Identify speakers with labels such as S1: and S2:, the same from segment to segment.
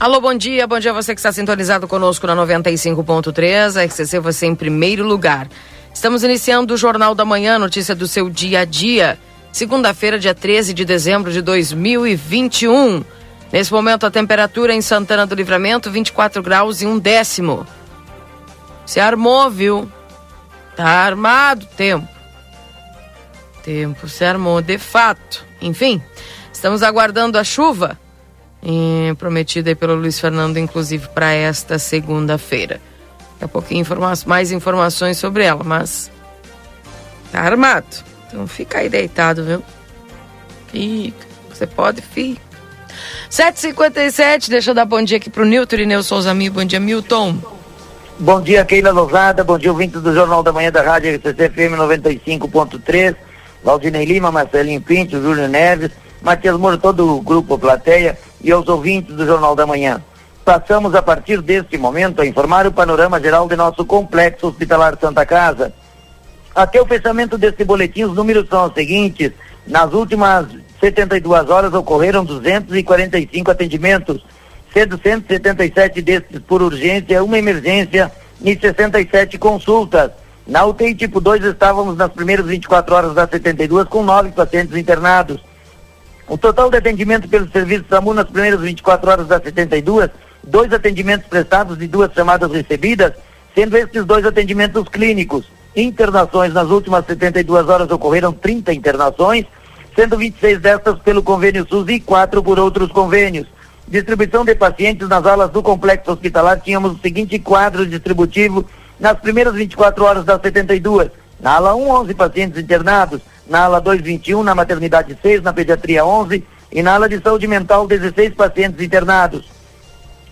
S1: Alô, bom dia. Bom dia a você que está sintonizado conosco na 95.3. A RCC você em primeiro lugar. Estamos iniciando o Jornal da Manhã, notícia do seu dia a dia. Segunda-feira, dia 13 de dezembro de 2021. Nesse momento, a temperatura em Santana do Livramento, 24 graus e um décimo. Se armou, viu? Tá armado tempo. Tempo se armou, de fato. Enfim, estamos aguardando a chuva prometida pelo Luiz Fernando, inclusive, para esta segunda-feira. Daqui a pouquinho informa mais informações sobre ela, mas tá armado. Então fica aí deitado, viu? Fica. Você pode, fica. 7h57, deixa eu dar bom dia aqui pro Nilton Irineu Souza Mi. Bom dia, Milton.
S2: Bom dia, Keila Lousada. Bom dia, ouvinte do Jornal da Manhã da Rádio RCC FM 95.3. Valdinei Lima, Marcelinho Pinto, Júlio Neves, Matias Moro, todo o grupo Plateia e aos ouvintes do Jornal da Manhã. Passamos a partir deste momento a informar o panorama geral de nosso complexo hospitalar Santa Casa. Até o fechamento deste boletim, os números são os seguintes. Nas últimas 72 horas ocorreram 245 atendimentos, sendo 177 destes por urgência, uma emergência e 67 consultas. Na UTI tipo 2 estávamos nas primeiras 24 horas das 72 com nove pacientes internados. O total de atendimento pelo serviço SAMU nas primeiras 24 horas das 72, dois atendimentos prestados e duas chamadas recebidas, sendo estes dois atendimentos clínicos. Internações nas últimas 72 horas ocorreram 30 internações, sendo 26 destas pelo convênio SUS e quatro por outros convênios. Distribuição de pacientes nas alas do complexo hospitalar, tínhamos o seguinte quadro distributivo nas primeiras 24 horas das 72. Na ala 1, 11 pacientes internados na ala 221, na maternidade 6, na pediatria 11 e na ala de saúde mental 16 pacientes internados.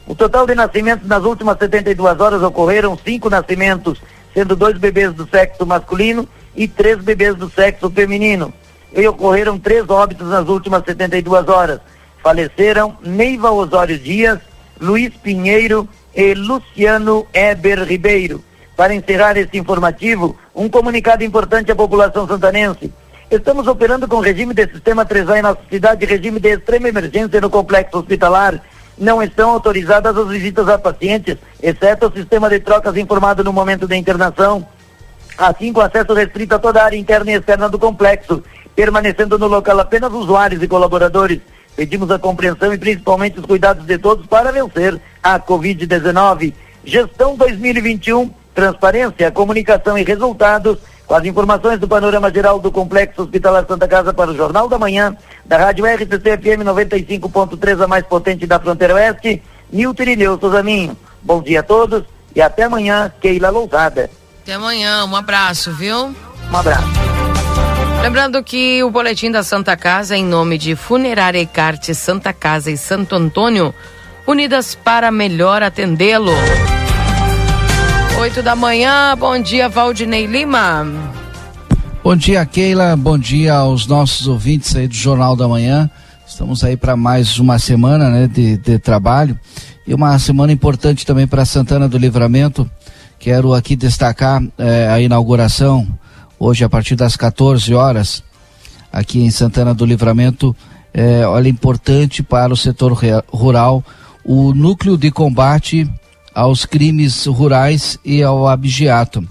S2: O total de nascimentos nas últimas 72 horas ocorreram cinco nascimentos, sendo dois bebês do sexo masculino e três bebês do sexo feminino. E ocorreram três óbitos nas últimas 72 horas. Faleceram Neiva Osório Dias, Luiz Pinheiro e Luciano Eber Ribeiro. Para encerrar este informativo, um comunicado importante à população santanense. Estamos operando com regime de sistema 3A em nossa cidade, regime de extrema emergência no complexo hospitalar. Não estão autorizadas as visitas a pacientes, exceto o sistema de trocas informado no momento da internação. Assim, com acesso restrito a toda a área interna e externa do complexo, permanecendo no local apenas usuários e colaboradores. Pedimos a compreensão e principalmente os cuidados de todos para vencer a Covid-19. Gestão 2021, transparência, comunicação e resultados com as informações do panorama geral do Complexo Hospitalar Santa Casa para o Jornal da Manhã, da Rádio RCC FM 95.3, a mais potente da fronteira oeste, Nilton Irineu Souzaminho. Bom dia a todos e até amanhã, Keila Lousada.
S1: Até amanhã, um abraço, viu?
S2: Um abraço.
S1: Lembrando que o boletim da Santa Casa, em nome de Funerária Ecarte Santa Casa e Santo Antônio, unidas para melhor atendê-lo. 8 da manhã, bom dia Valdinei Lima.
S3: Bom dia Keila, bom dia aos nossos ouvintes aí do Jornal da Manhã. Estamos aí para mais uma semana né, de, de trabalho e uma semana importante também para Santana do Livramento. Quero aqui destacar eh, a inauguração hoje a partir das 14 horas aqui em Santana do Livramento. Eh, olha, importante para o setor rural o núcleo de combate aos crimes rurais e ao abigeato.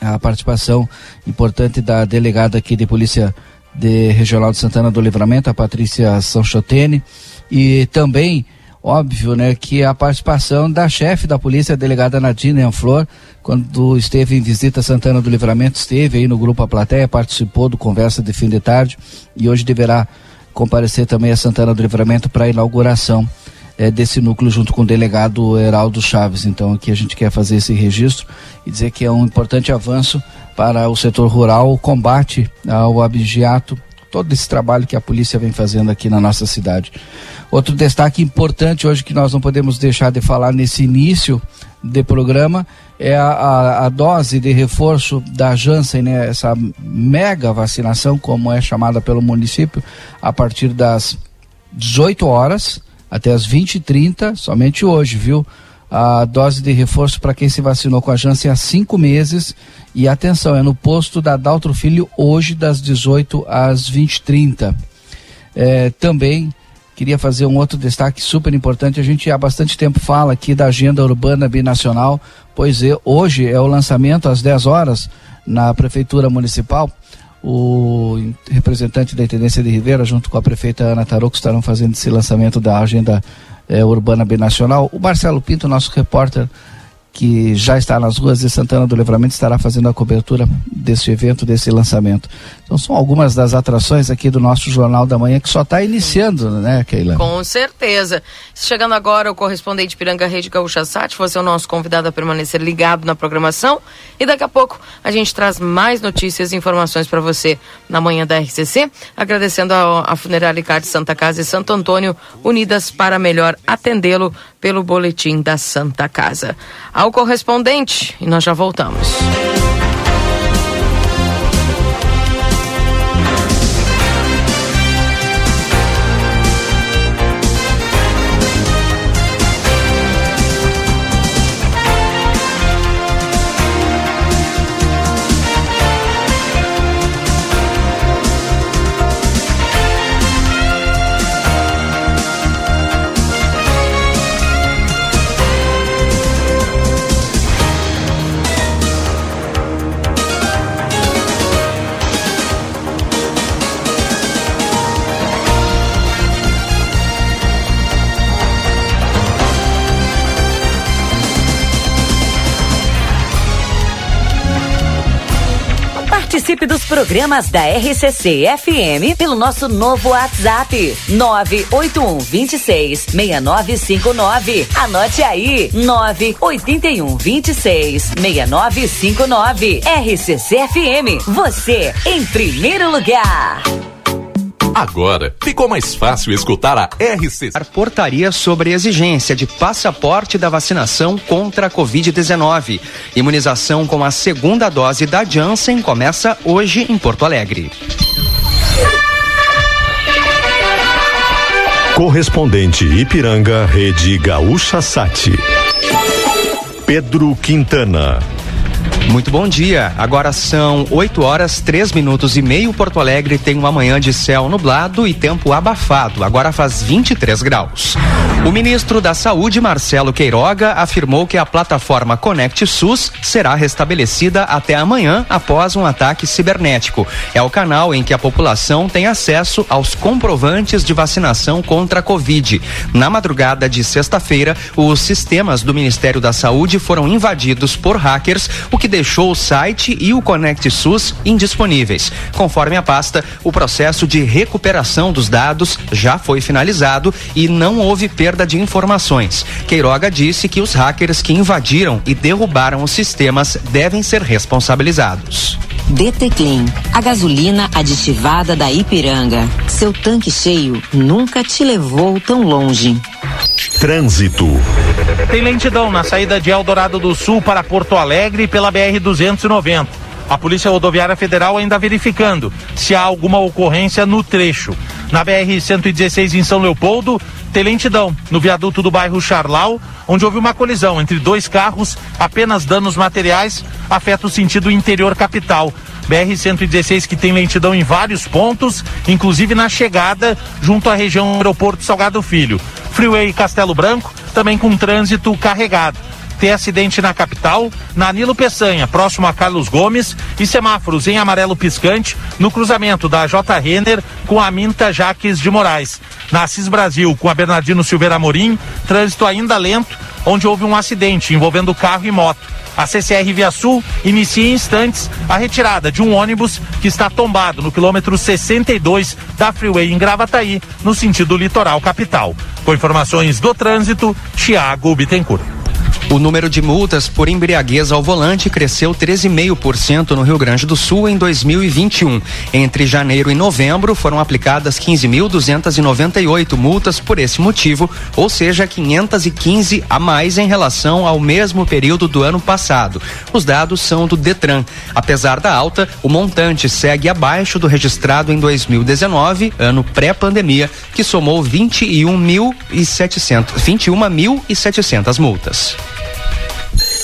S3: A participação importante da delegada aqui de Polícia de Regional de Santana do Livramento, a Patrícia Sanchotene, e também, óbvio, né, que a participação da chefe da polícia, a delegada Nadine Anflor, quando esteve em visita a Santana do Livramento, esteve aí no grupo A Plateia, participou do Conversa de Fim de Tarde e hoje deverá comparecer também a Santana do Livramento para a inauguração é, desse núcleo junto com o delegado Heraldo Chaves. Então aqui a gente quer fazer esse registro e dizer que é um importante avanço para o setor rural, o combate ao abigeato, todo esse trabalho que a polícia vem fazendo aqui na nossa cidade. Outro destaque importante hoje que nós não podemos deixar de falar nesse início de programa é a, a, a, dose de reforço da Janssen, né, essa mega vacinação, como é chamada pelo município, a partir das 18 horas até as 20h30, somente hoje, viu? A dose de reforço para quem se vacinou com a Janssen há cinco meses. E atenção, é no posto da Daltro Filho hoje, das 18 às 20h30. É, também queria fazer um outro destaque super importante. A gente há bastante tempo fala aqui da agenda urbana binacional, pois é, hoje é o lançamento às 10 horas na Prefeitura Municipal. O representante da Intendência de Ribeira, junto com a prefeita Ana Tarouco, estarão fazendo esse lançamento da agenda é, urbana binacional. O Marcelo Pinto, nosso repórter que já está nas ruas de Santana do Livramento, estará fazendo a cobertura desse evento, desse lançamento. Então são algumas das atrações aqui do nosso Jornal da Manhã que só está iniciando, né, Keila?
S1: Com certeza. Chegando agora o correspondente Piranga Rede Gaúcha Sat, você é o nosso convidado a permanecer ligado na programação e daqui a pouco a gente traz mais notícias e informações para você na manhã da RCC, agradecendo a, a Funerária de Santa Casa e Santo Antônio, unidas para melhor atendê-lo pelo boletim da Santa Casa. Ao correspondente e nós já voltamos.
S4: Programas da RCC FM pelo nosso novo WhatsApp 981 26 6959. Anote aí 981 26 6959. RCC FM, você em primeiro lugar.
S5: Agora ficou mais fácil escutar a RC.
S6: A portaria sobre exigência de passaporte da vacinação contra a Covid-19. Imunização com a segunda dose da Janssen começa hoje em Porto Alegre.
S7: Correspondente Ipiranga, Rede Gaúcha Sati. Pedro Quintana.
S6: Muito bom dia. Agora são 8 horas, 3 minutos e meio. Porto Alegre tem uma manhã de céu nublado e tempo abafado. Agora faz 23 graus. O ministro da Saúde, Marcelo Queiroga, afirmou que a plataforma Conect SUS será restabelecida até amanhã após um ataque cibernético. É o canal em que a população tem acesso aos comprovantes de vacinação contra a Covid. Na madrugada de sexta-feira, os sistemas do Ministério da Saúde foram invadidos por hackers, o que deixou o site e o Conect SUS indisponíveis. Conforme a pasta, o processo de recuperação dos dados já foi finalizado e não houve perda de informações. Queiroga disse que os hackers que invadiram e derrubaram os sistemas devem ser responsabilizados.
S8: DT Clean, a gasolina aditivada da Ipiranga. Seu tanque cheio nunca te levou tão longe.
S7: Trânsito.
S9: Tem lentidão na saída de Eldorado do Sul para Porto Alegre pela BR-290. A Polícia Rodoviária Federal ainda verificando se há alguma ocorrência no trecho. Na BR-116 em São Leopoldo, tem lentidão no viaduto do bairro Charlau, onde houve uma colisão entre dois carros, apenas danos materiais, afeta o sentido interior capital. BR-116 que tem lentidão em vários pontos, inclusive na chegada junto à região aeroporto Salgado Filho. Freeway Castelo Branco, também com trânsito carregado. Tem acidente na capital, na Nilo Peçanha, próximo a Carlos Gomes, e semáforos em amarelo piscante no cruzamento da J. Renner com a Minta Jaques de Moraes. Na Assis Brasil, com a Bernardino Silveira Morim, trânsito ainda lento, onde houve um acidente envolvendo carro e moto. A CCR Via Sul inicia em instantes a retirada de um ônibus que está tombado no quilômetro 62 da Freeway em Gravataí, no sentido litoral capital. Com informações do trânsito, Tiago Bittencourt.
S6: O número de multas por embriaguez ao volante cresceu 13,5% no Rio Grande do Sul em 2021. Entre janeiro e novembro foram aplicadas 15.298 multas por esse motivo, ou seja, 515 a mais em relação ao mesmo período do ano passado. Os dados são do Detran. Apesar da alta, o montante segue abaixo do registrado em 2019, ano pré-pandemia, que somou 21.700 21.700 multas.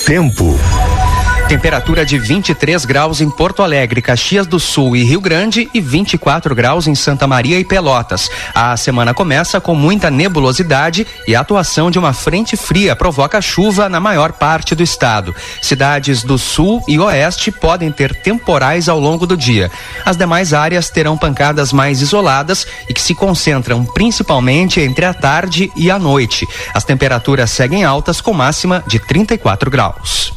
S7: Tempo.
S6: Temperatura de 23 graus em Porto Alegre, Caxias do Sul e Rio Grande e 24 graus em Santa Maria e Pelotas. A semana começa com muita nebulosidade e a atuação de uma frente fria provoca chuva na maior parte do estado. Cidades do sul e oeste podem ter temporais ao longo do dia. As demais áreas terão pancadas mais isoladas e que se concentram principalmente entre a tarde e a noite. As temperaturas seguem altas com máxima de 34 graus.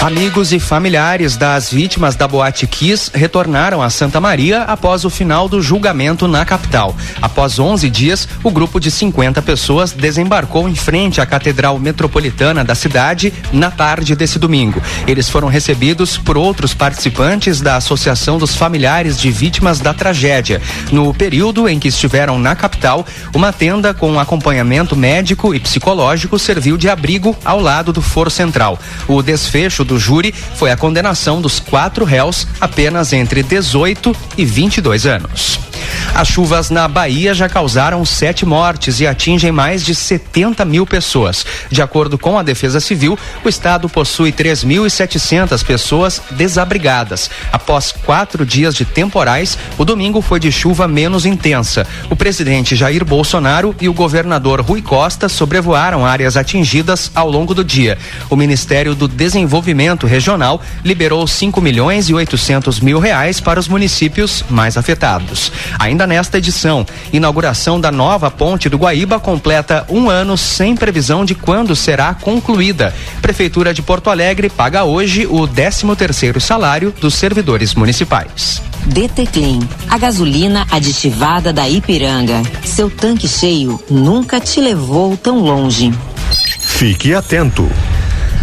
S6: Amigos e familiares das vítimas da Boate Kiss retornaram a Santa Maria após o final do julgamento na capital. Após 11 dias, o grupo de 50 pessoas desembarcou em frente à Catedral Metropolitana da cidade na tarde desse domingo. Eles foram recebidos por outros participantes da Associação dos Familiares de Vítimas da Tragédia. No período em que estiveram na capital, uma tenda com acompanhamento médico e psicológico serviu de abrigo ao lado do Foro Central. O desfecho do júri foi a condenação dos quatro réus apenas entre 18 e 22 anos. As chuvas na Bahia já causaram sete mortes e atingem mais de 70 mil pessoas. De acordo com a Defesa Civil, o estado possui 3.700 pessoas desabrigadas. Após quatro dias de temporais, o domingo foi de chuva menos intensa. O presidente Jair Bolsonaro e o governador Rui Costa sobrevoaram áreas atingidas ao longo do dia. O Ministério do Desenvolvimento Regional liberou 5 milhões e 800 mil reais para os municípios mais afetados. Ainda nesta edição, inauguração da nova ponte do Guaíba completa um ano sem previsão de quando será concluída. Prefeitura de Porto Alegre paga hoje o 13 terceiro salário dos servidores municipais.
S8: DT Clean, a gasolina aditivada da Ipiranga. Seu tanque cheio nunca te levou tão longe.
S7: Fique atento.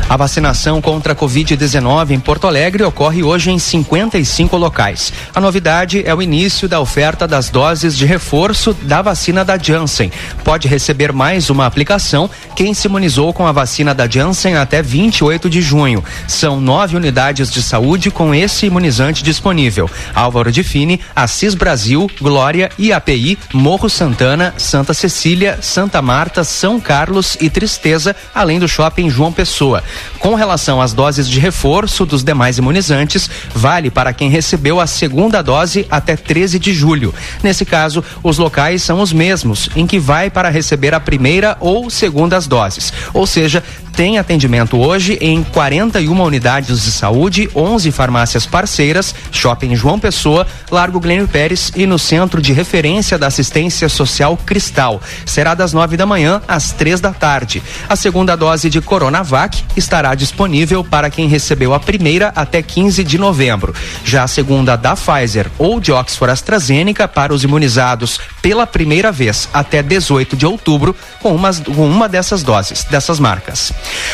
S6: A vacinação contra a Covid-19 em Porto Alegre ocorre hoje em 55 locais. A novidade é o início da oferta das doses de reforço da vacina da Janssen. Pode receber mais uma aplicação quem se imunizou com a vacina da Janssen até 28 de junho. São nove unidades de saúde com esse imunizante disponível: Álvaro de Fini, Assis Brasil, Glória, IAPI, Morro Santana, Santa Cecília, Santa Marta, São Carlos e Tristeza, além do shopping João Pessoa. Com relação às doses de reforço dos demais imunizantes, vale para quem recebeu a segunda dose até 13 de julho. Nesse caso, os locais são os mesmos, em que vai para receber a primeira ou segundas doses. Ou seja, tem atendimento hoje em 41 unidades de saúde, 11 farmácias parceiras, Shopping João Pessoa, Largo Glênio Pérez e no Centro de Referência da Assistência Social Cristal. Será das 9 da manhã às três da tarde. A segunda dose de Coronavac estará disponível para quem recebeu a primeira até 15 de novembro. Já a segunda da Pfizer ou de Oxford AstraZeneca para os imunizados pela primeira vez até 18 de outubro com, umas, com uma dessas doses, dessas marcas.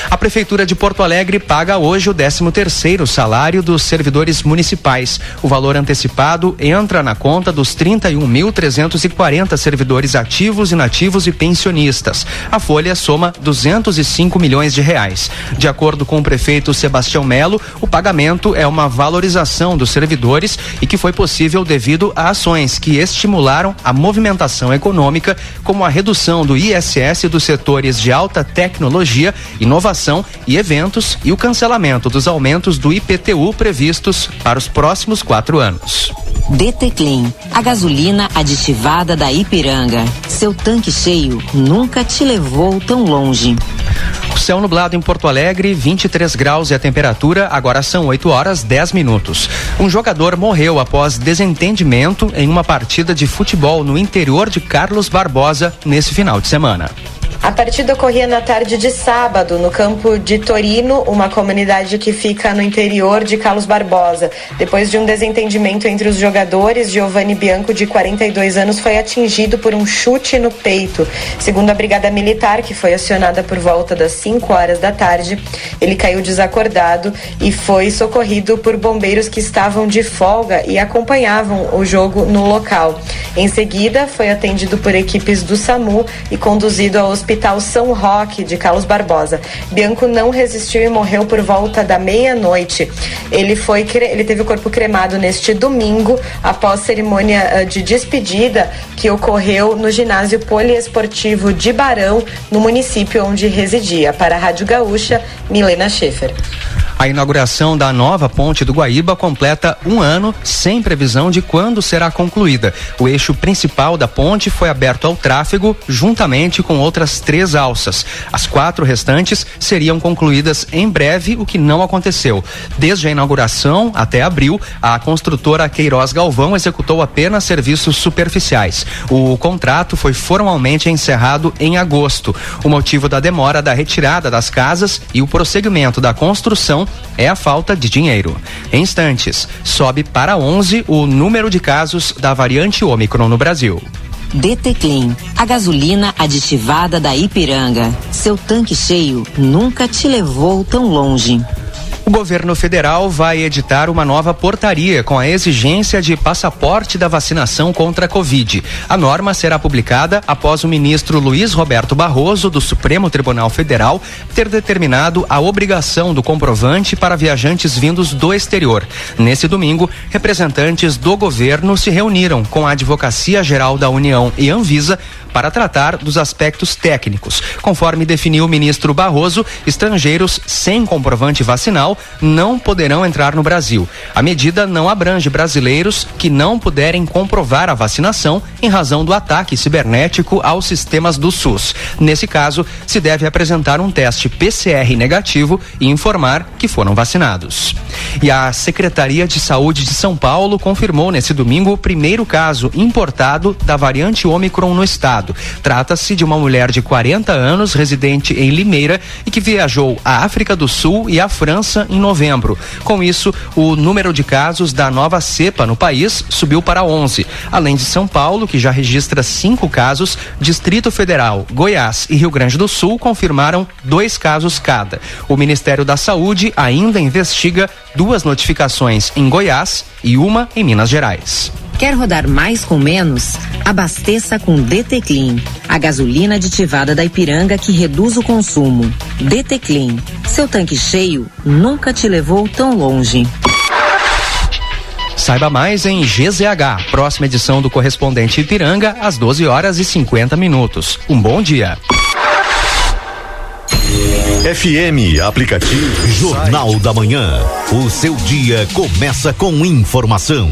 S6: A Prefeitura de Porto Alegre paga hoje o 13 terceiro salário dos servidores municipais. O valor antecipado entra na conta dos 31.340 servidores ativos, inativos e pensionistas. A folha soma 205 milhões de reais. De acordo com o prefeito Sebastião Melo, o pagamento é uma valorização dos servidores e que foi possível devido a ações que estimularam a movimentação econômica, como a redução do ISS dos setores de alta tecnologia, inovação e eventos e o cancelamento dos aumentos do IPTU previstos para os próximos quatro anos.
S8: DT Clean, a gasolina aditivada da Ipiranga. Seu tanque cheio nunca te levou tão longe.
S6: Céu nublado em Porto Alegre, 23 graus e a temperatura agora são 8 horas 10 minutos. Um jogador morreu após desentendimento em uma partida de futebol no interior de Carlos Barbosa nesse final de semana.
S10: A partida ocorria na tarde de sábado, no campo de Torino, uma comunidade que fica no interior de Carlos Barbosa. Depois de um desentendimento entre os jogadores, Giovanni Bianco, de 42 anos, foi atingido por um chute no peito. Segundo a Brigada Militar, que foi acionada por volta das 5 horas da tarde, ele caiu desacordado e foi socorrido por bombeiros que estavam de folga e acompanhavam o jogo no local. Em seguida, foi atendido por equipes do SAMU e conduzido ao Hospital São Roque de Carlos Barbosa. Bianco não resistiu e morreu por volta da meia-noite. Ele foi ele teve o corpo cremado neste domingo após cerimônia eh, de despedida que ocorreu no ginásio poliesportivo de Barão, no município onde residia. Para a Rádio Gaúcha, Milena Schaefer.
S6: A inauguração da nova ponte do Guaíba completa um ano sem previsão de quando será concluída. O eixo principal da ponte foi aberto ao tráfego juntamente com outras três alças. As quatro restantes seriam concluídas em breve, o que não aconteceu. Desde a inauguração até abril, a construtora Queiroz Galvão executou apenas serviços superficiais. O contrato foi formalmente encerrado em agosto. O motivo da demora da retirada das casas e o prosseguimento da construção é a falta de dinheiro. Em instantes, sobe para 11 o número de casos da variante Ômicron no Brasil.
S8: DT Clean, a gasolina aditivada da Ipiranga. Seu tanque cheio nunca te levou tão longe.
S6: O governo federal vai editar uma nova portaria com a exigência de passaporte da vacinação contra a Covid. A norma será publicada após o ministro Luiz Roberto Barroso, do Supremo Tribunal Federal, ter determinado a obrigação do comprovante para viajantes vindos do exterior. Nesse domingo, representantes do governo se reuniram com a Advocacia Geral da União e Anvisa para tratar dos aspectos técnicos. Conforme definiu o ministro Barroso, estrangeiros sem comprovante vacinal não poderão entrar no Brasil. A medida não abrange brasileiros que não puderem comprovar a vacinação em razão do ataque cibernético aos sistemas do SUS. Nesse caso, se deve apresentar um teste PCR negativo e informar que foram vacinados. E a Secretaria de Saúde de São Paulo confirmou nesse domingo o primeiro caso importado da variante Ômicron no estado estado. Trata-se de uma mulher de 40 anos, residente em Limeira e que viajou à África do Sul e à França em novembro. Com isso, o número de casos da nova cepa no país subiu para 11. Além de São Paulo, que já registra cinco casos, Distrito Federal, Goiás e Rio Grande do Sul confirmaram dois casos cada. O Ministério da Saúde ainda investiga duas notificações em Goiás e uma em Minas Gerais.
S8: Quer rodar mais com menos? Abasteça com DT Clean, a gasolina aditivada da Ipiranga que reduz o consumo. DT Clean, seu tanque cheio nunca te levou tão longe.
S6: Saiba mais em GZH, próxima edição do correspondente Ipiranga, às 12 horas e 50 minutos. Um bom dia.
S7: FM Aplicativo Jornal da Manhã. O seu dia começa com informação.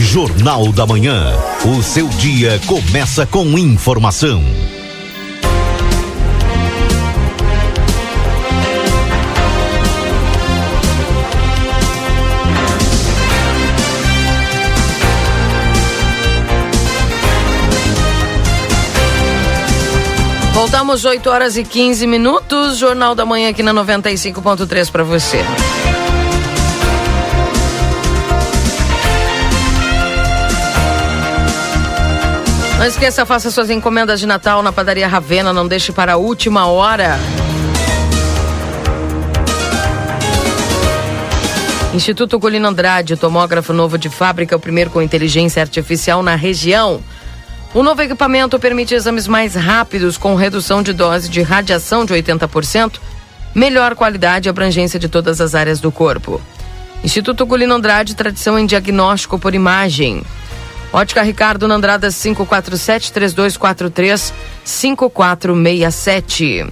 S7: Jornal da Manhã. O seu dia começa com informação.
S1: Voltamos 8 horas e 15 minutos. Jornal da Manhã aqui na 95.3 para você. Não esqueça, faça suas encomendas de Natal na padaria Ravena, não deixe para a última hora. Instituto Colino Andrade, tomógrafo novo de fábrica, o primeiro com inteligência artificial na região. O novo equipamento permite exames mais rápidos, com redução de dose de radiação de 80%, melhor qualidade e abrangência de todas as áreas do corpo. Instituto Colino Andrade, tradição em diagnóstico por imagem. Ótica Ricardo Nandrada 547 3243 5467.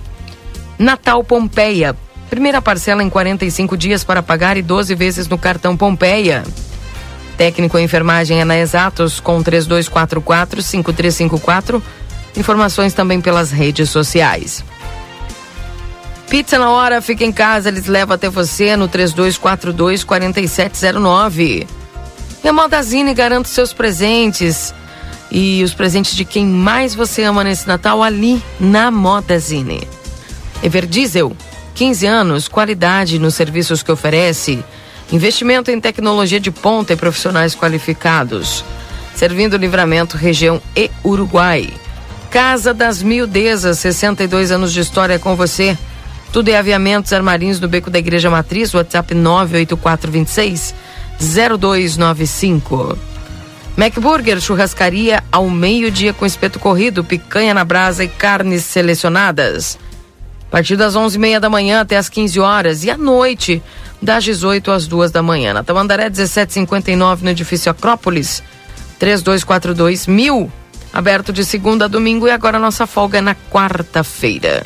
S1: Natal Pompeia. Primeira parcela em 45 dias para pagar e 12 vezes no cartão Pompeia. Técnico em enfermagem é na Exatos com 3244 5354. Informações também pelas redes sociais. Pizza na hora, fica em casa, eles levam até você no 3242 4709. E a Modazine garante seus presentes. e os presentes de quem mais você ama nesse Natal ali na Modazine. Everdiesel, 15 anos, qualidade nos serviços que oferece, investimento em tecnologia de ponta e profissionais qualificados. Servindo Livramento, região e Uruguai. Casa das Mildezas, 62 anos de história com você. Tudo é aviamentos armarinhos no Beco da Igreja Matriz, WhatsApp 98426 0295. McBurger, churrascaria ao meio-dia com espeto corrido, picanha na brasa e carnes selecionadas. A partir das 11h30 da manhã até as 15 horas e à noite, das 18 às 2 da manhã. Na Tamandaré 1759 no edifício Acrópolis, 3242 mil. Aberto de segunda a domingo e agora nossa folga é na quarta-feira.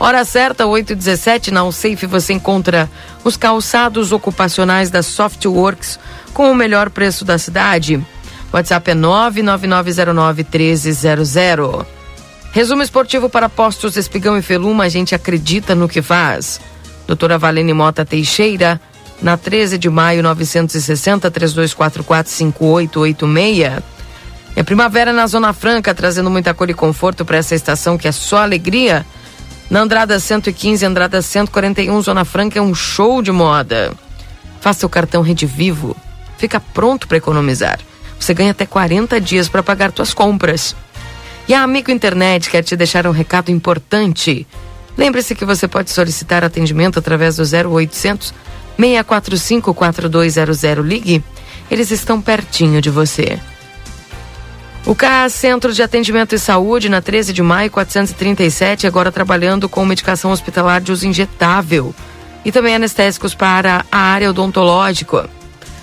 S1: Hora certa, 8 e 17 na Alsafe você encontra os calçados ocupacionais da Softworks com o melhor preço da cidade. WhatsApp é 999091300. Resumo esportivo para postos Espigão e Feluma, a gente acredita no que faz. Doutora Valene Mota Teixeira, na 13 de maio 960 3244 5886. É primavera na Zona Franca, trazendo muita cor e conforto para essa estação que é só alegria. Na Andrada 115, Andrada 141, Zona Franca é um show de moda. Faça o cartão Rede Vivo. Fica pronto para economizar. Você ganha até 40 dias para pagar suas compras. E a Amigo Internet quer te deixar um recado importante. Lembre-se que você pode solicitar atendimento através do 0800 645 4200. Ligue, eles estão pertinho de você. O CAS Centro de Atendimento e Saúde, na 13 de maio, 437, agora trabalhando com medicação hospitalar de uso injetável e também anestésicos para a área odontológica.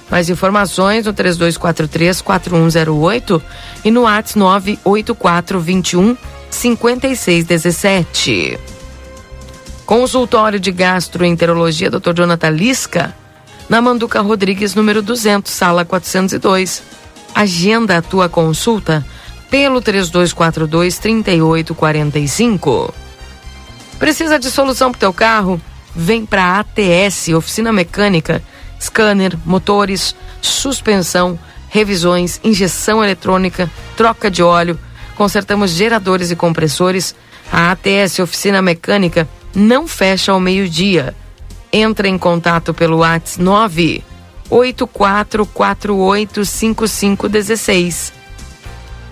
S1: Mais informações no 3243-4108 e no ATS 98421 5617. Consultório de Gastroenterologia Dr. Jonathan Lisca, na Manduca Rodrigues, número 200, sala 402. Agenda a tua consulta pelo 3242 3845. Precisa de solução para o teu carro? Vem para a ATS, Oficina Mecânica, scanner, motores, suspensão, revisões, injeção eletrônica, troca de óleo, consertamos geradores e compressores. A ATS Oficina Mecânica não fecha ao meio-dia. Entra em contato pelo WhatsApp 9 84485516.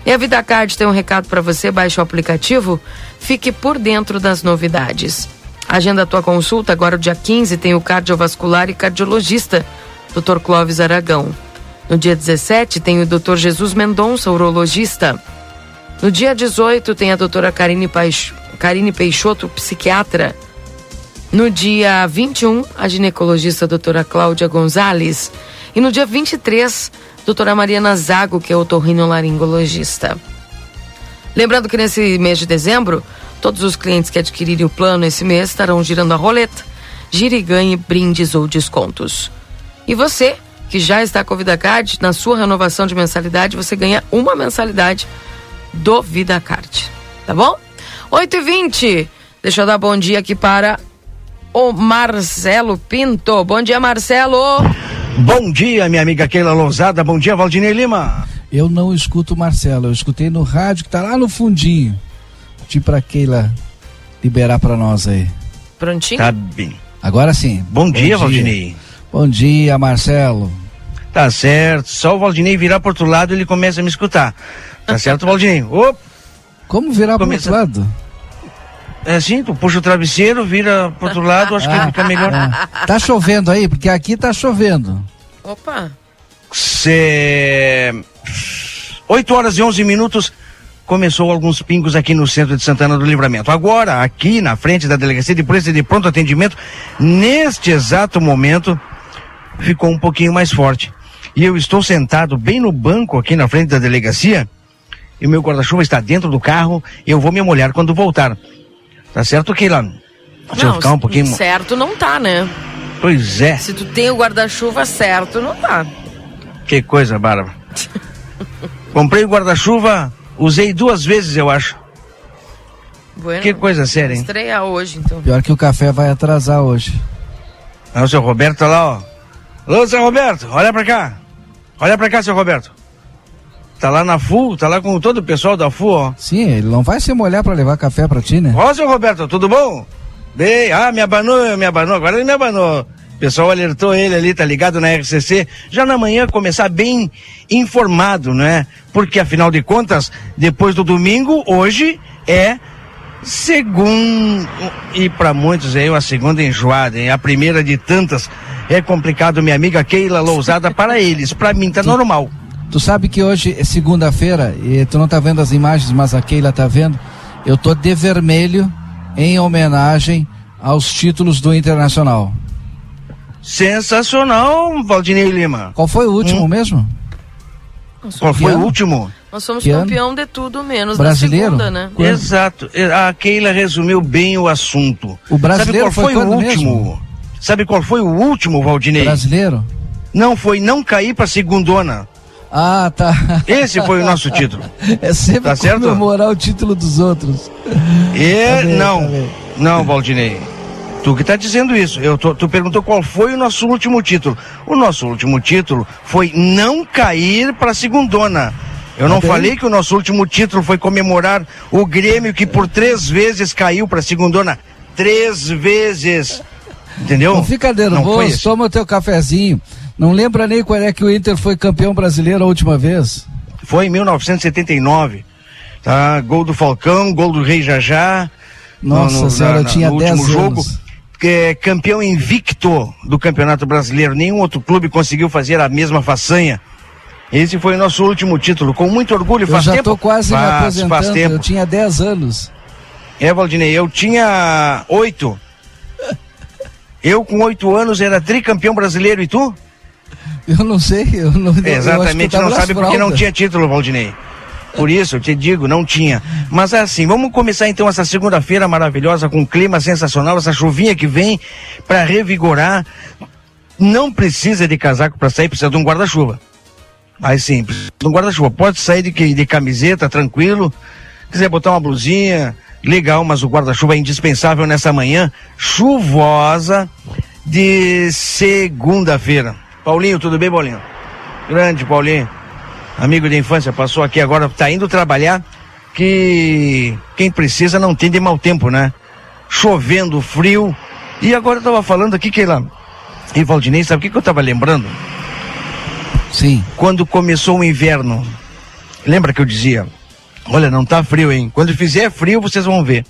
S1: E a VidaCard tem um recado para você, baixe o aplicativo, fique por dentro das novidades. Agenda a tua consulta, agora dia 15 tem o cardiovascular e cardiologista, Dr. Clóvis Aragão. No dia 17 tem o Dr. Jesus Mendonça, urologista. No dia 18 tem a doutora Karine. Karine Peixoto, psiquiatra. No dia 21, a ginecologista doutora Cláudia Gonzalez. E no dia 23, doutora Mariana Zago, que é otorrinolaringologista. Lembrando que nesse mês de dezembro, todos os clientes que adquirirem o plano esse mês estarão girando a roleta, gire e ganhe brindes ou descontos. E você, que já está com o VidaCard, na sua renovação de mensalidade, você ganha uma mensalidade do VidaCard. Tá bom? 8 e 20 Deixa eu dar bom dia aqui para o Marcelo Pinto. Bom dia, Marcelo.
S11: Bom dia, minha amiga Keila Lousada. Bom dia, Valdinei Lima.
S3: Eu não escuto o Marcelo, eu escutei no rádio que tá lá no fundinho. Pedir pra Keila liberar pra nós aí.
S1: Prontinho?
S11: Tá bem.
S3: Agora sim.
S11: Bom, dia, Valdinei.
S3: Bom dia, Marcelo.
S11: Tá certo. Só o Valdinei virar pro outro lado ele começa a me escutar. Tá certo, Valdinei? Opa!
S3: Como virar
S11: Começa-
S3: pro outro lado?
S11: É assim, tu puxa o travesseiro, vira pro outro lado, acho que
S3: Ah,
S11: fica melhor.
S3: é. Tá chovendo aí? Porque aqui tá chovendo.
S1: Opa.
S11: Cê... 8 horas e 11 minutos. Começou alguns pingos aqui no centro de Santana do Livramento. Agora, aqui na frente da delegacia de polícia de pronto atendimento, neste exato momento, ficou um pouquinho mais forte. E eu estou sentado bem no banco aqui na frente da delegacia, e o meu guarda-chuva está dentro do carro, e eu vou me molhar quando voltar. Tá certo, Keila? Eu
S1: Não,
S11: ficar um pouquinho.
S1: certo não tá, né?
S11: Pois é.
S1: Se tu tem o guarda-chuva certo, não tá.
S11: Que coisa, Bárbara. Comprei o guarda-chuva, usei duas vezes, eu acho.
S1: Bueno,
S11: Que coisa séria, hein?
S1: Estrear hoje, então.
S3: Pior que o café vai atrasar hoje.
S11: Ah, o seu Roberto tá lá, ó. Alô, seu Roberto, olha pra cá. Olha pra cá, seu Roberto. Tá lá na FU, tá lá com todo o pessoal da FU, ó.
S3: Sim, ele não vai se molhar pra levar café pra ti, né?
S11: Ó, seu Roberto, tudo bom? Bem, ah, me abanou, me abanou, agora ele me abanou. O pessoal alertou ele ali, tá ligado na RCC, já na manhã começar bem informado, né? Porque afinal de contas, depois do domingo, hoje é segundo e para muitos é a segunda enjoada, hein? A primeira de tantas é complicado, minha amiga Keila Lousada para eles, para mim tá normal.
S3: Tu sabe que hoje é segunda-feira e tu não tá vendo as imagens, mas a Keila tá vendo. Eu tô de vermelho em homenagem aos títulos do Internacional.
S11: Sensacional, Valdinei Lima.
S3: Qual foi o último hum? mesmo?
S11: Qual foi o último?
S1: Nós somos que campeão de tudo menos
S3: brasileiro?
S1: da segunda, né?
S11: Quando? Exato. A Keila resumiu bem o assunto.
S3: O brasileiro
S11: Sabe qual foi,
S3: foi
S11: o último?
S3: Mesmo?
S11: Sabe qual foi o último, Valdinei?
S3: Brasileiro?
S11: Não foi não cair para segundona.
S3: Ah, tá.
S11: Esse foi o nosso título.
S3: É sempre tá comemorar certo? o título dos outros.
S11: E tá não, tá não, Valdinei. Tu que está dizendo isso. Eu tô, tu perguntou qual foi o nosso último título. O nosso último título foi não cair para a segundona. Eu não falei que o nosso último título foi comemorar o Grêmio que por três vezes caiu para a segundona. Três vezes. Entendeu?
S3: Não fica nervoso, toma o teu cafezinho. Não lembra nem quando é que o Inter foi campeão brasileiro a última vez?
S11: Foi em 1979. Tá? Gol do Falcão, gol do Rei Jajá.
S3: Nossa no, no, senhora, na, eu tinha 10 anos. Jogo
S11: é, campeão invicto do Campeonato Brasileiro. Nenhum outro clube conseguiu fazer a mesma façanha. Esse foi o nosso último título, com muito orgulho. Faz
S3: eu
S11: já
S3: estou quase faz, me aposentando, faz tempo. eu tinha 10 anos.
S11: É, Valdinei, eu tinha 8. Eu com 8 anos era tricampeão brasileiro e tu?
S3: Eu não sei, eu não
S11: Exatamente,
S3: eu
S11: não sabe porque não tinha título, Valdinei. Por isso, eu te digo, não tinha. Mas é assim, vamos começar então essa segunda-feira maravilhosa com um clima sensacional, essa chuvinha que vem para revigorar. Não precisa de casaco para sair, precisa de um guarda-chuva. Mais simples. Um guarda-chuva. Pode sair de, de camiseta, tranquilo. Quiser botar uma blusinha, legal, mas o guarda-chuva é indispensável nessa manhã chuvosa de segunda-feira. Paulinho, tudo bem, Paulinho? Grande, Paulinho amigo de infância, passou aqui agora, está indo trabalhar, que quem precisa não tem de mau tempo, né? Chovendo, frio. E agora eu tava falando aqui que ela. E Valdinei, sabe o que, que eu tava lembrando?
S3: Sim.
S11: Quando começou o inverno. Lembra que eu dizia? Olha, não tá frio, hein? Quando fizer frio, vocês vão ver.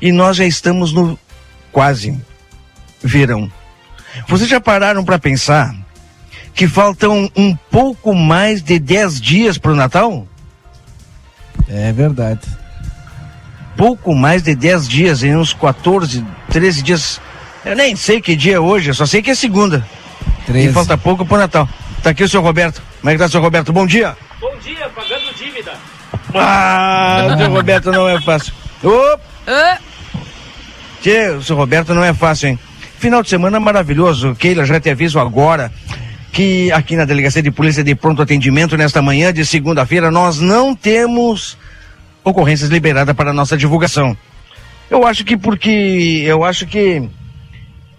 S11: E nós já estamos no quase verão. Vocês já pararam para pensar que faltam um pouco mais de 10 dias para o Natal?
S3: É verdade.
S11: Pouco mais de 10 dias, em uns 14, 13 dias. Eu nem sei que dia é hoje, eu só sei que é segunda. 13. E falta pouco para o Natal. Tá aqui o seu Roberto. Como é que tá, seu Roberto? Bom dia.
S12: Bom dia, pagando dívida.
S11: Ah, o seu Roberto não é fácil. Opa! Tchê, o seu Roberto não é fácil, hein? Final de semana maravilhoso. Keila, já te aviso agora que aqui na Delegacia de Polícia de Pronto Atendimento, nesta manhã de segunda-feira, nós não temos ocorrências liberadas para nossa divulgação. Eu acho que porque. Eu acho que.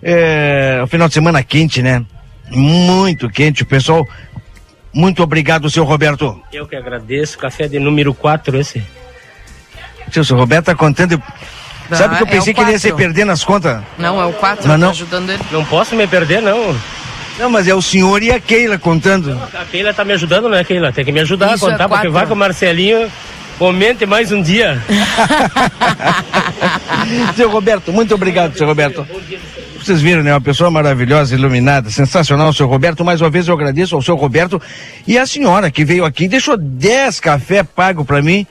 S11: É, o final de semana quente, né? Muito quente, o pessoal. Muito obrigado, seu Roberto.
S12: Eu que agradeço. Café de número 4 esse.
S11: Seu, seu Roberto tá contando. Sabe que eu é pensei é que ele ia se perder nas contas?
S1: Não, é o 4, não, não. Tá ajudando ele.
S12: Não posso me perder, não.
S11: Não, mas é o senhor e a Keila contando.
S12: A Keila tá me ajudando, né, Keila? Tem que me ajudar Isso a contar, é porque vai com o Marcelinho. Comente mais um dia.
S11: seu Roberto, muito obrigado, seu Roberto. Vocês viram, né? Uma pessoa maravilhosa, iluminada, sensacional, seu Roberto. Mais uma vez eu agradeço ao seu Roberto e a senhora que veio aqui, deixou 10 café pago para mim,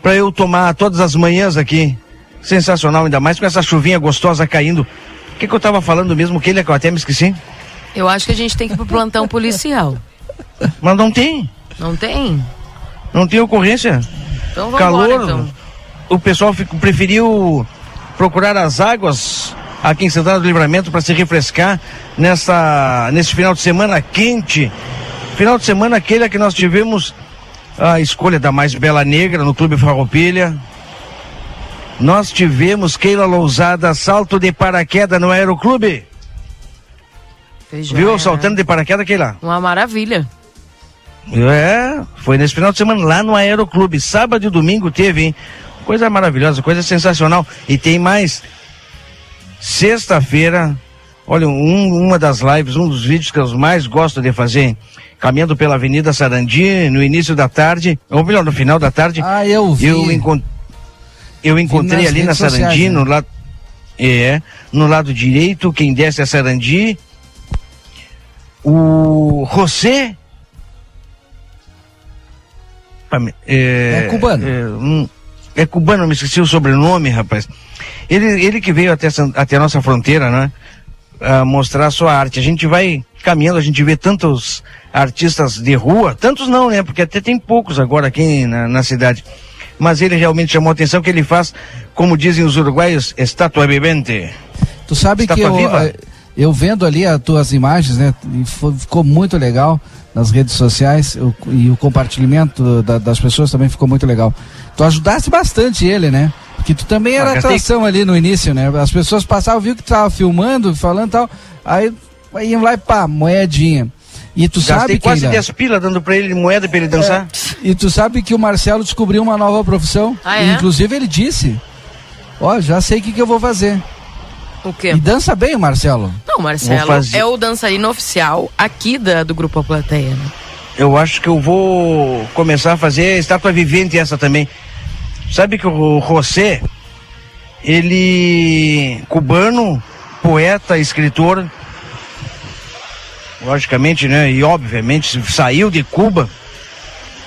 S11: para eu tomar todas as manhãs aqui. Sensacional, ainda mais com essa chuvinha gostosa caindo. O que, que eu tava falando mesmo, que ele é que eu até me esqueci?
S1: Eu acho que a gente tem que ir pro plantão policial.
S11: Mas não tem.
S1: Não tem?
S11: Não tem ocorrência.
S1: Então vamos
S11: Calor.
S1: Embora, então.
S11: O pessoal fico, preferiu procurar as águas aqui em Santana do Livramento para se refrescar nessa, nesse final de semana quente. Final de semana aquele que nós tivemos a escolha da mais bela negra no Clube Farroupilha. Nós tivemos Keila Lousada, salto de paraquedas no Aeroclube. Viu? É. Saltando de paraquedas lá.
S1: Uma maravilha.
S11: É, Foi nesse final de semana lá no Aeroclube. Sábado e domingo teve, hein? Coisa maravilhosa, coisa sensacional. E tem mais. Sexta-feira, olha, um, uma das lives, um dos vídeos que eu mais gosto de fazer, hein? caminhando pela Avenida Sarandi, no início da tarde, ou melhor, no final da tarde.
S3: Ah, eu vi.
S11: Eu, encont eu encontrei ali na Sarandi, sociais, né? no lado. É, no lado direito, quem desce a Sarandi. O José.
S3: É, é cubano.
S11: É, um, é, cubano, me esqueci o sobrenome, rapaz. Ele, ele que veio até, até a nossa fronteira, né? A mostrar a sua arte. A gente vai caminhando, a gente vê tantos artistas de rua, tantos não, né? Porque até tem poucos agora aqui na, na cidade. Mas ele realmente chamou a atenção que ele faz, como dizem os uruguaios, estátua vivente.
S3: Tu sabe estátua que eu, viva. Eh, eu vendo ali as tuas imagens, né? Ficou muito legal nas redes sociais eu, e o compartilhamento da, das pessoas também ficou muito legal. Tu ajudaste bastante ele, né? Porque tu também era ah, atração ali no início, né? As pessoas passavam, viu que tu tava filmando, falando tal, aí iam lá e pá, moedinha. E tu Gastei sabe
S11: quase 10 pila dando pra ele moeda pra ele dançar.
S3: É. E tu sabe que o Marcelo descobriu uma nova profissão.
S1: Ah, é?
S3: Inclusive ele disse: Ó, oh, já sei o que, que eu vou fazer.
S1: O quê?
S3: E dança bem o Marcelo.
S1: Não, o Marcelo é o dançarino oficial aqui da, do Grupo A Plateia. Né?
S11: Eu acho que eu vou começar a fazer estátua vivente essa também. Sabe que o José, ele cubano, poeta, escritor, logicamente, né? E obviamente saiu de Cuba,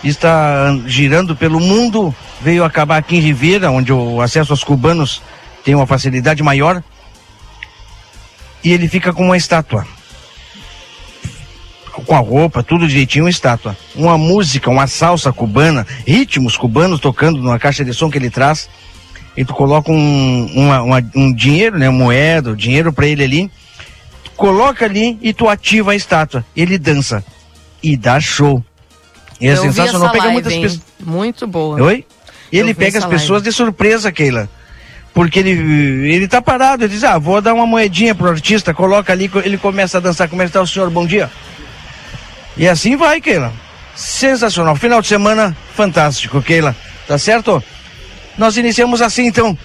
S11: está girando pelo mundo, veio acabar aqui em Ribeira, onde o acesso aos cubanos tem uma facilidade maior. E ele fica com uma estátua. Com a roupa, tudo direitinho, uma estátua. Uma música, uma salsa cubana, ritmos cubanos tocando numa caixa de som que ele traz. E tu coloca um, uma, uma, um dinheiro, né? Moeda, dinheiro para ele ali coloca ali e tu ativa a estátua. Ele dança e dá show.
S1: E é sensacional. Pega live, muitas pessoas. Muito boa.
S11: Oi? Ele pega as pessoas live. de surpresa, Keila. Porque ele, ele tá parado, ele diz, ah, vou dar uma moedinha pro artista, coloca ali, ele começa a dançar. Como é que tá o senhor? Bom dia. E assim vai, Keila. Sensacional. Final de semana, fantástico, Keila. Tá certo? Nós iniciamos assim, então,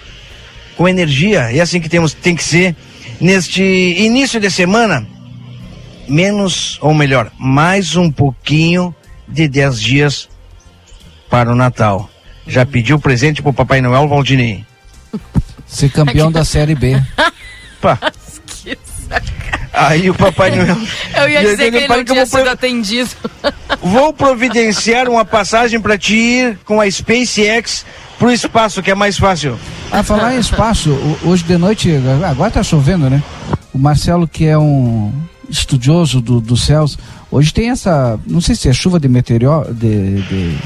S11: com energia, e é assim que temos, tem que ser neste início de semana, menos, ou melhor, mais um pouquinho de 10 dias para o Natal. Já pediu presente pro Papai Noel, Valdinei?
S3: Ser campeão da Série B.
S11: Pá. Aí o Papai Noel.
S1: Eu ia dizer que ele não tinha sido atendido.
S11: Vou providenciar uma passagem para ti ir com a SpaceX pro espaço, que é mais fácil.
S3: Ah, falar em espaço, hoje de noite, agora tá chovendo, né? O Marcelo, que é um estudioso do, dos céus, hoje tem essa, não sei se é chuva de meteoro, de, de...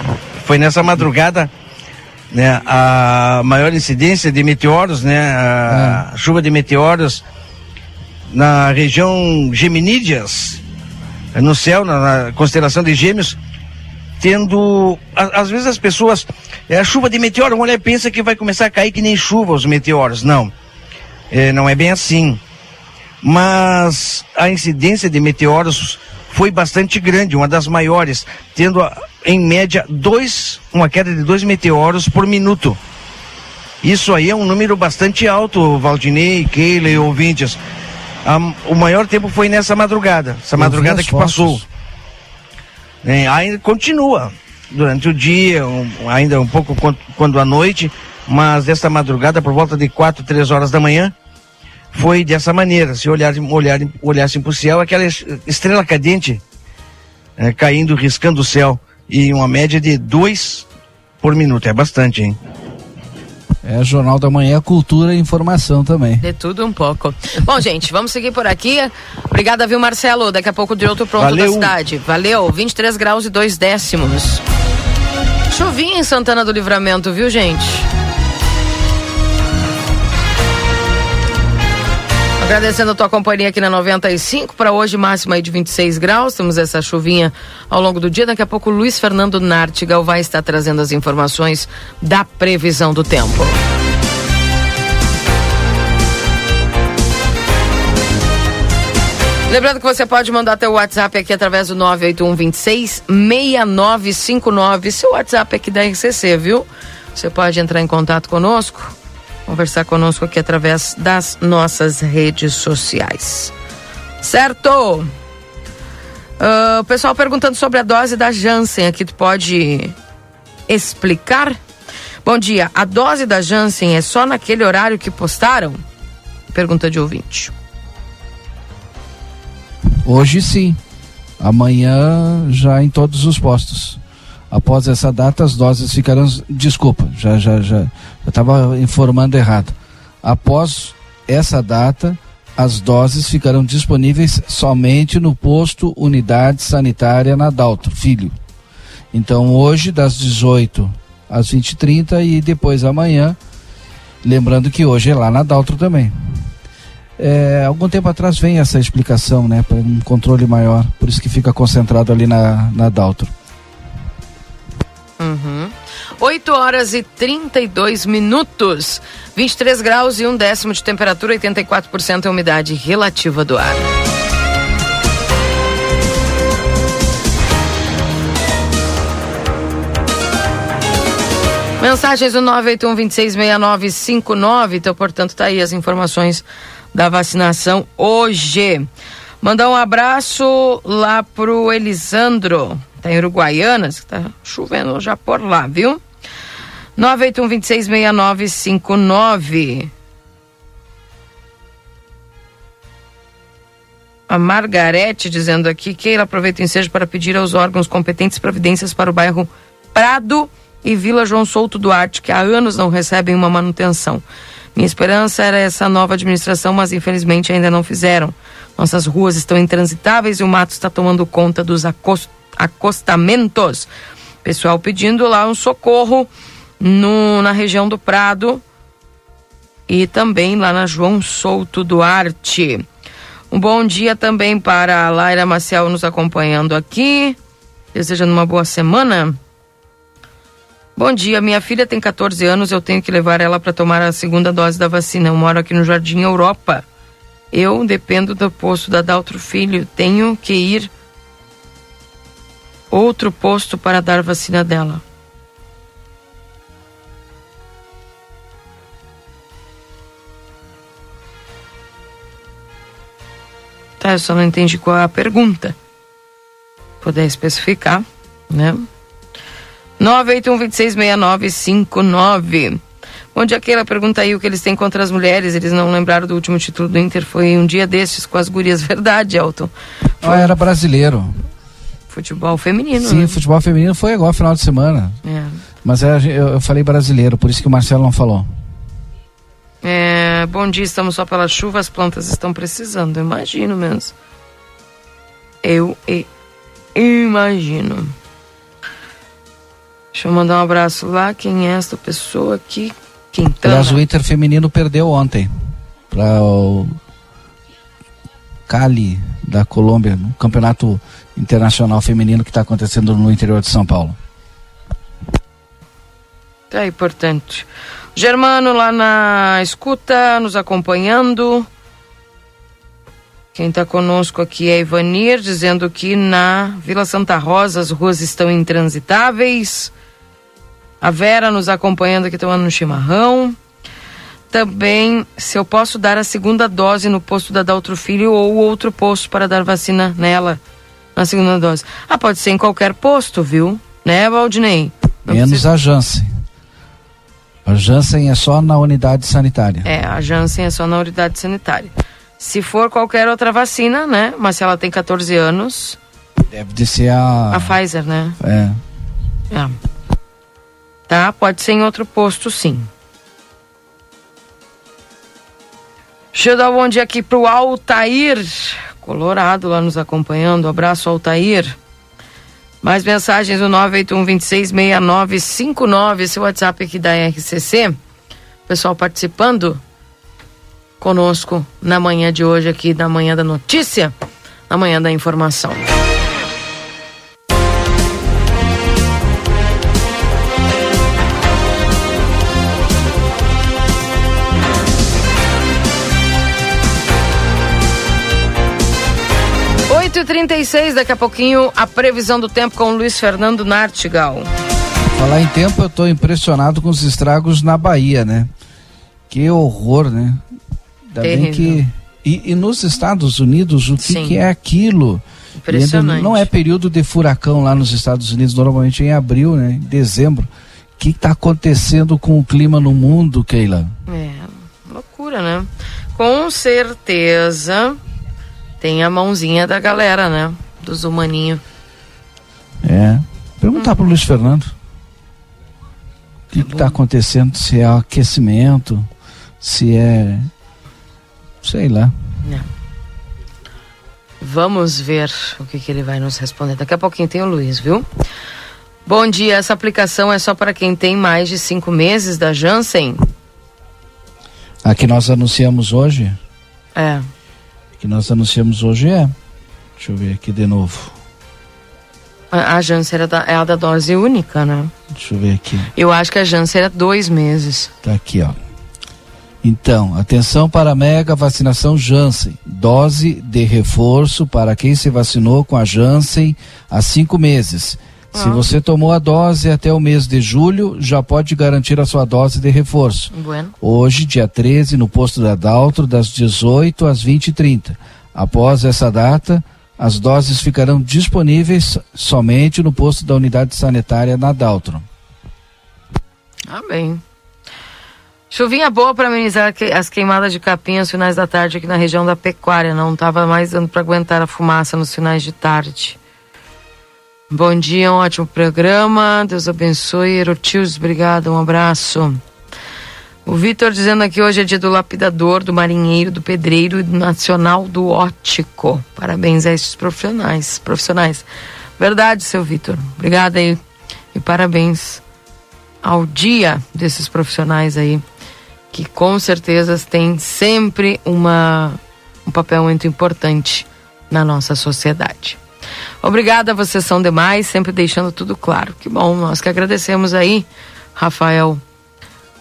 S11: Foi nessa madrugada, né, a maior incidência de meteoros, né, a é. chuva de meteoros na região Geminídeas, no céu, na, na constelação de Gêmeos, tendo. A, às vezes as pessoas. É a chuva de meteoro, a mulher pensa que vai começar a cair que nem chuva os meteoros. Não. É, não é bem assim. Mas a incidência de meteoros foi bastante grande, uma das maiores, tendo em média dois, uma queda de dois meteoros por minuto. Isso aí é um número bastante alto, Valdinei, Keila e ouvintes. O maior tempo foi nessa madrugada, essa Eu madrugada que fotos. passou. É, ainda continua durante o dia, um, ainda um pouco quando, quando à noite, mas esta madrugada, por volta de 4, 3 horas da manhã, foi dessa maneira. Se olhar, olhar, olhassem para o céu, aquela estrela cadente é, caindo, riscando o céu, e uma média de 2 por minuto. É bastante, hein?
S3: É Jornal da Manhã, cultura e informação também.
S1: De tudo um pouco. Bom, gente, vamos seguir por aqui. Obrigada, viu, Marcelo? Daqui a pouco de outro pronto Valeu. da cidade. Valeu, 23 graus e 2 décimos. Chuvinha em Santana do Livramento, viu, gente? Agradecendo a tua companhia aqui na 95 para hoje, máxima aí de 26 graus. Temos essa chuvinha ao longo do dia. Daqui a pouco, Luiz Fernando Nartigal vai estar trazendo as informações da previsão do tempo. Lembrando que você pode mandar teu WhatsApp aqui através do 98126 6959. Seu WhatsApp aqui da RCC, viu? Você pode entrar em contato conosco, conversar conosco aqui através das nossas redes sociais. Certo? Uh, o pessoal perguntando sobre a dose da Janssen aqui, tu pode explicar? Bom dia, a dose da Janssen é só naquele horário que postaram? Pergunta de ouvinte.
S3: Hoje sim. Amanhã já em todos os postos. Após essa data, as doses ficarão. Desculpa, já já já estava informando errado. Após essa data, as doses ficarão disponíveis somente no posto Unidade Sanitária Nadalto, Filho. Então hoje, das 18 às 20h30 e depois amanhã, lembrando que hoje é lá na Daltro também. É, algum tempo atrás vem essa explicação, né, para um controle maior, por isso que fica concentrado ali na, na Daltro.
S1: Uhum. 8 horas e 32 minutos, 23 graus e um décimo de temperatura, 84% é umidade relativa do ar. Mensagens do 981 266959, então, portanto, tá aí as informações da vacinação hoje. Mandar um abraço lá pro Elisandro, tá em Uruguaianas, tá chovendo já por lá, viu? 981-266959. A Margarete dizendo aqui que ela aproveita o ensejo para pedir aos órgãos competentes providências para o bairro Prado e Vila João Souto Duarte, que há anos não recebem uma manutenção. Minha esperança era essa nova administração, mas infelizmente ainda não fizeram. Nossas ruas estão intransitáveis e o mato está tomando conta dos acost acostamentos. Pessoal pedindo lá um socorro no, na região do Prado e também lá na João Souto Duarte. Um bom dia também para a Laira Maciel nos acompanhando aqui. Desejando uma boa semana. Bom dia, minha filha tem 14 anos, eu tenho que levar ela para tomar a segunda dose da vacina. Eu moro aqui no Jardim Europa. Eu dependo do posto da Daltro Filho, tenho que ir outro posto para dar vacina dela. Tá, eu só não entendi qual é a pergunta. Puder especificar, né? 981-266959. Onde aquela pergunta aí o que eles têm contra as mulheres. Eles não lembraram do último título do Inter. Foi um dia destes com as gurias. Verdade, Elton.
S3: Foi... Ah, era brasileiro.
S1: Futebol feminino.
S3: Sim,
S1: né?
S3: futebol feminino foi igual final de semana. É. Mas era, eu, eu falei brasileiro, por isso que o Marcelo não falou.
S1: É, bom dia, estamos só pela chuva, as plantas estão precisando, imagino mesmo. Eu, eu imagino. Deixa eu mandar um abraço lá. Quem é essa pessoa aqui? Quintana.
S3: Aliás, o Inter feminino perdeu ontem para o Cali da Colômbia, no campeonato internacional feminino que está acontecendo no interior de São Paulo.
S1: É importante. Germano lá na escuta, nos acompanhando. Quem está conosco aqui é Ivanir, dizendo que na Vila Santa Rosa as ruas estão intransitáveis. A Vera nos acompanhando aqui tomando um chimarrão. Também, se eu posso dar a segunda dose no posto da Daltro Filho ou outro posto para dar vacina nela, na segunda dose. Ah, pode ser em qualquer posto, viu? Né, Valdinei?
S3: Não Menos precisa... a Janssen. A Janssen é só na unidade sanitária.
S1: É, a Janssen é só na unidade sanitária. Se for qualquer outra vacina, né? Mas se ela tem 14 anos.
S3: Deve de ser a.
S1: A Pfizer, né?
S3: É.
S1: É. Tá? Pode ser em outro posto, sim. Deixa eu dar um bom dia aqui pro Altair, Colorado, lá nos acompanhando. Um abraço, Altair. Mais mensagens no 981 266959, esse WhatsApp aqui da RCC. Pessoal participando conosco na manhã de hoje, aqui na manhã da notícia, na manhã da informação. 8h36, daqui a pouquinho a previsão do tempo com o Luiz Fernando Nartigal.
S3: Falar em tempo, eu estou impressionado com os estragos na Bahia, né? Que horror, né? Ainda bem que. E, e, nos Estados Unidos, o que, que é aquilo?
S1: Impressionante.
S3: Não é período de furacão lá nos Estados Unidos, normalmente é em abril, né? Em dezembro. O que está acontecendo com o clima no mundo, Keila?
S1: É, loucura, né? Com certeza tem a mãozinha da galera, né? Dos humaninhos.
S3: É. Perguntar hum. pro Luiz Fernando. O que está acontecendo? Se é aquecimento, se é. sei lá. É.
S1: Vamos ver o que, que ele vai nos responder. Daqui a pouquinho tem o Luiz, viu? Bom dia, essa aplicação é só para quem tem mais de cinco meses da Janssen?
S3: A que nós anunciamos hoje?
S1: É.
S3: Que nós anunciamos hoje é. Deixa eu ver aqui de novo.
S1: A, a Janssen da, é a da dose única, né?
S3: Deixa eu ver aqui.
S1: Eu acho que a Janssen era dois meses.
S3: Tá aqui, ó. Então, atenção para a mega vacinação Janssen. Dose de reforço para quem se vacinou com a Janssen há cinco meses. Se ah. você tomou a dose até o mês de julho, já pode garantir a sua dose de reforço.
S1: Bueno.
S3: Hoje, dia 13, no posto da Daltro, das 18 às 20h30. Após essa data, as doses ficarão disponíveis somente no posto da unidade sanitária na Daltro.
S1: Bem. Chuvinha boa para amenizar as queimadas de capim aos finais da tarde aqui na região da Pecuária. Não estava mais dando para aguentar a fumaça nos finais de tarde. Bom dia, um ótimo programa. Deus abençoe. Erotius, obrigado, um abraço. O Vitor dizendo aqui hoje é dia do lapidador, do marinheiro, do pedreiro e do nacional do ótico. Parabéns a esses profissionais. Profissionais. Verdade, seu Vitor. Obrigada aí. E parabéns ao dia desses profissionais aí que com certeza tem sempre uma, um papel muito importante na nossa sociedade. Obrigada, vocês são demais, sempre deixando tudo claro. Que bom, nós que agradecemos aí, Rafael,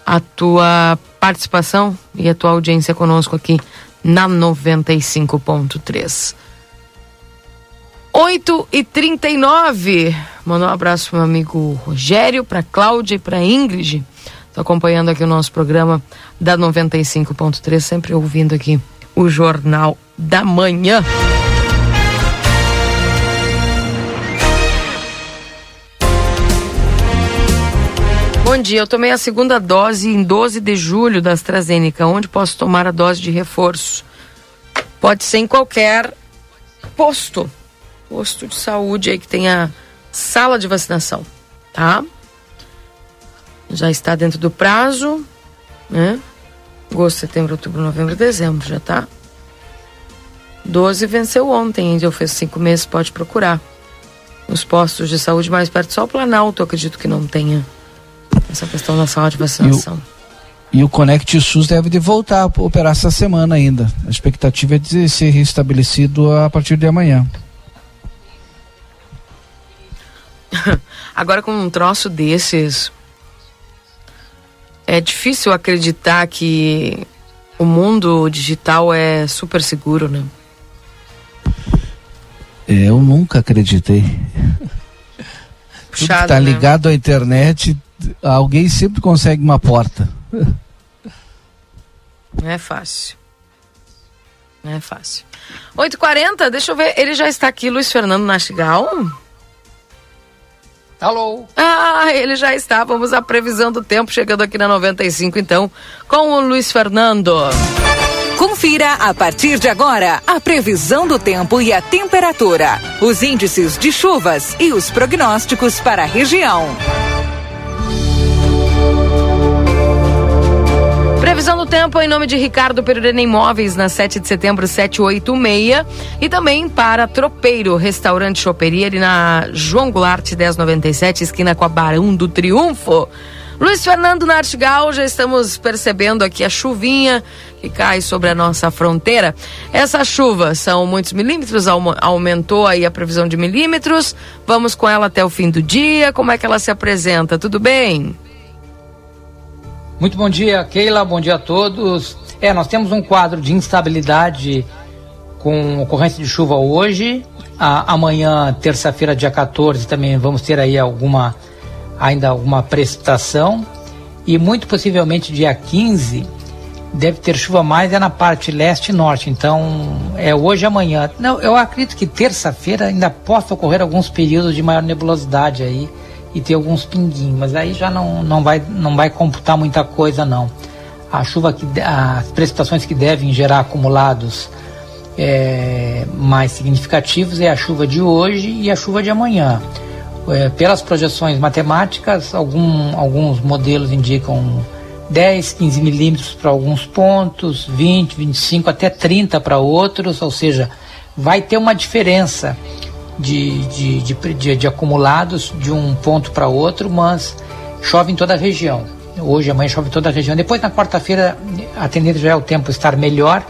S1: a tua participação e a tua audiência conosco aqui na 95.3. 8 e 39 Manda um abraço pro meu amigo Rogério, pra Cláudia e pra Ingrid acompanhando aqui o nosso programa da 95.3, sempre ouvindo aqui o Jornal da Manhã. Bom dia, eu tomei a segunda dose em 12 de julho da AstraZeneca. Onde posso tomar a dose de reforço? Pode ser em qualquer posto, posto de saúde aí que tenha sala de vacinação, tá? já está dentro do prazo, né? Agosto, setembro, outubro, novembro, dezembro, já tá. 12 venceu ontem, ainda fiz cinco meses, pode procurar. Os postos de saúde mais perto, só o Planalto, acredito que não tenha essa questão da sala de vacinação.
S3: E o, e o Conect SUS deve de voltar a operar essa semana ainda. A expectativa é de ser restabelecido a partir de amanhã.
S1: Agora com um troço desses, é difícil acreditar que o mundo digital é super seguro, né?
S3: Eu nunca acreditei. Puxado, Tudo que tá né? ligado à internet, alguém sempre consegue uma porta.
S1: Não é fácil. Não é fácil. 8h40, deixa eu ver. Ele já está aqui, Luiz Fernando Nastigal.
S13: Alô?
S1: Ah, ele já está. Vamos à previsão do tempo, chegando aqui na 95, então, com o Luiz Fernando.
S4: Confira a partir de agora a previsão do tempo e a temperatura, os índices de chuvas e os prognósticos para a região.
S1: Previsão do tempo em nome de Ricardo Perurena Imóveis, na 7 de setembro, 786. E também para Tropeiro, restaurante choperia, ali na João Goulart, 1097, esquina com a Barão do Triunfo. Luiz Fernando Nartigal, já estamos percebendo aqui a chuvinha que cai sobre a nossa fronteira. Essa chuva são muitos milímetros, aumentou aí a previsão de milímetros. Vamos com ela até o fim do dia. Como é que ela se apresenta? Tudo bem?
S13: Muito bom dia, Keila. Bom dia a todos. É, nós temos um quadro de instabilidade com ocorrência de chuva hoje. A, amanhã, terça-feira, dia 14, também vamos ter aí alguma ainda alguma precipitação. E muito possivelmente dia 15 deve ter chuva mais é na parte leste e norte. Então é hoje amanhã. Não, eu acredito que terça-feira ainda possa ocorrer alguns períodos de maior nebulosidade aí e ter alguns pinguinhos, mas aí já não, não, vai, não vai computar muita coisa não. A chuva que as precipitações que devem gerar acumulados é, mais significativos é a chuva de hoje e a chuva de amanhã. É, pelas projeções matemáticas, algum, alguns modelos indicam 10, 15 milímetros para alguns pontos, 20, 25 até 30 para outros, ou seja, vai ter uma diferença de, de, de, de, de acumulados de um ponto para outro, mas chove em toda a região. Hoje, amanhã chove em toda a região. Depois, na quarta-feira, a tendência já é o tempo estar melhor,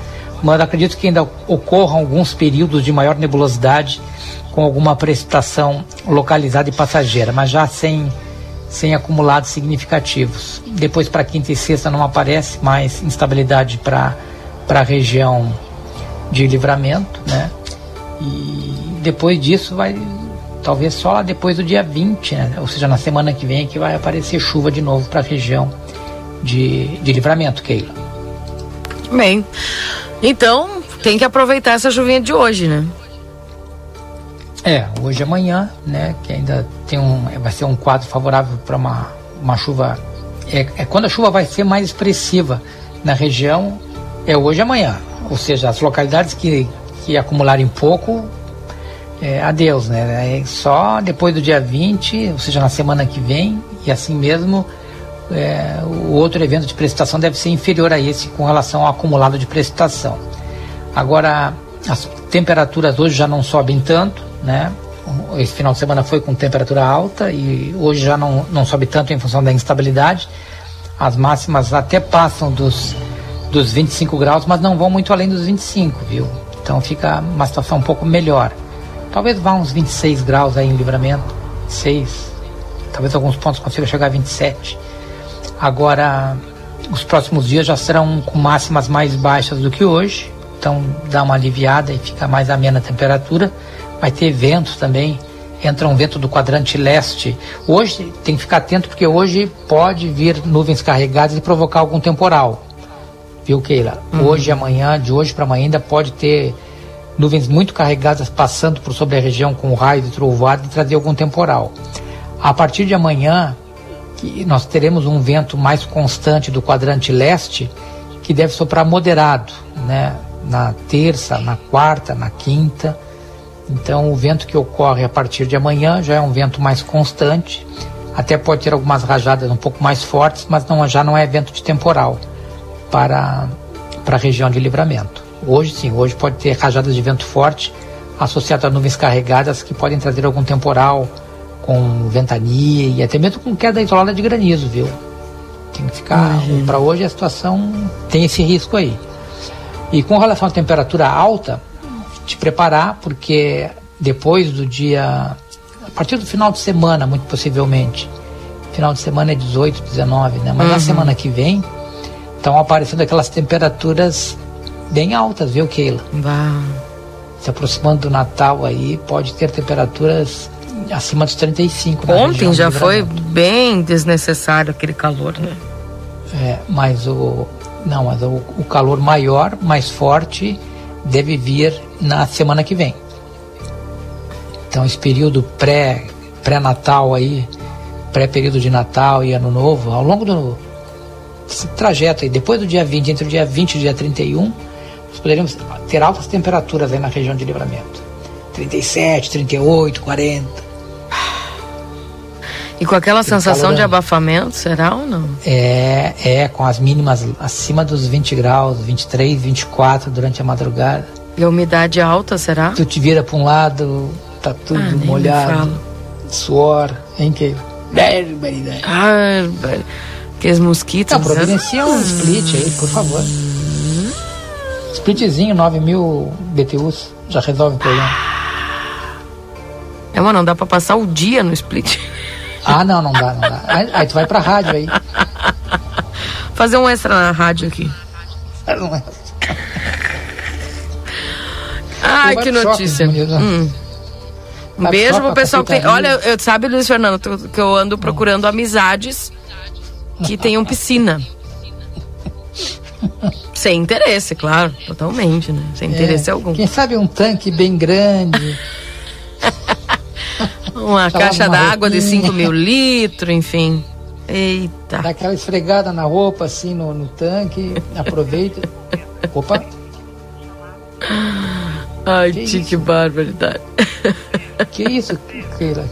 S13: mas acredito que ainda ocorram alguns períodos de maior nebulosidade com alguma precipitação localizada e passageira, mas já sem, sem acumulados significativos. Depois, para quinta e sexta, não aparece mais instabilidade para a região de livramento, né? E depois disso vai talvez só lá depois do dia 20, né? ou seja, na semana que vem que vai aparecer chuva de novo para a região de, de livramento, Keila.
S1: Bem, então tem que aproveitar essa chuvinha de hoje, né?
S13: É, hoje e amanhã, né? Que ainda tem um, vai ser um quadro favorável para uma, uma chuva. É, é quando a chuva vai ser mais expressiva na região, é hoje e amanhã. Ou seja, as localidades que, que acumularem pouco, é, adeus, né? É só depois do dia 20, ou seja, na semana que vem, e assim mesmo é, o outro evento de precipitação deve ser inferior a esse com relação ao acumulado de precipitação. Agora, as temperaturas hoje já não sobem tanto, né? Esse final de semana foi com temperatura alta e hoje já não, não sobe tanto em função da instabilidade. As máximas até passam dos, dos 25 graus, mas não vão muito além dos 25, viu? Então fica uma situação um pouco melhor. Talvez vá uns 26 graus aí em livramento, 6. Talvez alguns pontos consigam chegar a 27. Agora, os próximos dias já serão com máximas mais baixas do que hoje, então dá uma aliviada e fica mais amena a temperatura. Vai ter ventos também, entra um vento do quadrante leste. Hoje tem que ficar atento porque hoje pode vir nuvens carregadas e provocar algum temporal. Viu, Keila? Uhum. Hoje amanhã, de hoje para amanhã, ainda pode ter nuvens muito carregadas passando por sobre a região com raio de trovoada e trazer algum temporal. A partir de amanhã, nós teremos um vento mais constante do quadrante leste, que deve soprar moderado, né? Na terça, na quarta, na quinta. Então, o vento que ocorre a partir de amanhã já é um vento mais constante. Até pode ter algumas rajadas um pouco mais fortes, mas não, já não é vento de temporal para, para a região de livramento. Hoje sim, hoje pode ter rajadas de vento forte associadas a nuvens carregadas que podem trazer algum temporal com ventania e até mesmo com queda isolada de granizo, viu? Tem que ficar. Para hoje a situação tem esse risco aí. E com relação à temperatura alta, te preparar, porque depois do dia. A partir do final de semana, muito possivelmente. Final de semana é 18, 19, né? Mas uhum. na semana que vem estão aparecendo aquelas temperaturas bem altas, viu, Keila?
S1: Uau.
S13: Se aproximando do Natal aí, pode ter temperaturas acima dos 35.
S1: Ontem já foi bem desnecessário aquele calor, né?
S13: É, mas o não, mas o, o calor maior, mais forte, deve vir na semana que vem. Então esse período pré pré-natal aí, pré-período de Natal e Ano Novo, ao longo do trajeto aí, depois do dia 20, entre o dia 20 e o dia 31, nós poderíamos ter altas temperaturas aí na região de livramento. 37, 38, 40.
S1: E com aquela sensação de abafamento, será ou não?
S13: É, é, com as mínimas acima dos 20 graus, 23, 24 durante a madrugada.
S1: E a umidade alta, será?
S13: Tu te vira para um lado, tá tudo ah, molhado, suor, hein, que
S1: barbaridade. Aqueles mosquitos.
S13: Não, providencia um split aí, por favor. Splitzinho, 9 mil BTUs, já resolve o problema.
S1: É, mas não dá pra passar o dia no split.
S13: Ah, não, não dá, não dá. Aí, aí tu vai pra rádio aí.
S1: Fazer um extra na rádio aqui. Ai, que notícia. Hum. Um beijo pro pessoal que tem. Olha, eu, sabe, Luiz Fernando, que eu ando procurando amizades que tenham piscina. Sem interesse, claro, totalmente, né? Sem interesse
S13: é,
S1: algum.
S13: Quem sabe um tanque bem grande.
S1: Uma caixa d'água de 5 mil litros, enfim. Eita.
S13: Dá aquela esfregada na roupa, assim, no, no tanque, aproveita. Opa.
S1: Ai, que, que barbaridade.
S13: Que isso, Keila?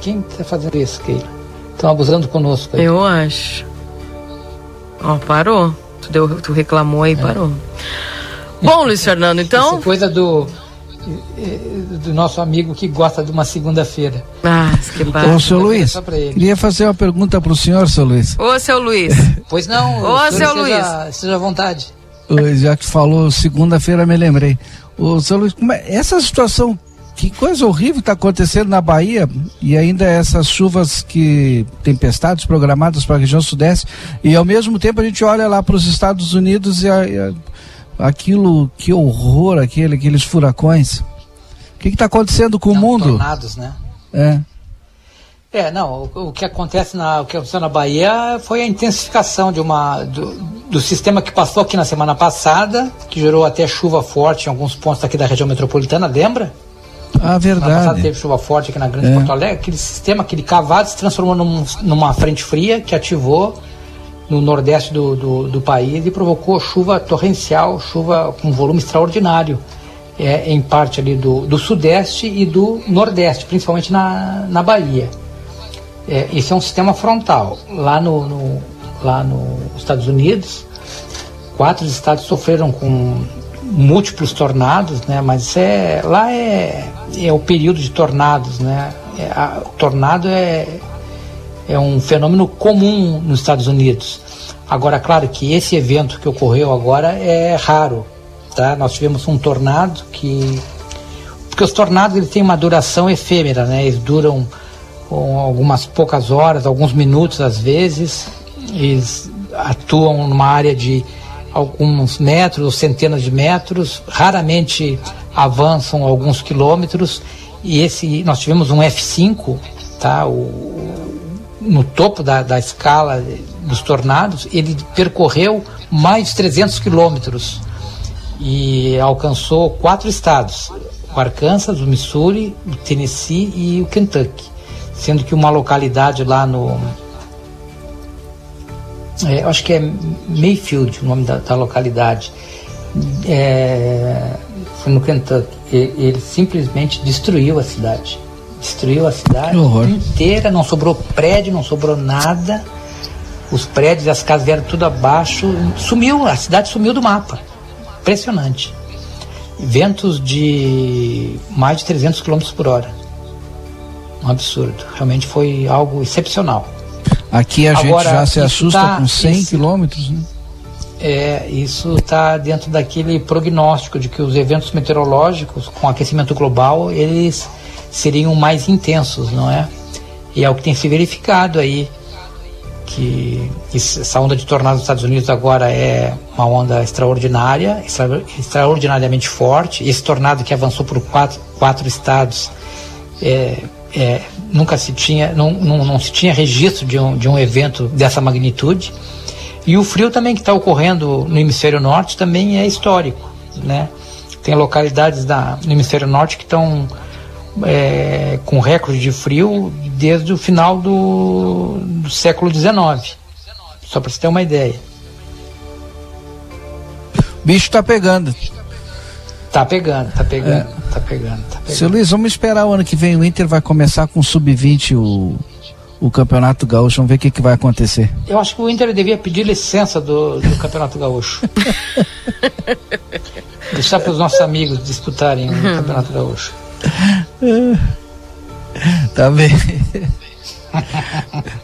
S13: Quem está fazendo isso, Keila? Estão abusando conosco.
S1: Aí. Eu acho. Ó, parou. Tu, deu, tu reclamou aí, é. parou. Bom, Luiz Fernando, então.
S13: Essa coisa do do nosso amigo que gosta de uma segunda-feira.
S1: Ah, que barato.
S3: Ô, seu Luiz, queria fazer uma pergunta para o senhor, seu Luiz.
S1: Ô, seu Luiz.
S13: Pois não,
S1: Ô, seu
S13: seja,
S1: Luiz.
S13: Seja à vontade.
S3: Já que falou segunda-feira, me lembrei. Ô, seu Luiz, é, essa situação que coisa horrível está acontecendo na Bahia e ainda essas chuvas que tempestades programadas para a região sudeste e ao mesmo tempo a gente olha lá para os Estados Unidos e, a, e a, aquilo que horror aquele aqueles furacões. O que está acontecendo com
S13: Não,
S3: o mundo?
S13: Tornados, né?
S3: É.
S13: É, não, o, o, que acontece na, o que aconteceu na Bahia foi a intensificação de uma, do, do, sistema que passou aqui na semana passada, que gerou até chuva forte em alguns pontos aqui da região metropolitana, lembra?
S3: Ah, verdade. Semana passada
S13: teve chuva forte aqui na Grande é. Porto Alegre. Aquele sistema, aquele cavado se transformou num, numa frente fria que ativou no nordeste do, do, do, país e provocou chuva torrencial, chuva com volume extraordinário é, em parte ali do, do sudeste e do nordeste, principalmente na, na Bahia. É, esse é um sistema frontal. Lá no, no, lá nos Estados Unidos, quatro estados sofreram com múltiplos tornados, né? Mas é, lá é, é o período de tornados, né? É, a, o tornado é, é um fenômeno comum nos Estados Unidos. Agora, claro que esse evento que ocorreu agora é raro, tá? Nós tivemos um tornado que porque os tornados eles têm uma duração efêmera, né? Eles duram algumas poucas horas, alguns minutos às vezes. Eles atuam numa área de alguns metros ou centenas de metros, raramente avançam alguns quilômetros. E esse nós tivemos um F5, tá? O, no topo da, da escala dos tornados, ele percorreu mais de 300 quilômetros e alcançou quatro estados: o Arkansas, o Missouri, o Tennessee e o Kentucky sendo que uma localidade lá no. É, acho que é Mayfield, o nome da, da localidade. É, no Kentucky. Ele, simplesmente destruiu a cidade. Destruiu a cidade inteira, não sobrou prédio, não sobrou nada. Os prédios e as casas vieram tudo abaixo. Sumiu, a cidade sumiu do mapa. Impressionante. Ventos de mais de 300 km por hora um absurdo. Realmente foi algo excepcional.
S3: Aqui a Agora, gente já se assusta tá, com 100 isso, quilômetros, né?
S13: É, isso está dentro daquele prognóstico de que os eventos meteorológicos com aquecimento global eles seriam mais intensos, não é? E é o que tem se verificado aí que essa onda de tornado nos Estados Unidos agora é uma onda extraordinária, extra, extraordinariamente forte. Esse tornado que avançou por quatro, quatro estados é, é, nunca se tinha, não, não, não, se tinha registro de um, de um evento dessa magnitude. E o frio também que está ocorrendo no hemisfério norte também é histórico, né? Tem localidades da, no hemisfério norte que estão é, com recorde de frio desde o final do, do século XIX. Só para você ter uma ideia.
S3: O bicho está pegando.
S13: Tá pegando, tá pegando, é. tá pegando, tá pegando.
S3: Seu Luiz, vamos esperar o ano que vem. O Inter vai começar com sub-20 o, o Campeonato Gaúcho. Vamos ver o que, que vai acontecer.
S13: Eu acho que o Inter devia pedir licença do, do Campeonato Gaúcho. Deixar para os nossos amigos disputarem o Campeonato Gaúcho.
S3: tá bem.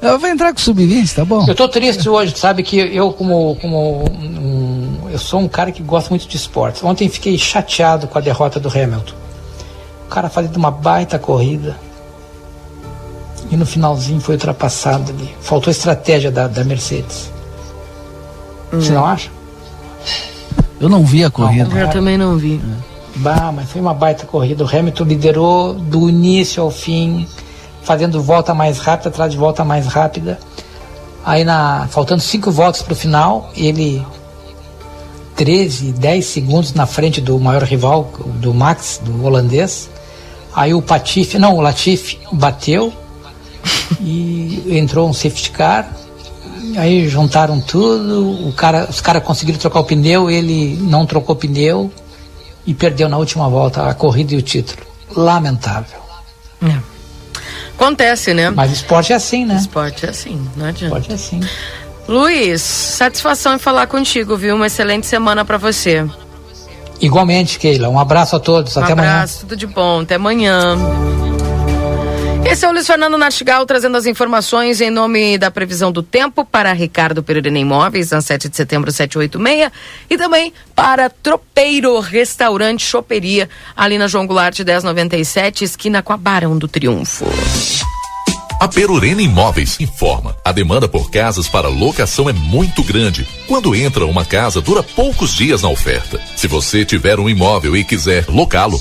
S3: Eu vou entrar com sub-20, tá bom?
S13: Eu tô triste hoje, sabe que eu como, como um, eu sou um cara que gosta muito de esportes. Ontem fiquei chateado com a derrota do Hamilton. O cara fazendo uma baita corrida. E no finalzinho foi ultrapassado ali. Faltou estratégia da, da Mercedes. Hum. Você não acha?
S3: Eu não vi a corrida.
S1: eu também não vi.
S13: Bah, mas foi uma baita corrida. O Hamilton liderou do início ao fim, fazendo volta mais rápida, atrás de volta mais rápida. Aí, na, faltando cinco voltas para o final, ele 13, 10 segundos na frente do maior rival, do Max, do holandês. Aí o Patife, não, o Latifi bateu e entrou um safety car. Aí juntaram tudo, o cara, os caras conseguiram trocar o pneu, ele não trocou pneu e perdeu na última volta a corrida e o título. Lamentável.
S1: É. Acontece, né?
S13: Mas esporte é assim, né?
S1: Esporte é assim, não adianta.
S13: Esporte é assim.
S1: Luiz, satisfação em falar contigo, viu? Uma excelente semana para você.
S13: Igualmente, Keila. Um abraço a todos.
S1: Um
S13: Até
S1: abraço,
S13: amanhã.
S1: tudo de bom. Até amanhã. Esse é o Luiz Fernando Nartigal trazendo as informações em nome da previsão do tempo para Ricardo Pereira Imóveis, na 7 de setembro, 786, e também para Tropeiro Restaurante Choperia, ali na João Goulart 1097, esquina com a Barão do Triunfo.
S5: A Perurena Imóveis informa. A demanda por casas para locação é muito grande. Quando entra uma casa, dura poucos dias na oferta. Se você tiver um imóvel e quiser locá-lo,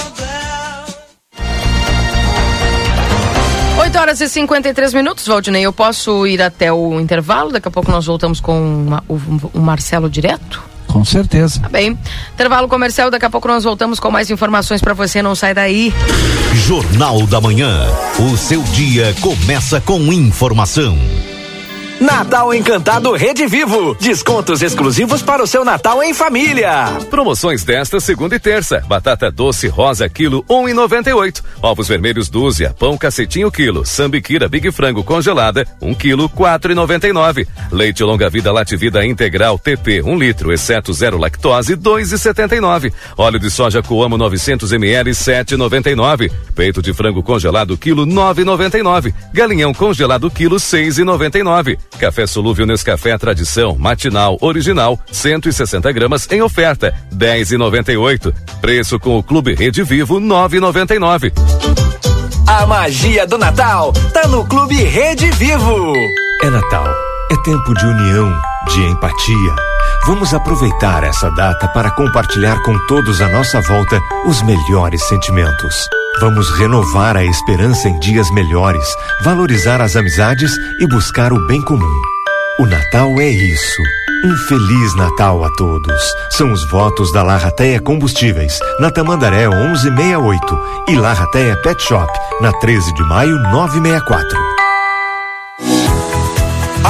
S1: 8 horas e 53 minutos, Valdinei. Eu posso ir até o intervalo? Daqui a pouco nós voltamos com uma- o, o Marcelo direto?
S3: Com certeza.
S1: Tá bem. Intervalo comercial, daqui a pouco nós voltamos com mais informações para você. Não sai daí.
S7: Jornal da Manhã. O seu dia começa com informação.
S14: Natal Encantado Rede Vivo. Descontos exclusivos para o seu Natal em família.
S15: Promoções desta segunda e terça. Batata doce rosa quilo um e noventa e oito. Ovos vermelhos dúzia, pão cacetinho quilo, sambiquira big frango congelada um quilo quatro e noventa e nove. Leite longa vida lativida integral TP um litro, exceto zero lactose dois e setenta e nove. Óleo de soja Coamo 900 ml sete e noventa e nove. Peito de frango congelado quilo nove e noventa e nove. Galinhão congelado quilo seis e noventa e nove. Café solúvel Nescafé Tradição Matinal Original 160 gramas em oferta 10,98. Preço com o Clube Rede Vivo 9,99.
S14: A magia do Natal tá no Clube Rede Vivo.
S16: É Natal. É tempo de união, de empatia. Vamos aproveitar essa data para compartilhar com todos à nossa volta os melhores sentimentos. Vamos renovar a esperança em dias melhores, valorizar as amizades e buscar o bem comum. O Natal é isso. Um feliz Natal a todos. São os votos da Larrateia Combustíveis, na Tamandaré 1168 e Larrateia Pet Shop, na 13 de maio 964.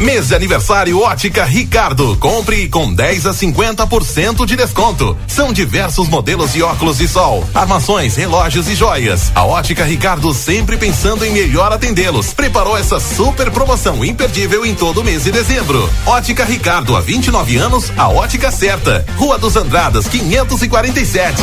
S5: Mês de aniversário Ótica Ricardo. Compre com 10 a 50% de desconto. São diversos modelos de óculos de sol, armações, relógios e joias. A Ótica Ricardo sempre pensando em melhor atendê-los. Preparou essa super promoção imperdível em todo mês de dezembro. Ótica Ricardo, há 29 anos, a ótica certa. Rua dos Andradas, 547.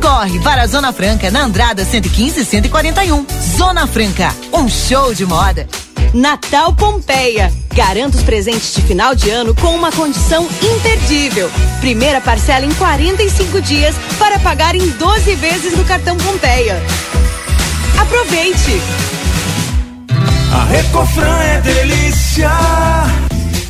S17: Corre para a Zona Franca na Andrada 115 e 141. Zona Franca, um show de moda.
S18: Natal Pompeia. Garanta os presentes de final de ano com uma condição imperdível. Primeira parcela em 45 dias para pagar em 12 vezes no cartão Pompeia. Aproveite!
S19: A Recofran é delícia.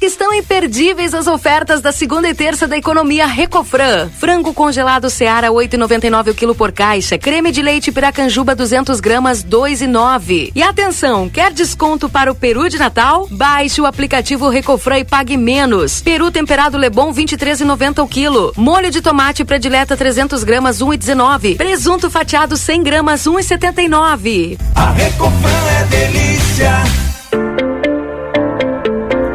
S20: Estão imperdíveis as ofertas da segunda e terça da economia Recofran. Frango congelado Seara 8,99 o quilo por caixa. Creme de leite Piracanjuba 200 gramas 2,9. E atenção, quer desconto para o peru de Natal? Baixe o aplicativo Recofran e pague menos. Peru temperado Lebon 23,90 o quilo. Molho de tomate predileta 300 gramas 1,19. Presunto fatiado 100 gramas 1,79.
S19: A Recofran é delícia.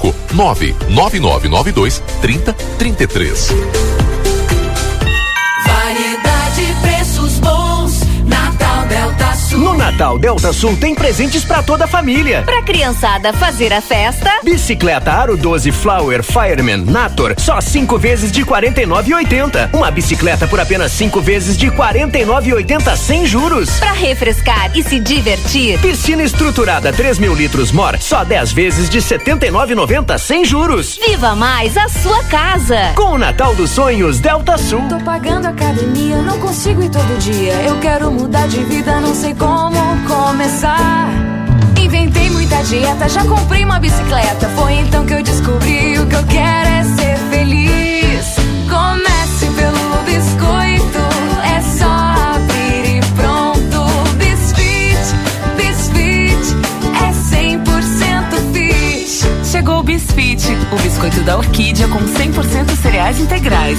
S5: cinco nove nove nove nove dois trinta trinta e três.
S19: Variedade, preços bons, Natal Delta Sul.
S14: No Natal Delta Sul tem presentes para toda a família.
S21: Pra criançada fazer a festa.
S14: Bicicleta Aro 12 Flower Fireman Nator, só cinco vezes de 49,80. Uma bicicleta por apenas cinco vezes de 49,80 sem juros.
S21: Pra refrescar e se divertir.
S14: Piscina estruturada 3 mil litros Mor, só 10 vezes de 79,90 sem juros.
S21: Viva mais a sua casa.
S14: Com o Natal dos Sonhos Delta Sul.
S22: Tô pagando academia, não consigo ir todo dia. Eu quero mudar de vida, não sei como começar. Inventei muita dieta, já comprei uma bicicleta. Foi então que eu descobri o que eu quero é ser feliz. Comece pelo biscoito, é só abrir e pronto. Bisfit, Bisfit, é 100% fit.
S23: Chegou o Bisfit, o biscoito da Orquídea com 100% cereais integrais.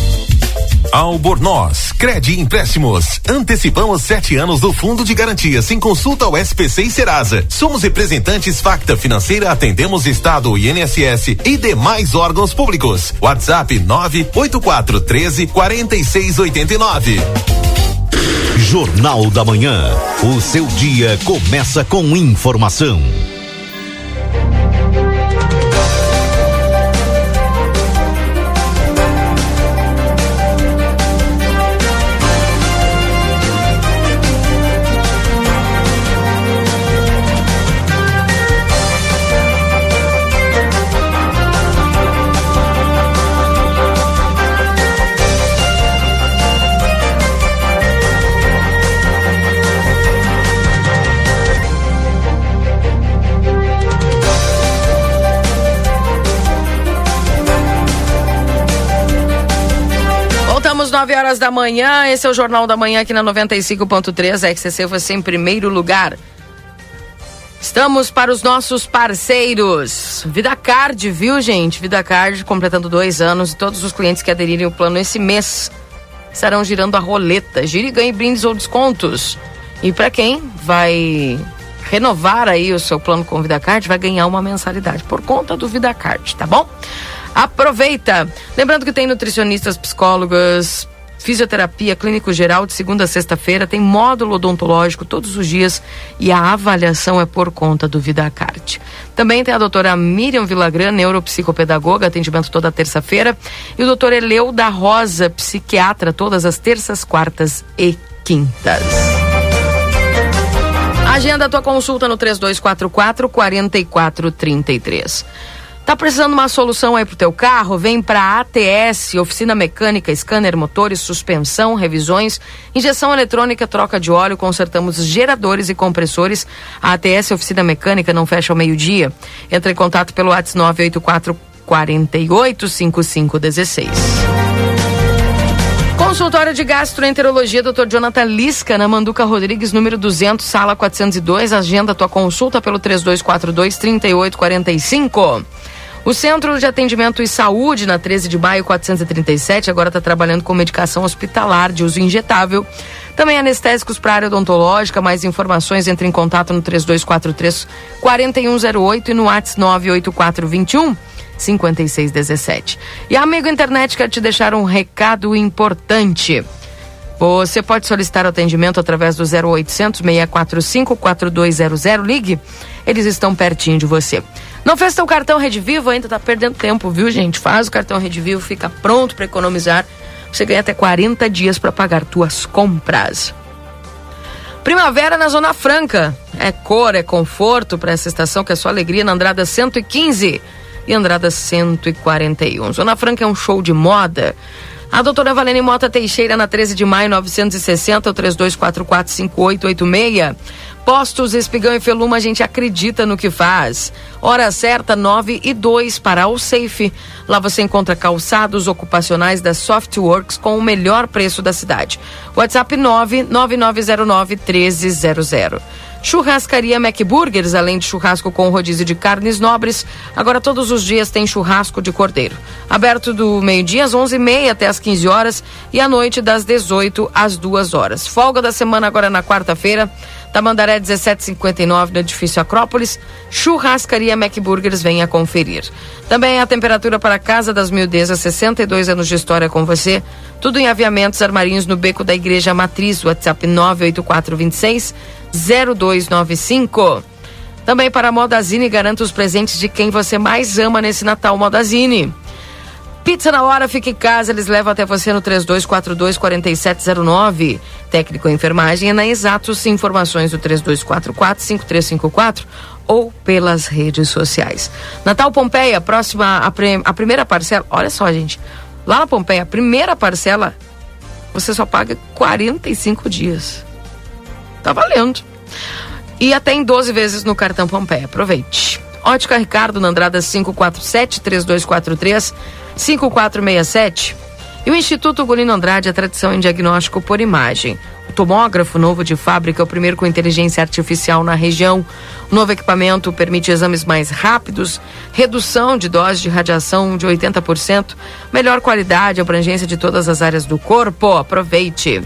S24: Albornoz, Crede Empréstimos. Antecipamos sete anos do Fundo de Garantia sem consulta ao SPC e Serasa. Somos representantes Facta Financeira, atendemos Estado, INSS e demais órgãos públicos. WhatsApp 984 13 4689.
S7: Jornal da Manhã. O seu dia começa com informação.
S1: Horas da manhã. Esse é o Jornal da Manhã aqui na 95.3. A XCC você em primeiro lugar. Estamos para os nossos parceiros. Vida Card, viu, gente? Vida Card completando dois anos e todos os clientes que aderirem ao plano esse mês estarão girando a roleta. Gire ganhe brindes ou descontos. E para quem vai renovar aí o seu plano com Vida Card, vai ganhar uma mensalidade por conta do Vida Card, tá bom? Aproveita! Lembrando que tem nutricionistas, psicólogas, fisioterapia, clínico geral de segunda a sexta-feira, tem módulo odontológico todos os dias e a avaliação é por conta do VidaCard. Também tem a doutora Miriam Vilagran, neuropsicopedagoga, atendimento toda terça-feira, e o doutor Eleu da Rosa, psiquiatra, todas as terças, quartas e quintas. Agenda a tua consulta no 3244 4433. Tá precisando de uma solução aí pro teu carro? Vem pra ATS, oficina mecânica, scanner, motores, suspensão, revisões, injeção eletrônica, troca de óleo, consertamos geradores e compressores. A ATS, oficina mecânica, não fecha ao meio-dia. Entra em contato pelo WhatsApp 984 48 5516. Consultório de Gastroenterologia, Dr. Jonathan Lisca, na Manduca Rodrigues, número 200, sala 402. Agenda tua consulta pelo 3242-3845. O Centro de Atendimento e Saúde, na 13 de maio 437, agora está trabalhando com medicação hospitalar de uso injetável. Também anestésicos para área odontológica. Mais informações, entre em contato no 3243-4108 e no WhatsApp 98421. 5617. E amigo internet, quero te deixar um recado importante. Você pode solicitar atendimento através do 0800 645 4200. Ligue, eles estão pertinho de você. Não fez seu cartão Rede Vivo? Ainda está perdendo tempo, viu, gente? Faz o cartão Rede Vivo, fica pronto para economizar. Você ganha até 40 dias para pagar tuas compras. Primavera na Zona Franca. É cor, é conforto para essa estação que é sua alegria na Andrada 115 e Andrada 141. Zona Franca é um show de moda. A doutora Valene Mota Teixeira, na 13 de maio, 960, o 32445886. Postos Espigão e Feluma, a gente acredita no que faz. Hora certa, 9 e 2 para o Safe. Lá você encontra calçados ocupacionais da Softworks com o melhor preço da cidade. WhatsApp 99909 1300. Churrascaria McBurgers, além de churrasco com rodízio de carnes nobres, agora todos os dias tem churrasco de cordeiro. Aberto do meio-dia às 11h30 até às 15 horas e à noite das 18 às 2 horas. Folga da semana agora na quarta-feira. Tamandaré 1759 no edifício Acrópolis. Churrascaria McBurgers, venha conferir. Também a temperatura para a Casa das Mildezas, 62 anos de história com você. Tudo em aviamentos armarinhos no beco da Igreja Matriz, WhatsApp 98426 0295. Também para a Modazine, garanta os presentes de quem você mais ama nesse Natal Modazine. Pizza na hora, fica em casa, eles levam até você no 3242-4709. Técnico em enfermagem é na Exatos, informações do 3244-5354 ou pelas redes sociais. Natal Pompeia, próxima, a, a primeira parcela, olha só gente, lá na Pompeia, a primeira parcela, você só paga 45 dias. Tá valendo. E até em 12 vezes no cartão Pompeia. Aproveite. Ótica Ricardo, na Andrada 547-3243-5467. E o Instituto Golino Andrade, a tradição em diagnóstico por imagem. Tomógrafo novo de fábrica o primeiro com inteligência artificial na região. O novo equipamento permite exames mais rápidos, redução de dose de radiação de 80%, melhor qualidade e abrangência de todas as áreas do corpo. Aproveite.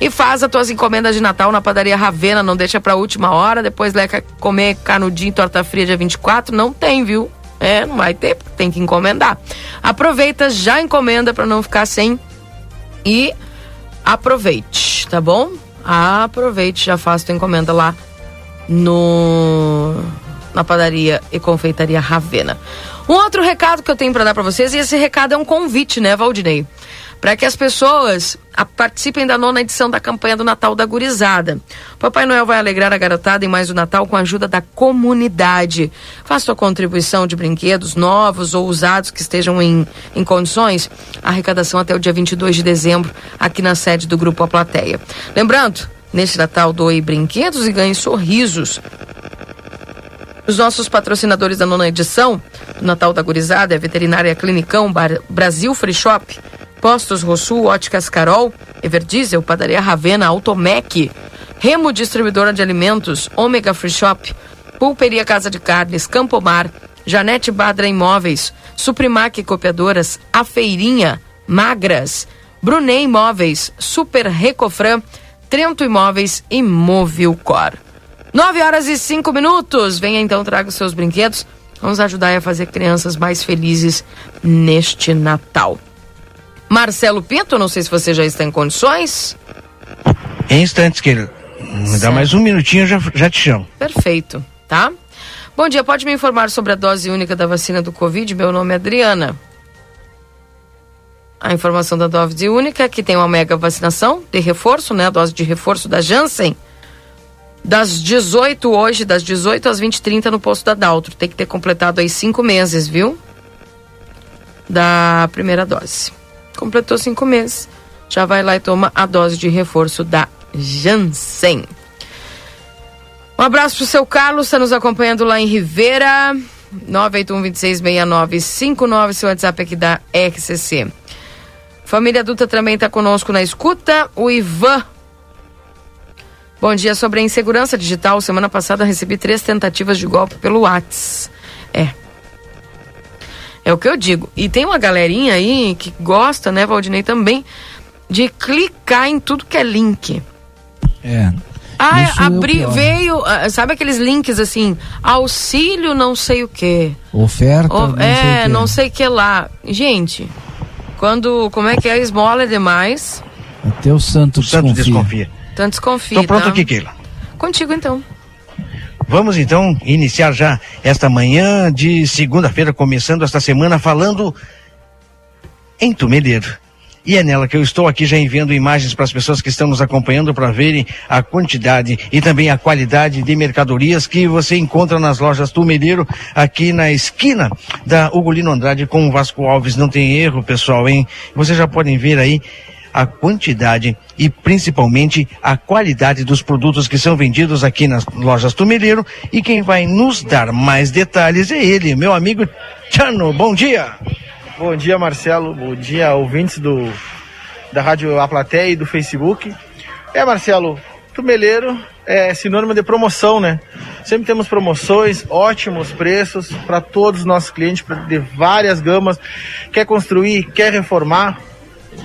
S1: E faz as tuas encomendas de Natal na padaria Ravena, não deixa pra última hora, depois leca comer canudinho, torta fria dia 24, não tem, viu? É, não vai ter, tem que encomendar. Aproveita, já encomenda para não ficar sem e aproveite, tá bom? Aproveite, já faça tua encomenda lá no na padaria e confeitaria Ravena. Um outro recado que eu tenho para dar para vocês e esse recado é um convite, né, Valdinei? Para que as pessoas participem da nona edição da campanha do Natal da Gurizada. Papai Noel vai alegrar a garotada em mais o Natal com a ajuda da comunidade. Faça sua contribuição de brinquedos novos ou usados que estejam em, em condições. Arrecadação até o dia 22 de dezembro, aqui na sede do Grupo A Plateia. Lembrando, neste Natal doe brinquedos e ganhe sorrisos. Os nossos patrocinadores da nona edição do Natal da Gurizada é Veterinária Clinicão Bar Brasil Free Shop, Postos Rosul, Óticas Carol, Everdiesel, Padaria Ravena, Automec, Remo Distribuidora de Alimentos, Ômega Free Shop, Pulperia Casa de Carnes, Campomar, Janete Badra Imóveis, Suprimac Copiadoras, A Feirinha, Magras, Brunei Imóveis, Super Recofran, Trento Imóveis e Movilcor. 9 horas e 5 minutos. Venha então, traga os seus brinquedos. Vamos ajudar a fazer crianças mais felizes neste Natal. Marcelo Pinto, não sei se você já está em condições.
S11: Em instantes, que Me certo. dá mais um minutinho, já, já te chamo.
S1: Perfeito, tá? Bom dia, pode me informar sobre a dose única da vacina do Covid? Meu nome é Adriana. A informação da dose única é que tem uma mega vacinação de reforço, né? A dose de reforço da Janssen. Das 18 hoje, das 18 às 20 30 no posto da Daltro. Tem que ter completado aí cinco meses, viu? Da primeira dose completou cinco meses, já vai lá e toma a dose de reforço da Janssen. Um abraço pro seu Carlos, está nos acompanhando lá em Rivera, 981 266959, seu WhatsApp aqui da RCC. Família adulta também está conosco na escuta. O Ivan. Bom dia sobre a insegurança digital. Semana passada recebi três tentativas de golpe pelo Whats. É. É o que eu digo. E tem uma galerinha aí que gosta, né, Valdinei, também, de clicar em tudo que é link.
S3: É.
S1: Ah,
S3: Isso é o
S1: abri,
S3: pior.
S1: veio, ah, sabe aqueles links assim, auxílio não sei o quê.
S3: Oferta.
S1: Ou-
S3: não sei
S1: é,
S3: o quê.
S1: não sei o que lá. Gente, quando, como é que é, a esmola é demais,
S3: Até o santo,
S11: santo
S3: desconfia.
S11: desconfia.
S1: então desconfia.
S11: Tô pronto
S1: tá?
S11: aqui, Keila.
S1: Contigo então.
S11: Vamos então iniciar já esta manhã de segunda-feira, começando esta semana falando em Tumeleiro. E é nela que eu estou aqui já enviando imagens para as pessoas que estão nos acompanhando para verem a quantidade e também a qualidade de mercadorias que você encontra nas lojas Tumeleiro, aqui na esquina da Ugolino Andrade com o Vasco Alves. Não tem erro, pessoal, hein? Vocês já podem ver aí a quantidade e principalmente a qualidade dos produtos que são vendidos aqui nas lojas Tumeleiro. E quem vai nos dar mais detalhes é ele, meu amigo Tchano. Bom dia!
S25: Bom dia, Marcelo. Bom dia, ouvintes do, da Rádio A Plateia e do Facebook. É, Marcelo, Tumeleiro é sinônimo de promoção, né? Sempre temos promoções, ótimos preços para todos os nossos clientes, de várias gamas. Quer construir, quer reformar,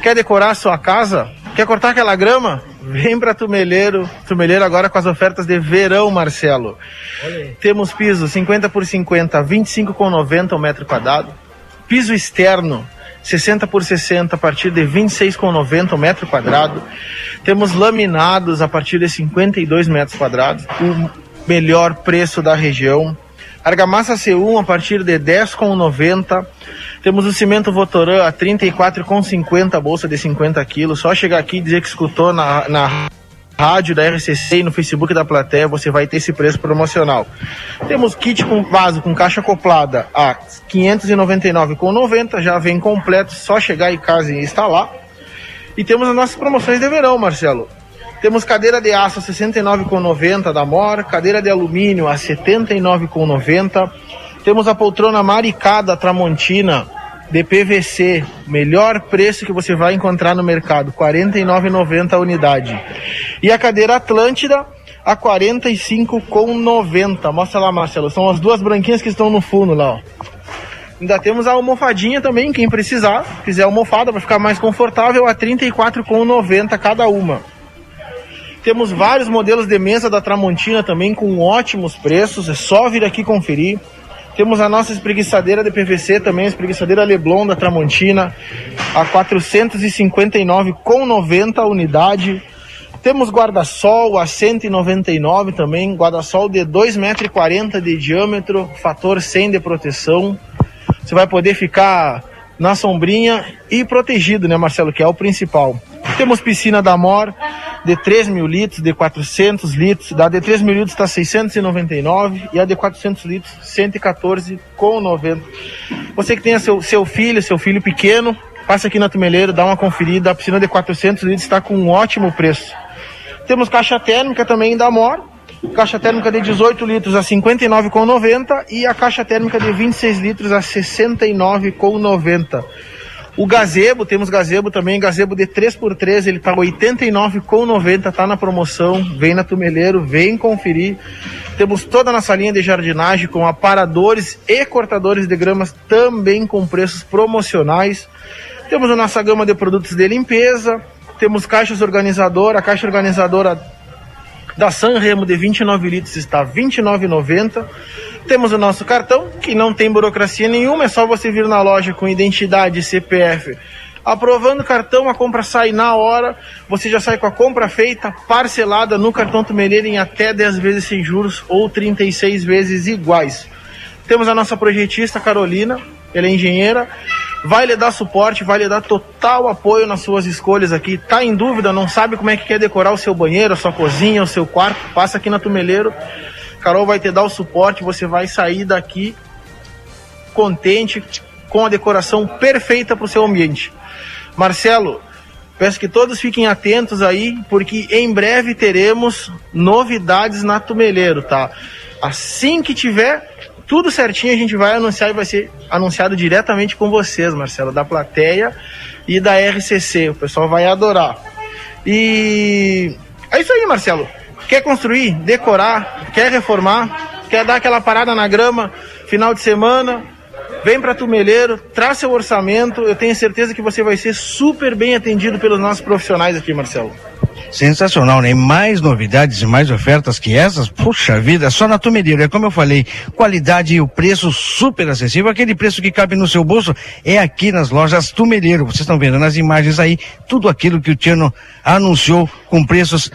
S25: quer decorar sua casa, quer cortar aquela grama? Vem para Tumeleiro. Tumeleiro agora com as ofertas de verão, Marcelo. Temos piso 50 por 50, 25 com 90 o metro quadrado. Piso externo 60 por 60 a partir de 26,90 o metro quadrado. Temos laminados a partir de 52 metros quadrados, o melhor preço da região. Argamassa C1 a partir de 10,90. Temos o cimento Votoran a 34,50 bolsa de 50 quilos. Só chegar aqui e dizer que escutou na, na rádio da RCC e no Facebook da plateia, você vai ter esse preço promocional. Temos kit com vaso com caixa acoplada a 599,90, já vem completo, só chegar em casa e instalar. E temos as nossas promoções de verão, Marcelo. Temos cadeira de aço a 69,90 da Mor, cadeira de alumínio a 79,90. Temos a poltrona maricada Tramontina de PVC, melhor preço que você vai encontrar no mercado, R$ 49,90 a unidade. E a cadeira Atlântida a 45,90. Mostra lá, Marcelo, são as duas branquinhas que estão no fundo lá, ó. Ainda temos a almofadinha também, quem precisar, quiser almofada para ficar mais confortável, a R$ 34,90 cada uma. Temos vários modelos de mesa da Tramontina também com ótimos preços, é só vir aqui conferir. Temos a nossa espreguiçadeira de PVC também, a espreguiçadeira Leblon da Tramontina, a 459,90 a unidade. Temos guarda-sol a 199 também, guarda-sol de 2,40 metros de diâmetro, fator 100 de proteção. Você vai poder ficar na sombrinha e protegido, né, Marcelo, que é o principal. Temos piscina da Mor de 3 mil litros, de 400 litros. Da de 3 mil litros está 699 e a de 400 litros 114,90. Você que tenha seu, seu filho, seu filho pequeno, passa aqui na Tumeleiro, dá uma conferida. A piscina de 400 litros está com um ótimo preço. Temos caixa térmica também da Mor. Caixa térmica de 18 litros a 59,90 e a caixa térmica de 26 litros a 69,90. O gazebo, temos gazebo também, gazebo de 3x3, ele tá 89,90, tá na promoção. Vem na Tumeleiro, vem conferir. Temos toda a nossa linha de jardinagem com aparadores e cortadores de gramas também com preços promocionais. Temos a nossa gama de produtos de limpeza, temos caixas organizadoras, a caixa organizadora da Sanremo de 29 litros está R$ 29,90. Temos o nosso cartão, que não tem burocracia nenhuma, é só você vir na loja com identidade e CPF. Aprovando o cartão, a compra sai na hora, você já sai com a compra feita, parcelada no cartão Tumeleiro em até 10 vezes sem juros ou 36 vezes iguais. Temos a nossa projetista Carolina, ela é engenheira, vai lhe dar suporte, vai lhe dar total apoio nas suas escolhas aqui. Tá em dúvida, não sabe como é que quer decorar o seu banheiro, a sua cozinha, o seu quarto? Passa aqui na Tumeleiro. Carol vai te dar o suporte, você vai sair daqui contente com a decoração perfeita para o seu ambiente. Marcelo, peço que todos fiquem atentos aí, porque em breve teremos novidades na Tumeleiro, tá? Assim que tiver tudo certinho, a gente vai anunciar e vai ser anunciado diretamente com vocês, Marcelo, da plateia e da RCC. O pessoal vai adorar. E é isso aí, Marcelo. Quer construir, decorar, quer reformar, quer dar aquela parada na grama, final de semana, vem para Tumeleiro, traz seu orçamento. Eu tenho certeza que você vai ser super bem atendido pelos nossos profissionais aqui, Marcelo.
S11: Sensacional, né? Mais novidades e mais ofertas que essas, puxa vida, só na Tumeleiro. É como eu falei, qualidade e o preço super acessível, aquele preço que cabe no seu bolso, é aqui nas lojas Tumeleiro. Vocês estão vendo nas imagens aí, tudo aquilo que o Tiano anunciou com preços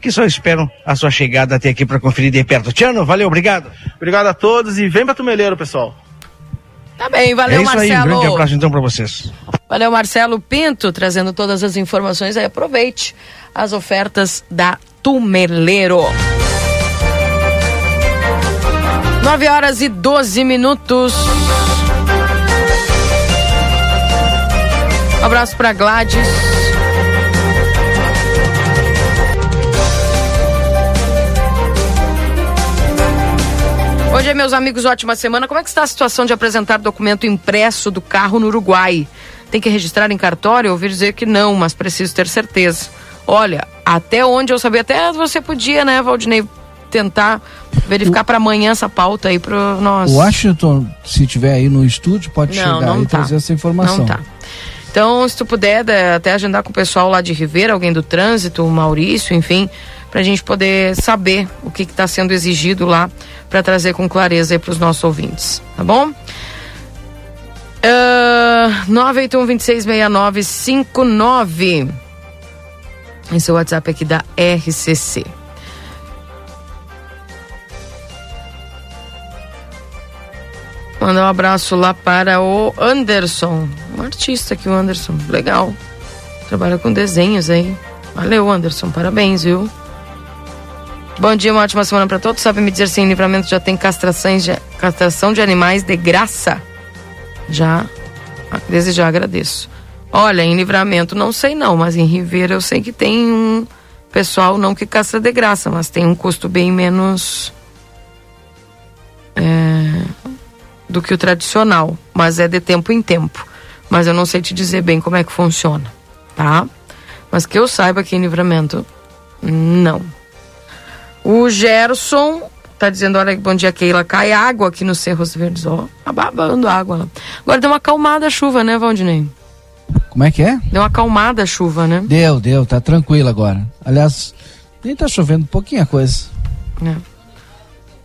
S11: que só esperam a sua chegada até aqui para conferir de perto. Tiano, valeu, obrigado.
S25: Obrigado a todos e vem para Tumeleiro, pessoal.
S1: Tá bem, valeu,
S11: é isso
S1: Marcelo.
S11: Aí, um grande abraço então para vocês.
S1: Valeu, Marcelo Pinto, trazendo todas as informações aí. Aproveite as ofertas da Tumeleiro. 9 horas e 12 minutos. Um abraço para Gladys. Bom dia, meus amigos, ótima semana. Como é que está a situação de apresentar documento impresso do carro no Uruguai? Tem que registrar em cartório? Eu ouvi dizer que não, mas preciso ter certeza. Olha, até onde eu sabia, até você podia, né, Valdinei, tentar verificar para amanhã essa pauta aí para nós.
S3: Washington, se tiver aí no estúdio, pode não, chegar não e tá. trazer essa informação.
S1: Não tá. Então, se tu puder até agendar com o pessoal lá de Ribeira, alguém do trânsito, o Maurício, enfim, para a gente poder saber o que está sendo exigido lá para trazer com clareza para os nossos ouvintes, tá bom? Uh, 981-266959. Esse é o WhatsApp aqui da RCC. Mandar um abraço lá para o Anderson, um artista aqui, o Anderson. Legal. Trabalha com desenhos aí. Valeu, Anderson. Parabéns, viu? Bom dia, uma ótima semana para todos. Sabe me dizer se em livramento já tem castrações de, castração de animais de graça? Já, desde já agradeço. Olha, em livramento não sei não, mas em Ribeira eu sei que tem um pessoal não que castra de graça, mas tem um custo bem menos é, do que o tradicional, mas é de tempo em tempo. Mas eu não sei te dizer bem como é que funciona, tá? Mas que eu saiba que em livramento, não. O Gerson tá dizendo, olha, bom dia, Keila. Cai água aqui nos Cerros Verdes. Ó, tá babando água Agora deu uma acalmada a chuva, né, Valdinei?
S3: Como é que é?
S1: Deu uma acalmada a chuva, né?
S3: Deu, deu, tá tranquilo agora. Aliás, nem tá chovendo pouquinha coisa.
S1: É.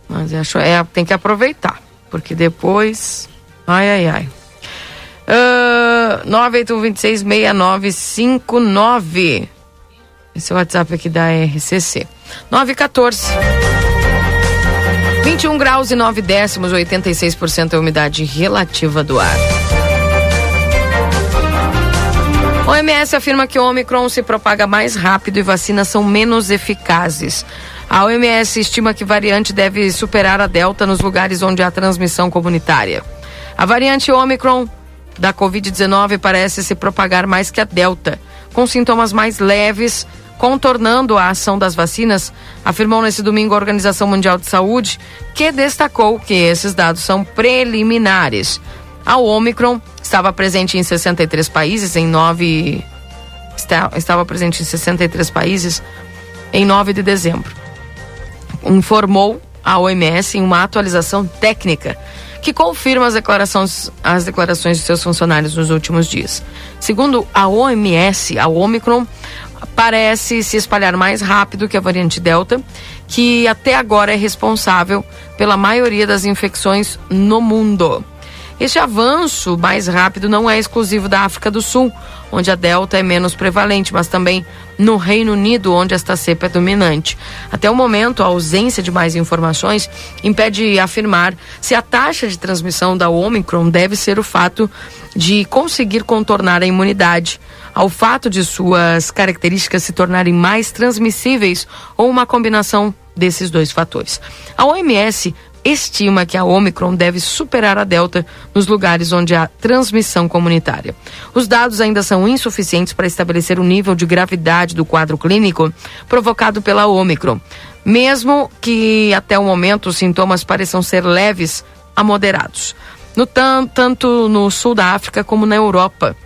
S1: Mas é, é, tem que aproveitar, porque depois. Ai, ai, ai. Uh, 981266959. Esse é o WhatsApp aqui da RCC. 914. 21 graus e 9 décimos, 86% é a umidade relativa do ar. OMS afirma que o Omicron se propaga mais rápido e vacinas são menos eficazes. A OMS estima que variante deve superar a Delta nos lugares onde há transmissão comunitária. A variante Omicron da Covid-19 parece se propagar mais que a Delta, com sintomas mais leves, contornando a ação das vacinas, afirmou nesse domingo a Organização Mundial de Saúde, que destacou que esses dados são preliminares. A Omicron estava presente em 63 países, em nove. Estava presente em 63 países em 9 de dezembro. Informou a OMS em uma atualização técnica que confirma as declarações, as declarações de seus funcionários nos últimos dias. Segundo a OMS, a Omicron parece se espalhar mais rápido que a variante Delta, que até agora é responsável pela maioria das infecções no mundo. Este avanço mais rápido não é exclusivo da África do Sul, onde a Delta é menos prevalente, mas também no Reino Unido, onde esta cepa é dominante. Até o momento, a ausência de mais informações impede afirmar se a taxa de transmissão da Omicron deve ser o fato de conseguir contornar a imunidade ao fato de suas características se tornarem mais transmissíveis ou uma combinação desses dois fatores. A OMS estima que a Omicron deve superar a Delta nos lugares onde há transmissão comunitária. Os dados ainda são insuficientes para estabelecer o nível de gravidade do quadro clínico provocado pela Omicron, mesmo que até o momento os sintomas pareçam ser leves a moderados. No tanto no sul da África como na Europa,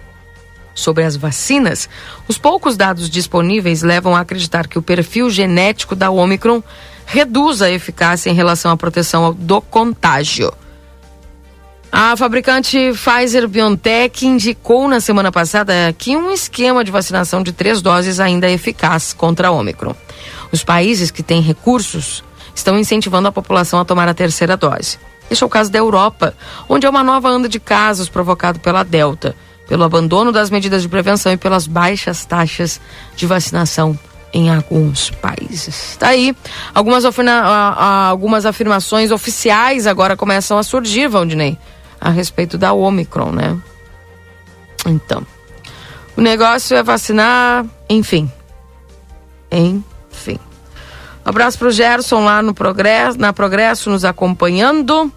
S1: sobre as vacinas, os poucos dados disponíveis levam a acreditar que o perfil genético da Omicron reduz a eficácia em relação à proteção do contágio. A fabricante Pfizer BioNTech indicou na semana passada que um esquema de vacinação de três doses ainda é eficaz contra a Omicron. Os países que têm recursos estão incentivando a população a tomar a terceira dose. Este é o caso da Europa, onde há uma nova onda de casos provocado pela Delta, pelo abandono das medidas de prevenção e pelas baixas taxas de vacinação em alguns países. Tá aí. Algumas, algumas afirmações oficiais agora começam a surgir, Valdinei, a respeito da Omicron, né? Então. O negócio é vacinar, enfim. Enfim. Um abraço pro Gerson lá no Progresso, na Progresso, nos acompanhando.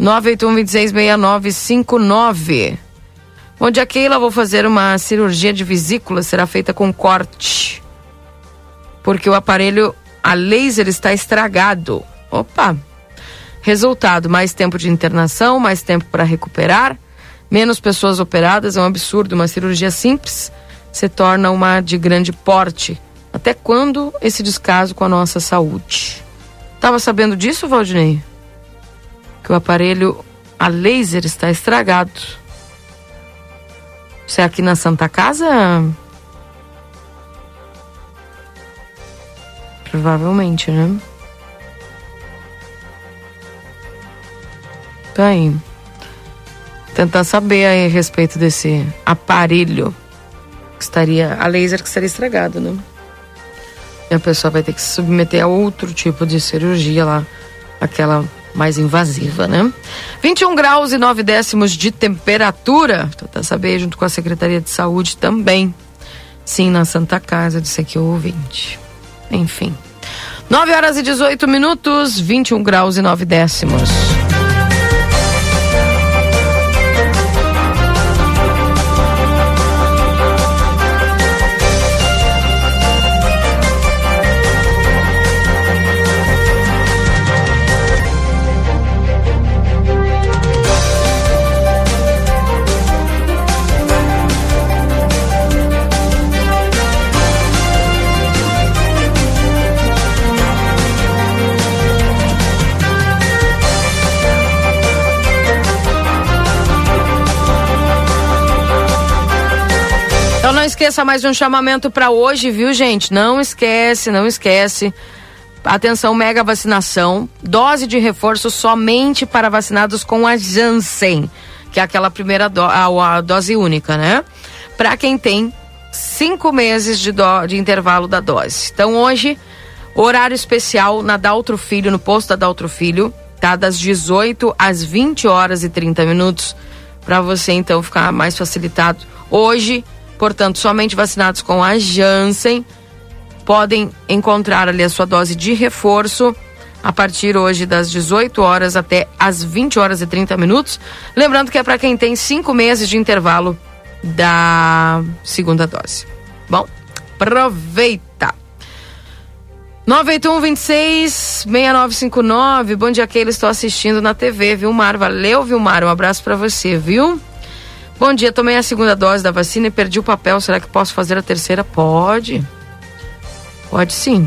S1: 981-266959. Bom dia, Keila. Vou fazer uma cirurgia de vesícula. Será feita com corte. Porque o aparelho a laser está estragado. Opa! Resultado: mais tempo de internação, mais tempo para recuperar, menos pessoas operadas. É um absurdo. Uma cirurgia simples se torna uma de grande porte até quando esse descaso com a nossa saúde? Tava sabendo disso, Valdinei? Que o aparelho a laser está estragado. Você é aqui na Santa Casa? Provavelmente, né? Tá aí. Tentar saber aí a respeito desse aparelho que estaria. A laser que estaria estragado, né? E a pessoa vai ter que se submeter a outro tipo de cirurgia lá, aquela mais invasiva, né? 21 graus e 9 décimos de temperatura. Tentar saber junto com a Secretaria de Saúde também. Sim, na Santa Casa, disse aqui o ouvinte. Enfim. 9 horas e 18 minutos, 21 graus e 9 décimos. Esqueça mais um chamamento para hoje, viu, gente? Não esquece, não esquece. Atenção, mega vacinação. Dose de reforço somente para vacinados com a Janssen, que é aquela primeira do, a, a dose única, né? Para quem tem cinco meses de, do, de intervalo da dose. Então hoje, horário especial na Daltro Filho, no posto da Daltro Filho, tá? Das 18 às 20 horas e 30 minutos. Para você então ficar mais facilitado. Hoje, Portanto, somente vacinados com a Janssen podem encontrar ali a sua dose de reforço a partir hoje das 18 horas até as 20 horas e 30 minutos. Lembrando que é para quem tem cinco meses de intervalo da segunda dose. Bom, aproveita. 981 26 6959. Bom dia, Keila. Estou assistindo na TV, Vilmar. Valeu, Vilmar. Um abraço para você, viu? Bom dia, tomei a segunda dose da vacina e perdi o papel. Será que posso fazer a terceira? Pode. Pode sim.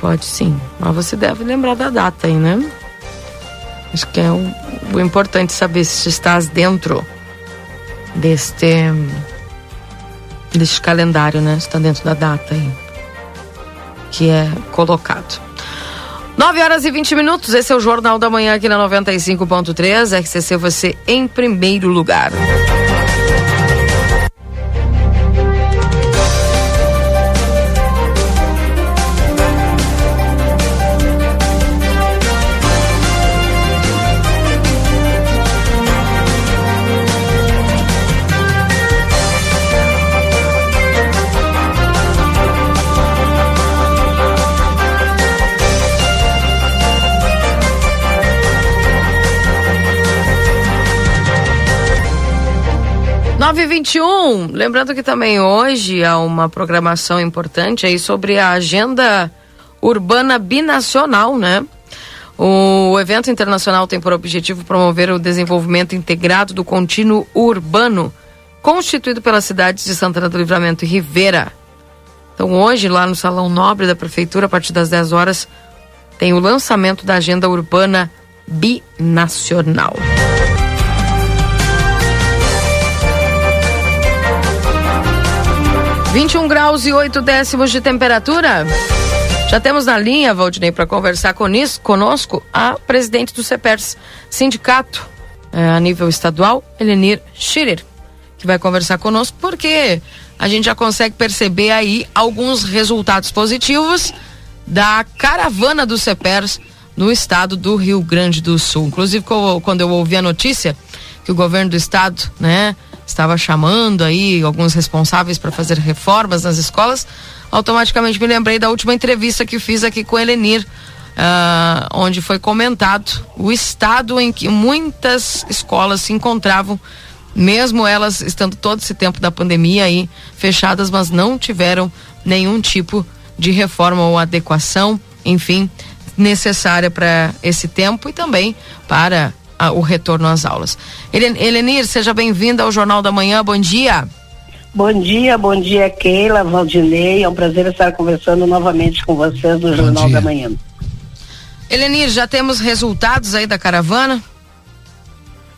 S1: Pode sim. Mas você deve lembrar da data aí, né? Acho que é o, o importante saber se estás dentro deste deste calendário, né? Está dentro da data aí que é colocado. 9 horas e 20 minutos, esse é o Jornal da Manhã aqui na 95.3, RCC você em primeiro lugar. 921. Lembrando que também hoje há uma programação importante aí sobre a agenda urbana binacional, né? O evento internacional tem por objetivo promover o desenvolvimento integrado do contínuo urbano, constituído pelas cidades de Santana do Livramento e Rivera. Então, hoje, lá no Salão Nobre da Prefeitura, a partir das 10 horas, tem o lançamento da Agenda Urbana Binacional. Vinte e um graus e oito décimos de temperatura. Já temos na linha, Valdinei, para conversar conosco, a presidente do CEPERS, sindicato eh, a nível estadual, Elenir Schirer, que vai conversar conosco, porque a gente já consegue perceber aí alguns resultados positivos da caravana do CEPERS no estado do Rio Grande do Sul. Inclusive, quando eu ouvi a notícia que o governo do estado, né, estava chamando aí alguns responsáveis para fazer reformas nas escolas, automaticamente me lembrei da última entrevista que fiz aqui com Elenir, uh, onde foi comentado o estado em que muitas escolas se encontravam, mesmo elas estando todo esse tempo da pandemia aí fechadas, mas não tiveram nenhum tipo de reforma ou adequação, enfim, necessária para esse tempo e também para a, o retorno às aulas. Helenir, seja bem-vinda ao Jornal da Manhã, bom dia.
S26: Bom dia, bom dia Keila, Valdinei, é um prazer estar conversando novamente com vocês no Jornal da Manhã.
S1: Helenir, já temos resultados aí da caravana?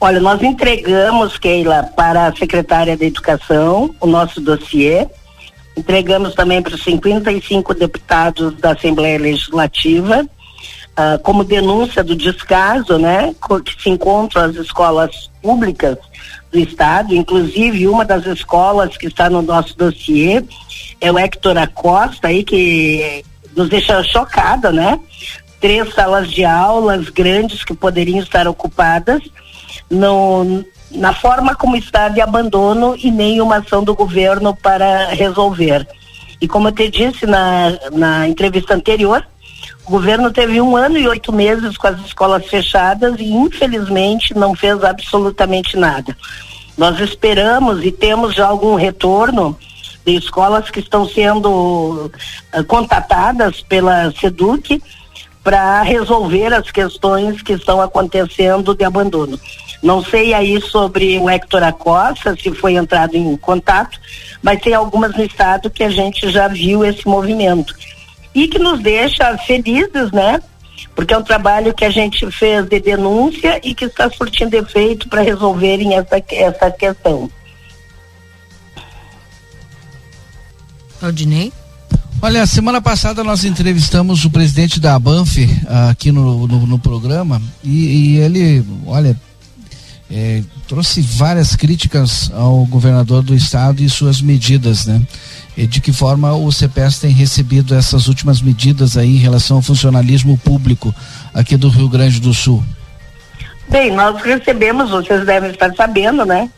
S26: Olha, nós entregamos, Keila, para a secretária da Educação o nosso dossiê. Entregamos também para os 55 deputados da Assembleia Legislativa uh, como denúncia do descaso, né, que se encontram as escolas públicas do estado, inclusive uma das escolas que está no nosso dossiê é o Hector Acosta aí que nos deixa chocada, né? Três salas de aulas grandes que poderiam estar ocupadas no, na forma como está de abandono e nenhuma ação do governo para resolver. E como eu te disse na, na entrevista anterior, o governo teve um ano e oito meses com as escolas fechadas e infelizmente não fez absolutamente nada. Nós esperamos e temos já algum retorno de escolas que estão sendo uh, contatadas pela SEDUC para resolver as questões que estão acontecendo de abandono. Não sei aí sobre o Hector Acosta, se foi entrado em contato, mas tem algumas no estado que a gente já viu esse movimento e que nos deixa felizes, né? Porque é um trabalho que a gente fez de denúncia e que está surtindo efeito para resolverem essa, essa questão.
S1: Aldinei?
S3: Olha, semana passada nós entrevistamos o presidente da Banf uh, aqui no, no, no programa e, e, ele, olha, é, trouxe várias críticas ao governador do estado e suas medidas, né? De que forma o CPS tem recebido essas últimas medidas aí em relação ao funcionalismo público aqui do Rio Grande do Sul?
S26: Bem, nós recebemos, vocês devem estar sabendo, né?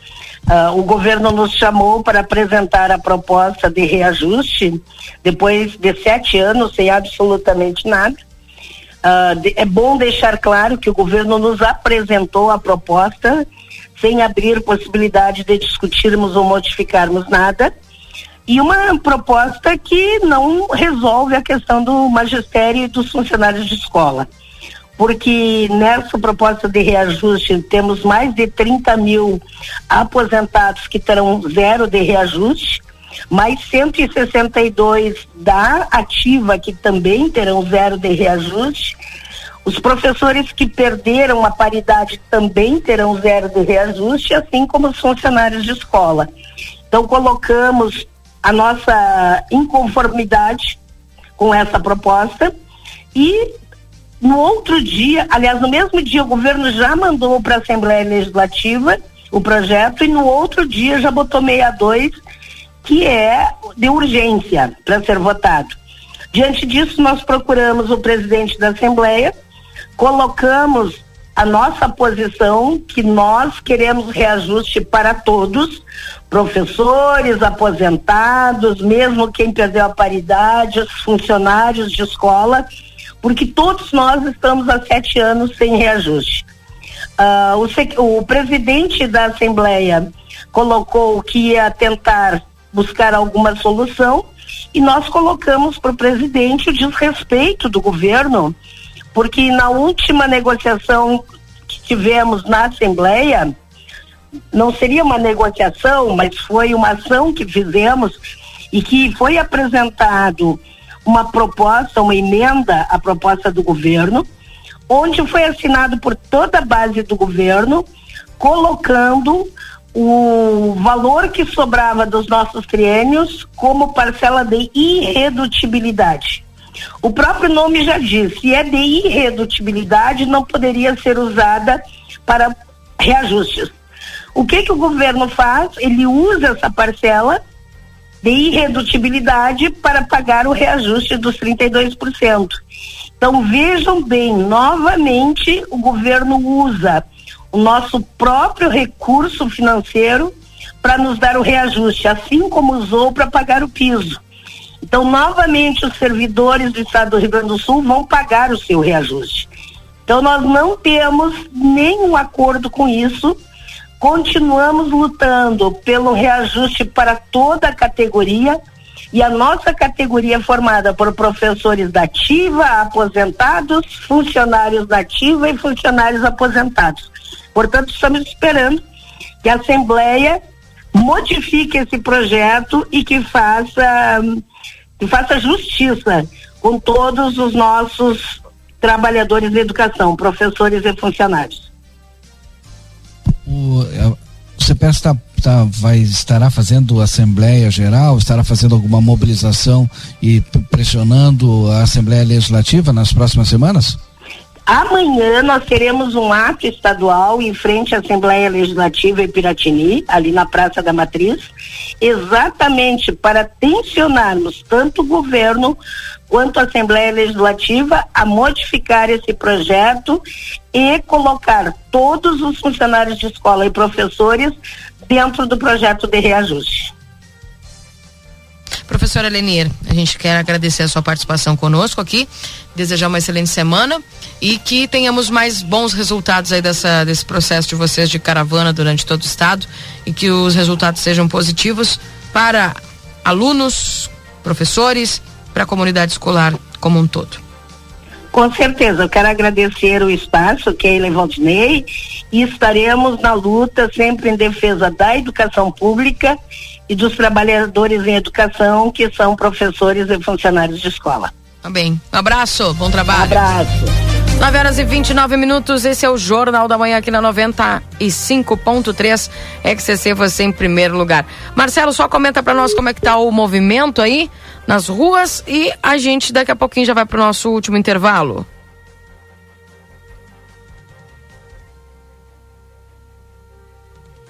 S26: Uh, o governo nos chamou para apresentar a proposta de reajuste depois de sete anos sem absolutamente nada. Uh, de, é bom deixar claro que o governo nos apresentou a proposta sem abrir possibilidade de discutirmos ou modificarmos nada e uma proposta que não resolve a questão do magistério e dos funcionários de escola. Porque nessa proposta de reajuste temos mais de 30 mil aposentados que terão zero de reajuste, mais 162 da ativa que também terão zero de reajuste. Os professores que perderam a paridade também terão zero de reajuste, assim como os funcionários de escola. Então colocamos a nossa inconformidade com essa proposta e no outro dia, aliás, no mesmo dia o governo já mandou para a Assembleia Legislativa o projeto e no outro dia já botou 62 que é de urgência para ser votado. Diante disso, nós procuramos o presidente da Assembleia, colocamos a nossa posição que nós queremos reajuste para todos, professores, aposentados, mesmo quem perdeu a paridade, os funcionários de escola, porque todos nós estamos há sete anos sem reajuste. Uh, o, o presidente da Assembleia colocou que ia tentar buscar alguma solução e nós colocamos para o presidente o desrespeito do governo porque na última negociação que tivemos na Assembleia, não seria uma negociação, mas foi uma ação que fizemos e que foi apresentado uma proposta, uma emenda à proposta do governo, onde foi assinado por toda a base do governo, colocando o valor que sobrava dos nossos triênios como parcela de irredutibilidade. O próprio nome já diz, se é de irredutibilidade, não poderia ser usada para reajustes. O que que o governo faz? Ele usa essa parcela de irredutibilidade para pagar o reajuste dos 32%. Então vejam bem, novamente o governo usa o nosso próprio recurso financeiro para nos dar o reajuste, assim como usou para pagar o piso. Então, novamente, os servidores do Estado do Rio Grande do Sul vão pagar o seu reajuste. Então, nós não temos nenhum acordo com isso. Continuamos lutando pelo reajuste para toda a categoria e a nossa categoria é formada por professores da ativa, aposentados, funcionários da ativa e funcionários aposentados. Portanto, estamos esperando que a Assembleia modifique esse projeto e que faça que faça justiça com todos os nossos trabalhadores da educação, professores e funcionários.
S3: O, é, o CPS tá, tá, vai, estará fazendo Assembleia Geral, estará fazendo alguma mobilização e pressionando a Assembleia Legislativa nas próximas semanas?
S26: Amanhã nós teremos um ato estadual em frente à Assembleia Legislativa em Piratini, ali na Praça da Matriz, exatamente para tensionarmos tanto o governo quanto a Assembleia Legislativa a modificar esse projeto e colocar todos os funcionários de escola e professores dentro do projeto de reajuste.
S1: Professora Lenir, a gente quer agradecer a sua participação conosco aqui, desejar uma excelente semana e que tenhamos mais bons resultados aí dessa, desse processo de vocês de caravana durante todo o estado e que os resultados sejam positivos para alunos, professores, para a comunidade escolar como um todo.
S26: Com certeza, eu quero agradecer o espaço, Keila e Valdinei, e estaremos na luta sempre em defesa da educação pública e dos trabalhadores em educação, que são professores e funcionários de escola.
S1: Também. Tá um abraço, bom trabalho. Um
S26: abraço.
S1: 9 horas e 29 minutos, esse é o Jornal da Manhã aqui na 95.3 XCC, você em primeiro lugar. Marcelo, só comenta para nós como é que tá o movimento aí nas ruas e a gente daqui a pouquinho já vai pro nosso último intervalo.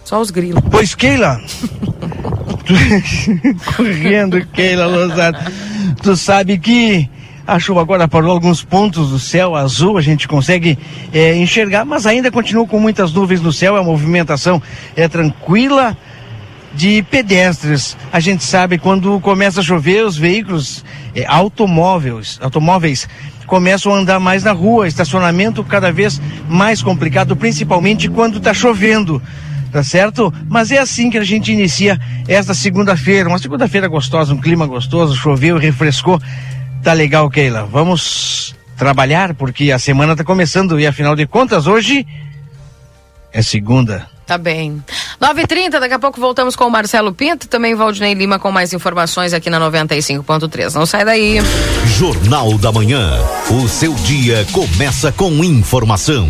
S1: Só os grilos.
S11: Pois, Keila. Correndo, Keila Lozada. Tu sabe que a chuva agora parou alguns pontos do céu azul, a gente consegue é, enxergar, mas ainda continua com muitas nuvens no céu. A movimentação é tranquila de pedestres. A gente sabe quando começa a chover, os veículos é, automóveis, automóveis começam a andar mais na rua, estacionamento cada vez mais complicado, principalmente quando está chovendo tá certo? Mas é assim que a gente inicia esta segunda-feira, uma segunda-feira gostosa, um clima gostoso, choveu, refrescou. Tá legal, Keila. Vamos trabalhar porque a semana tá começando e afinal de contas hoje é segunda.
S1: Tá bem. 9h30, daqui a pouco voltamos com o Marcelo Pinto, também Valdinei Lima com mais informações aqui na 95.3. Não sai daí.
S7: Jornal da Manhã. O seu dia começa com informação.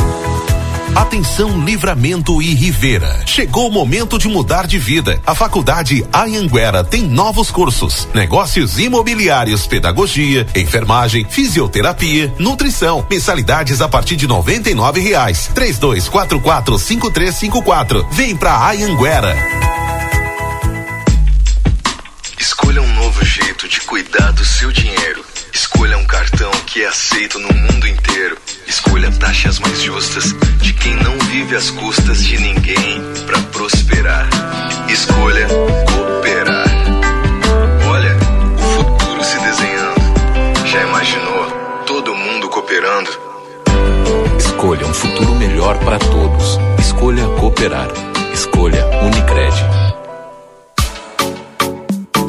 S24: Atenção Livramento e Rivera. Chegou o momento de mudar de vida. A Faculdade Anhanguera tem novos cursos: negócios imobiliários, pedagogia, enfermagem, fisioterapia, nutrição. Mensalidades a partir de noventa e nove reais. Três dois quatro quatro cinco três cinco quatro. Vem pra Anhanguera.
S27: Escolha um novo jeito de cuidar do seu dinheiro. Escolha um cartão que que é aceito no mundo inteiro. Escolha taxas mais justas de quem não vive às custas de ninguém para prosperar. Escolha cooperar. Olha, o futuro se desenhando. Já imaginou todo mundo cooperando?
S5: Escolha um futuro melhor para todos. Escolha cooperar. Escolha Unicred.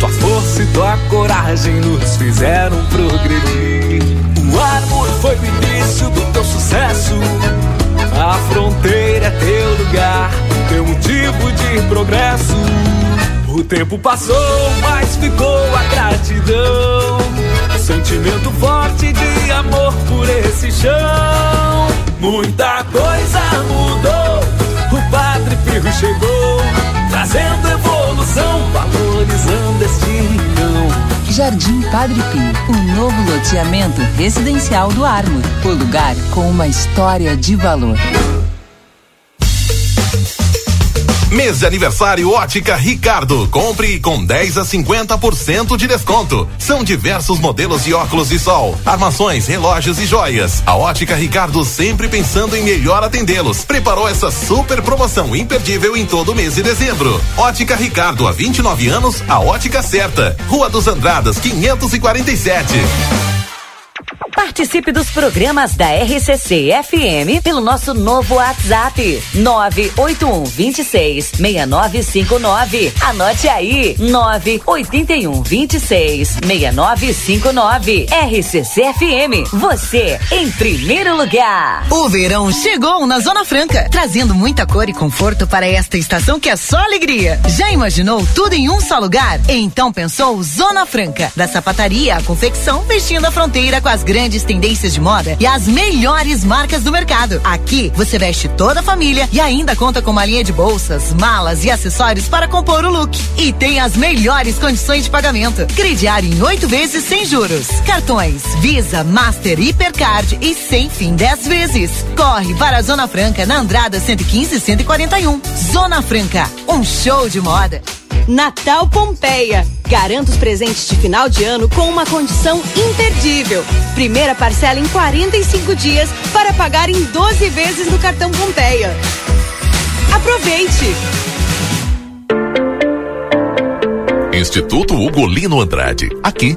S19: Tua força e tua coragem nos fizeram progredir. O amor foi o início do teu sucesso. A fronteira é teu lugar, teu motivo de progresso. O tempo passou, mas ficou a gratidão. Sentimento forte de amor por esse chão. Muita coisa mudou. O Padre Pirro chegou, trazendo evolução, valorizando este rincão.
S28: Jardim Padre Pio, o novo loteamento residencial do Ármor. O lugar com uma história de valor.
S24: Mês de aniversário Ótica Ricardo. Compre com 10 a 50% de desconto. São diversos modelos de óculos de sol, armações, relógios e joias. A Ótica Ricardo sempre pensando em melhor atendê-los. Preparou essa super promoção imperdível em todo mês de dezembro. Ótica Ricardo, há 29 anos, a ótica certa. Rua dos Andradas, 547.
S29: Participe dos programas da RCC FM pelo nosso novo WhatsApp 981 26 6959. Anote aí 981 26 6959. RCC FM, você em primeiro lugar.
S17: O verão chegou na Zona Franca, trazendo muita cor e conforto para esta estação que é só alegria. Já imaginou tudo em um só lugar? Então pensou Zona Franca, da sapataria à confecção, vestindo a fronteira com as grandes tendências de moda e as melhores marcas do mercado. Aqui você veste toda a família e ainda conta com uma linha de bolsas, malas e acessórios para compor o look. E tem as melhores condições de pagamento. Crediário em oito vezes sem juros. Cartões Visa, Master, Hipercard e sem fim dez vezes. Corre para a Zona Franca na Andrada 115 e 141. Zona Franca, um show de moda.
S18: Natal Pompeia. Garanta os presentes de final de ano com uma condição imperdível. Primeira parcela em 45 dias para pagar em 12 vezes no cartão Pompeia. Aproveite!
S5: Instituto Ugolino Andrade. Aqui,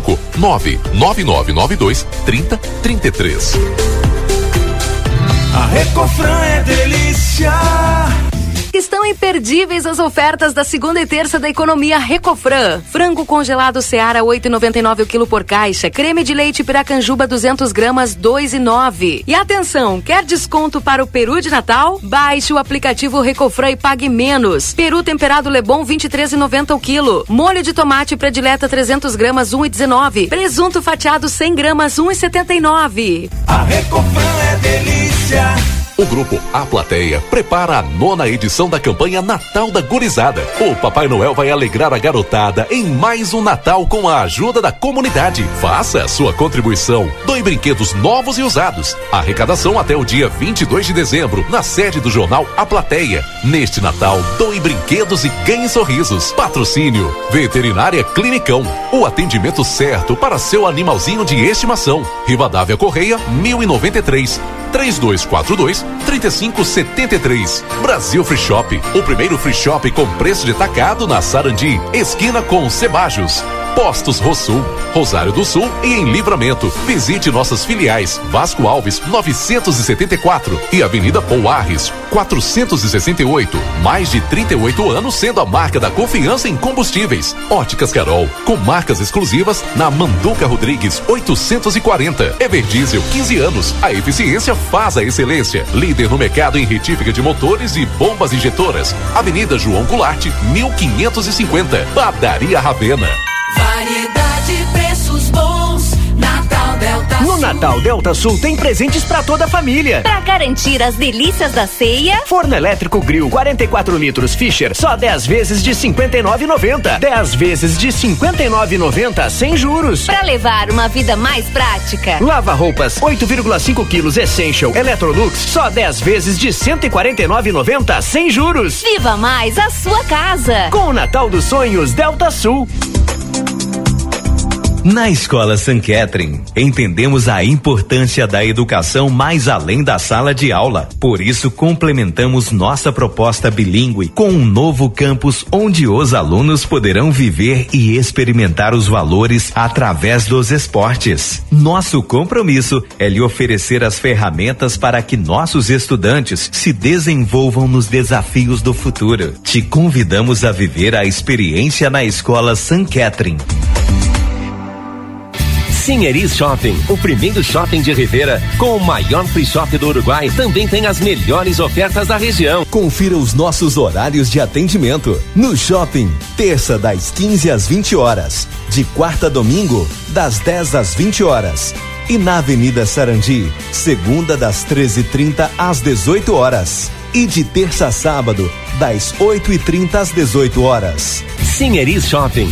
S5: 99992 3033.
S19: A Recofran é delícia.
S21: Estão imperdíveis as ofertas da segunda e terça da economia Recofran. Frango congelado Seara 8,99 o quilo por caixa. Creme de leite Piracanjuba 200 gramas 2,9. E atenção, quer desconto para o peru de Natal? Baixe o aplicativo Recofran e pague menos. Peru temperado Lebon 23,90 o quilo. Molho de tomate predileta 300 gramas 1,19. Presunto fatiado 100 gramas 1,79.
S19: A Recofran é delícia.
S5: O grupo A Plateia prepara a nona edição da campanha Natal da Gurizada. O Papai Noel vai alegrar a garotada em mais um Natal com a ajuda da comunidade. Faça a sua contribuição. Doe brinquedos novos e usados. Arrecadação até o dia 22 de dezembro, na sede do jornal A Plateia. Neste Natal, doe brinquedos e ganhe sorrisos. Patrocínio Veterinária Clinicão. O atendimento certo para seu animalzinho de estimação. Rivadavia Correia, 1093. 3242 3573. Brasil Free Shop, o primeiro free shop com preço de tacado na Sarandi, esquina com Cebajos. Postos Rosul, Rosário do Sul e em Livramento. Visite nossas filiais Vasco Alves 974 e Avenida Pouarres 468. Mais de 38 anos sendo a marca da confiança em combustíveis. Óticas Carol, com marcas exclusivas na Manduca Rodrigues 840. Everdiesel 15 anos. A eficiência faz a excelência. Líder no mercado em retífica de motores e bombas injetoras. Avenida João Goulart 1550. Padaria Ravena.
S30: Variedade, preços bons. Natal Delta
S31: No Natal Delta Sul tem presentes pra toda a família.
S32: Pra garantir as delícias da ceia,
S31: Forno elétrico Grill 44 litros Fischer, só 10 vezes de 59,90. 10 vezes de 59,90 sem juros.
S32: pra levar uma vida mais prática.
S31: Lava roupas 8,5 quilos Essential Electrolux, só 10 vezes de 149,90 sem juros.
S32: Viva mais a sua casa.
S31: Com o Natal dos Sonhos Delta Sul. Thank you.
S33: Na Escola San Catherine, entendemos a importância da educação mais além da sala de aula. Por isso, complementamos nossa proposta bilíngue com um novo campus onde os alunos poderão viver e experimentar os valores através dos esportes. Nosso compromisso é lhe oferecer as ferramentas para que nossos estudantes se desenvolvam nos desafios do futuro. Te convidamos a viver a experiência na Escola San Catherine.
S34: Sinheris Shopping, o primeiro shopping de Rivera, com o maior free shop do Uruguai, também tem as melhores ofertas da região.
S35: Confira os nossos horários de atendimento. No shopping, terça das 15 às 20 horas. De quarta a domingo, das 10 às 20 horas. E na Avenida Sarandi, segunda das 13h30 às 18 horas. E de terça a sábado, das 8h30 às 18 horas.
S34: Sinheris Shopping.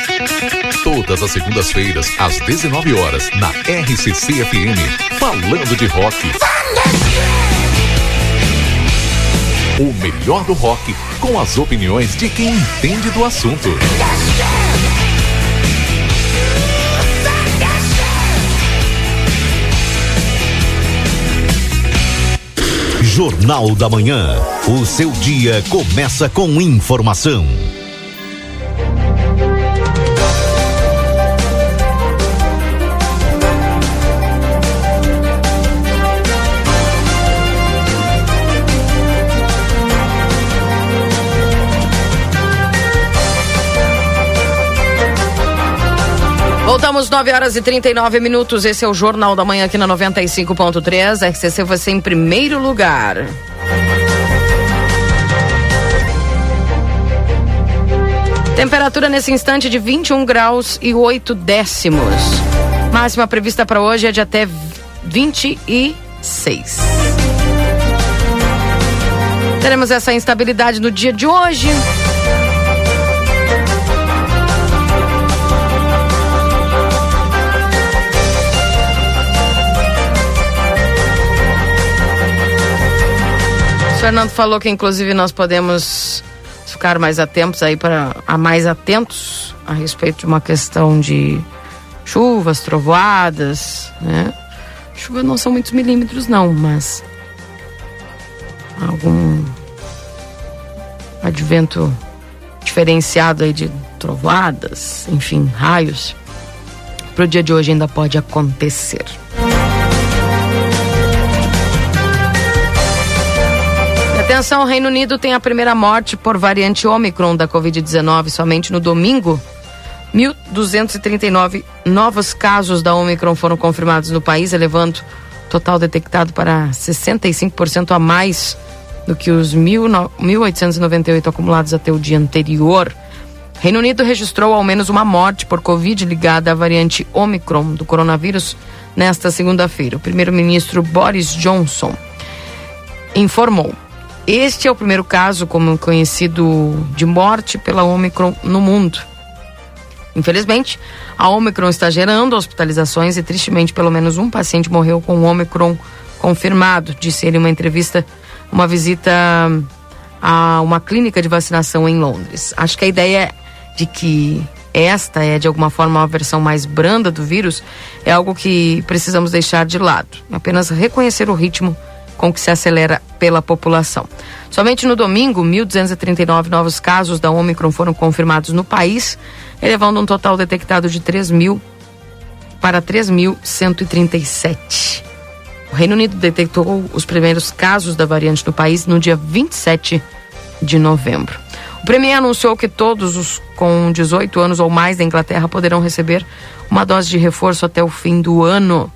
S5: Todas as segundas-feiras, às 19 horas, na RCC FM, falando de rock. O melhor do rock, com as opiniões de quem entende do assunto.
S7: Jornal da Manhã. O seu dia começa com informação.
S1: Voltamos 9 horas e 39 minutos. Esse é o Jornal da Manhã aqui na 95.3. RCC você em primeiro lugar. Temperatura nesse instante de 21 graus e 8 décimos. Máxima prevista para hoje é de até 26. Teremos essa instabilidade no dia de hoje. Fernando falou que inclusive nós podemos ficar mais atentos aí para a mais atentos a respeito de uma questão de chuvas, trovoadas, né? Chuva não são muitos milímetros não, mas algum advento diferenciado aí de trovoadas, enfim, raios. Pro dia de hoje ainda pode acontecer. Atenção, Reino Unido tem a primeira morte por variante Omicron da Covid-19 somente no domingo. 1.239 novos casos da Omicron foram confirmados no país, elevando o total detectado para 65% a mais do que os 1.898 acumulados até o dia anterior. Reino Unido registrou ao menos uma morte por Covid ligada à variante Omicron do coronavírus nesta segunda-feira. O primeiro-ministro Boris Johnson informou Este é o primeiro caso, como conhecido, de morte pela Omicron no mundo. Infelizmente, a Omicron está gerando hospitalizações e, tristemente, pelo menos um paciente morreu com Omicron confirmado, disse ele em uma entrevista, uma visita a uma clínica de vacinação em Londres. Acho que a ideia de que esta é de alguma forma uma versão mais branda do vírus é algo que precisamos deixar de lado. Apenas reconhecer o ritmo com que se acelera pela população. Somente no domingo, 1.239 novos casos da Omicron foram confirmados no país, elevando um total detectado de 3 mil para 3.137. O Reino Unido detectou os primeiros casos da variante no país no dia 27 de novembro. O Premier anunciou que todos os com 18 anos ou mais da Inglaterra poderão receber uma dose de reforço até o fim do ano.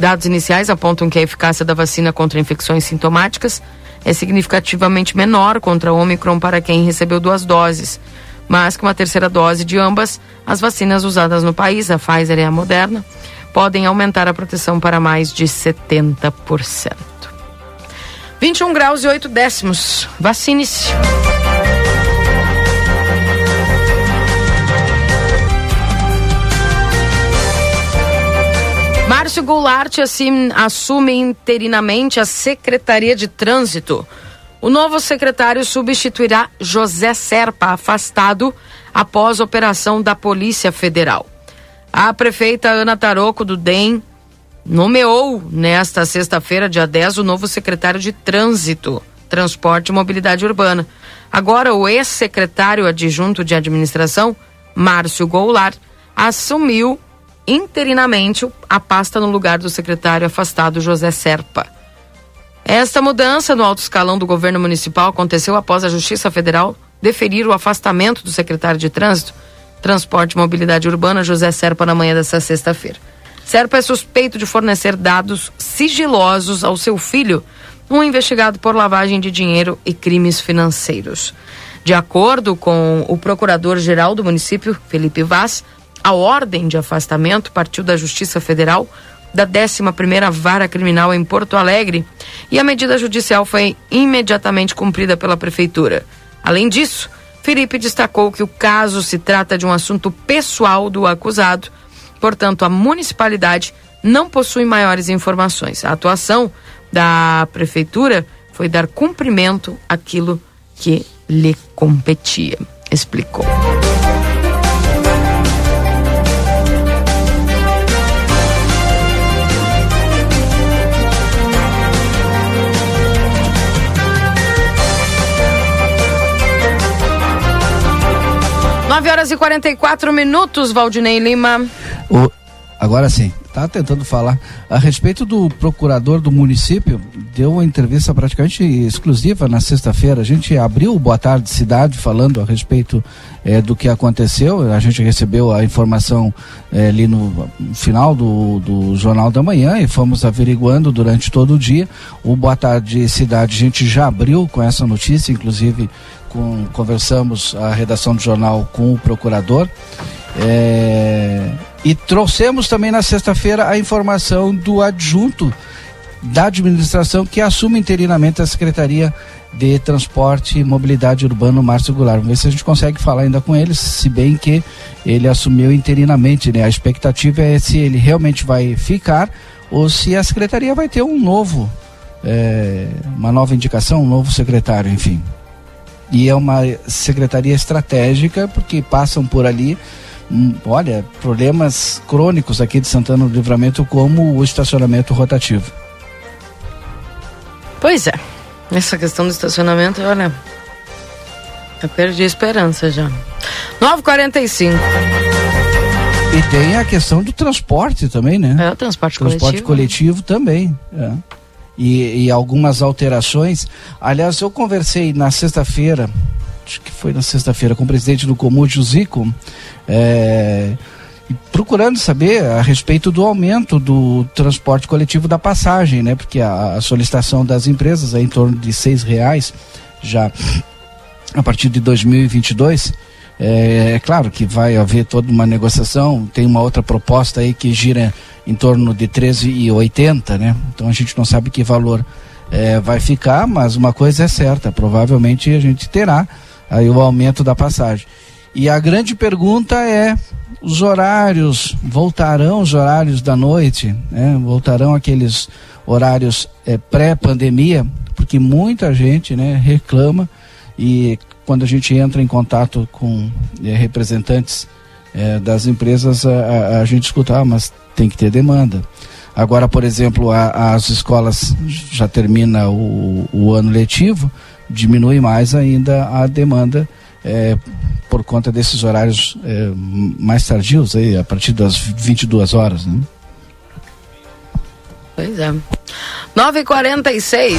S1: Dados iniciais apontam que a eficácia da vacina contra infecções sintomáticas é significativamente menor contra a Omicron para quem recebeu duas doses, mas que uma terceira dose de ambas as vacinas usadas no país, a Pfizer e a Moderna, podem aumentar a proteção para mais de 70%. 21 graus e 8 décimos. Vacine-se. Márcio Goulart assim, assume interinamente a Secretaria de Trânsito. O novo secretário substituirá José Serpa, afastado após operação da Polícia Federal. A prefeita Ana Taroco do DEM nomeou nesta sexta-feira, dia 10, o novo secretário de Trânsito, Transporte e Mobilidade Urbana. Agora, o ex-secretário adjunto de administração, Márcio Goulart, assumiu interinamente a pasta no lugar do secretário afastado José Serpa. Esta mudança no alto escalão do governo municipal aconteceu após a Justiça Federal deferir o afastamento do secretário de Trânsito, Transporte e Mobilidade Urbana, José Serpa, na manhã desta sexta-feira. Serpa é suspeito de fornecer dados sigilosos ao seu filho, um investigado por lavagem de dinheiro e crimes financeiros. De acordo com o procurador-geral do município, Felipe Vaz, a ordem de afastamento partiu da Justiça Federal da 11ª Vara Criminal em Porto Alegre e a medida judicial foi imediatamente cumprida pela prefeitura. Além disso, Felipe destacou que o caso se trata de um assunto pessoal do acusado, portanto, a municipalidade não possui maiores informações. A atuação da prefeitura foi dar cumprimento àquilo que lhe competia, explicou. Nove horas e 44 minutos, Valdinei Lima.
S3: O, agora sim, tá tentando falar a respeito do procurador do município. Deu uma entrevista praticamente exclusiva na sexta-feira. A gente abriu o Boa Tarde Cidade falando a respeito eh, do que aconteceu. A gente recebeu a informação eh, ali no final do, do Jornal da Manhã e fomos averiguando durante todo o dia. O Boa Tarde Cidade a gente já abriu com essa notícia, inclusive com, conversamos a redação do jornal com o procurador. É, e trouxemos também na sexta-feira a informação do adjunto da administração que assume interinamente a Secretaria de Transporte e Mobilidade Urbano, Márcio Goulart. Vamos ver se a gente consegue falar ainda com ele, se bem que ele assumiu interinamente, né? A expectativa é se ele realmente vai ficar ou se a Secretaria vai ter um novo, é, uma nova indicação, um novo secretário, enfim. E é uma secretaria estratégica, porque passam por ali hum, olha, problemas crônicos aqui de Santana do Livramento, como o estacionamento rotativo.
S1: Pois é, essa questão do estacionamento, olha, eu perdi a esperança já. 9h45.
S3: E tem a questão do transporte também, né?
S1: É, o transporte,
S3: transporte coletivo.
S1: coletivo
S3: também. É. E, e algumas alterações. Aliás, eu conversei na sexta-feira, acho que foi na sexta-feira, com o presidente do Comúdio, Zico, é, e procurando saber a respeito do aumento do transporte coletivo da passagem, né? Porque a, a solicitação das empresas é em torno de seis reais já a partir de 2022. É, é claro que vai haver toda uma negociação, tem uma outra proposta aí que gira em torno de 13,80, né? Então a gente não sabe que valor é, vai ficar, mas uma coisa é certa, provavelmente a gente terá aí o aumento da passagem. E a grande pergunta é: os horários voltarão os horários da noite, né? voltarão aqueles horários é, pré-pandemia, porque muita gente né, reclama e quando a gente entra em contato com é, representantes é, das empresas, a, a, gente escuta, ah, mas tem que ter demanda. Agora, por exemplo, a, as escolas já termina o, o ano letivo, diminui mais ainda a demanda é, por conta desses horários é, mais tardios, aí, a partir das 22 horas. Né?
S1: Pois é. 9h46.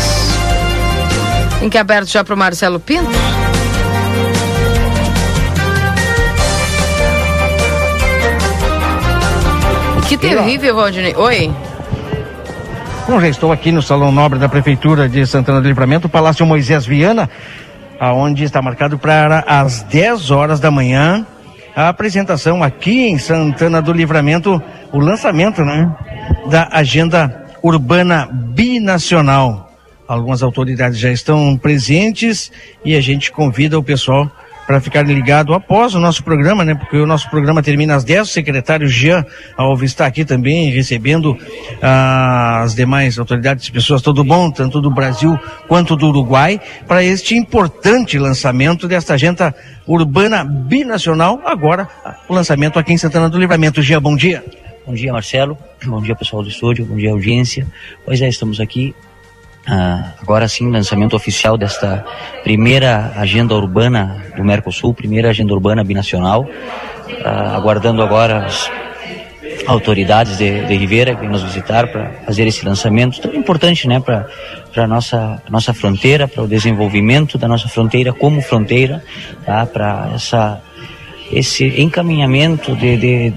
S1: Link aberto já para o Marcelo Pinto. Que terrível, Valdinei. Oi.
S11: Bom, já estou aqui no Salão Nobre da Prefeitura de Santana do Livramento, Palácio Moisés Viana, aonde está marcado para as 10 horas da manhã a apresentação aqui em Santana do Livramento, o lançamento, né, da agenda urbana binacional. Algumas autoridades já estão presentes e a gente convida o pessoal para ficar ligado após o nosso programa, né? Porque o nosso programa termina às 10. O secretário Jean Alves está aqui também recebendo ah, as demais autoridades, pessoas, todo bom, tanto do Brasil quanto do Uruguai, para este importante lançamento desta agenda urbana binacional. Agora, o lançamento aqui em Santana do Livramento. Jean, bom dia.
S36: Bom dia, Marcelo. Bom dia, pessoal do estúdio. Bom dia, audiência. Pois é, estamos aqui ah, agora sim, lançamento oficial desta primeira agenda urbana do Mercosul, primeira agenda urbana binacional, ah, aguardando agora as autoridades de, de Ribeira que nos visitar para fazer esse lançamento. Tão importante, né, para para nossa nossa fronteira, para o desenvolvimento da nossa fronteira como fronteira, tá, para esse encaminhamento de, de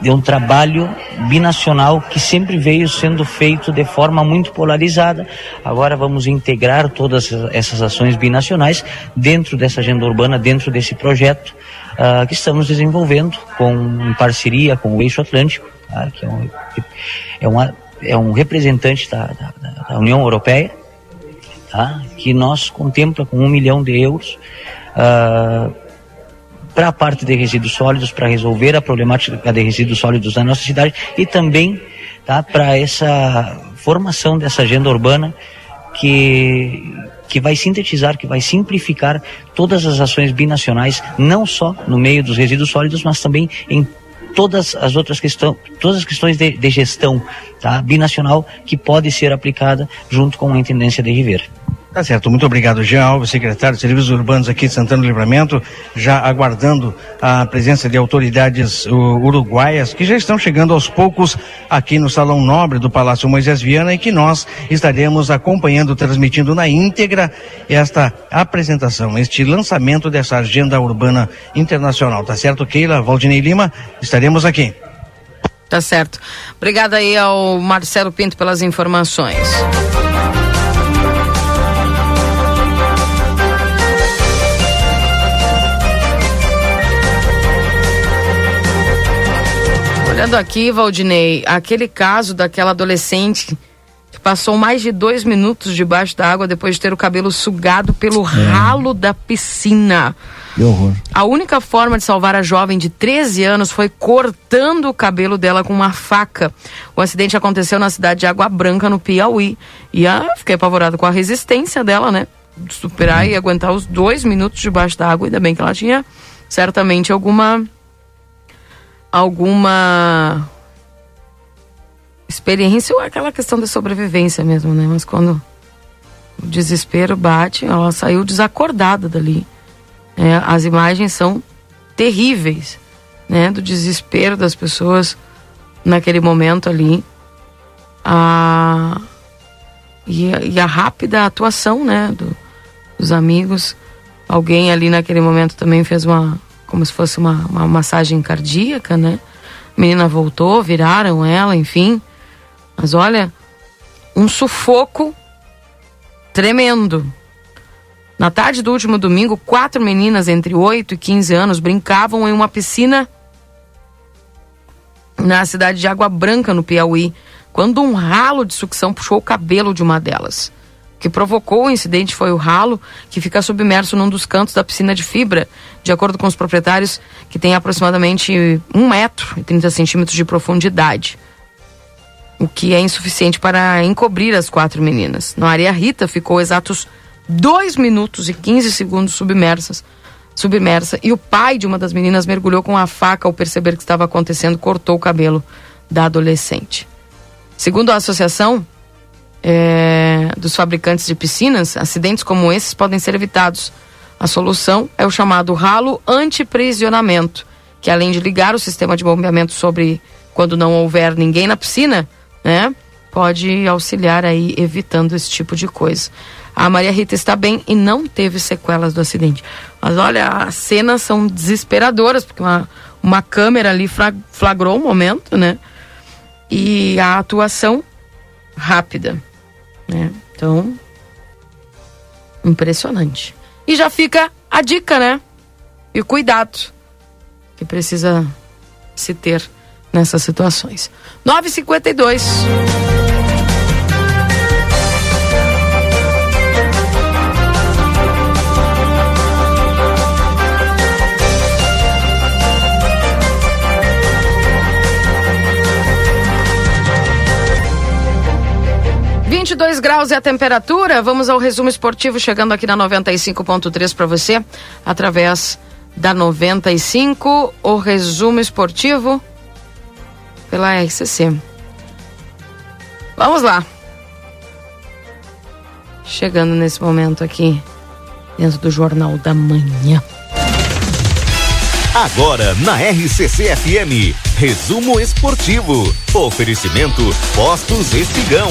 S36: de um trabalho binacional que sempre veio sendo feito de forma muito polarizada. Agora vamos integrar todas essas ações binacionais dentro dessa agenda urbana, dentro desse projeto uh, que estamos desenvolvendo com, em parceria com o Eixo Atlântico, tá? que é um, é, uma, é um representante da, da, da União Europeia, tá? que nós contempla com um milhão de euros. Uh, para a parte de resíduos sólidos, para resolver a problemática de resíduos sólidos na nossa cidade e também tá, para essa formação dessa agenda urbana que, que vai sintetizar, que vai simplificar todas as ações binacionais, não só no meio dos resíduos sólidos, mas também em todas as outras questões, todas as questões de, de gestão tá, binacional que pode ser aplicada junto com a intendência de Ribeira.
S11: Tá certo, muito obrigado, Jean Alves, secretário de Serviços Urbanos aqui de Santana do Livramento, já aguardando a presença de autoridades uh, uruguaias que já estão chegando aos poucos aqui no Salão Nobre do Palácio Moisés Viana e que nós estaremos acompanhando, transmitindo na íntegra esta apresentação, este lançamento dessa agenda urbana internacional. Tá certo, Keila, Valdinei Lima, estaremos aqui.
S1: Tá certo. Obrigada aí ao Marcelo Pinto pelas informações. Olhando aqui, Valdinei, aquele caso daquela adolescente que passou mais de dois minutos debaixo da água depois de ter o cabelo sugado pelo é. ralo da piscina.
S3: Que horror.
S1: A única forma de salvar a jovem de 13 anos foi cortando o cabelo dela com uma faca. O acidente aconteceu na cidade de Água Branca, no Piauí. E ah, fiquei apavorado com a resistência dela, né? Superar e aguentar os dois minutos debaixo da água. Ainda bem que ela tinha certamente alguma alguma experiência ou aquela questão da sobrevivência mesmo, né? Mas quando o desespero bate, ela saiu desacordada dali. É, as imagens são terríveis, né? Do desespero das pessoas naquele momento ali. A, e, e a rápida atuação, né? Do, dos amigos. Alguém ali naquele momento também fez uma como se fosse uma, uma massagem cardíaca, né? A menina voltou, viraram ela, enfim. Mas olha, um sufoco tremendo. Na tarde do último domingo, quatro meninas entre 8 e 15 anos brincavam em uma piscina na cidade de Água Branca, no Piauí, quando um ralo de sucção puxou o cabelo de uma delas. Que provocou o incidente foi o ralo que fica submerso num dos cantos da piscina de fibra, de acordo com os proprietários, que tem aproximadamente um metro e 30 centímetros de profundidade. O que é insuficiente para encobrir as quatro meninas. No Maria Rita ficou exatos 2 minutos e 15 segundos submersas, submersa e o pai de uma das meninas mergulhou com a faca ao perceber que estava acontecendo, cortou o cabelo da adolescente. Segundo a associação é, dos fabricantes de piscinas, acidentes como esses podem ser evitados. A solução é o chamado ralo antiprisionamento, que além de ligar o sistema de bombeamento sobre quando não houver ninguém na piscina, né, pode auxiliar aí evitando esse tipo de coisa. A Maria Rita está bem e não teve sequelas do acidente. Mas olha, as cenas são desesperadoras, porque uma, uma câmera ali flagrou o momento, né? E a atuação rápida, né? Então, impressionante. E já fica a dica, né? E o cuidado que precisa se ter nessas situações. 952 22 graus é a temperatura. Vamos ao resumo esportivo chegando aqui na 95.3 para você, através da 95, o resumo esportivo pela RCC. Vamos lá. Chegando nesse momento aqui, dentro do Jornal da Manhã.
S7: Agora na RCC FM, resumo esportivo. Oferecimento Postos Espigão.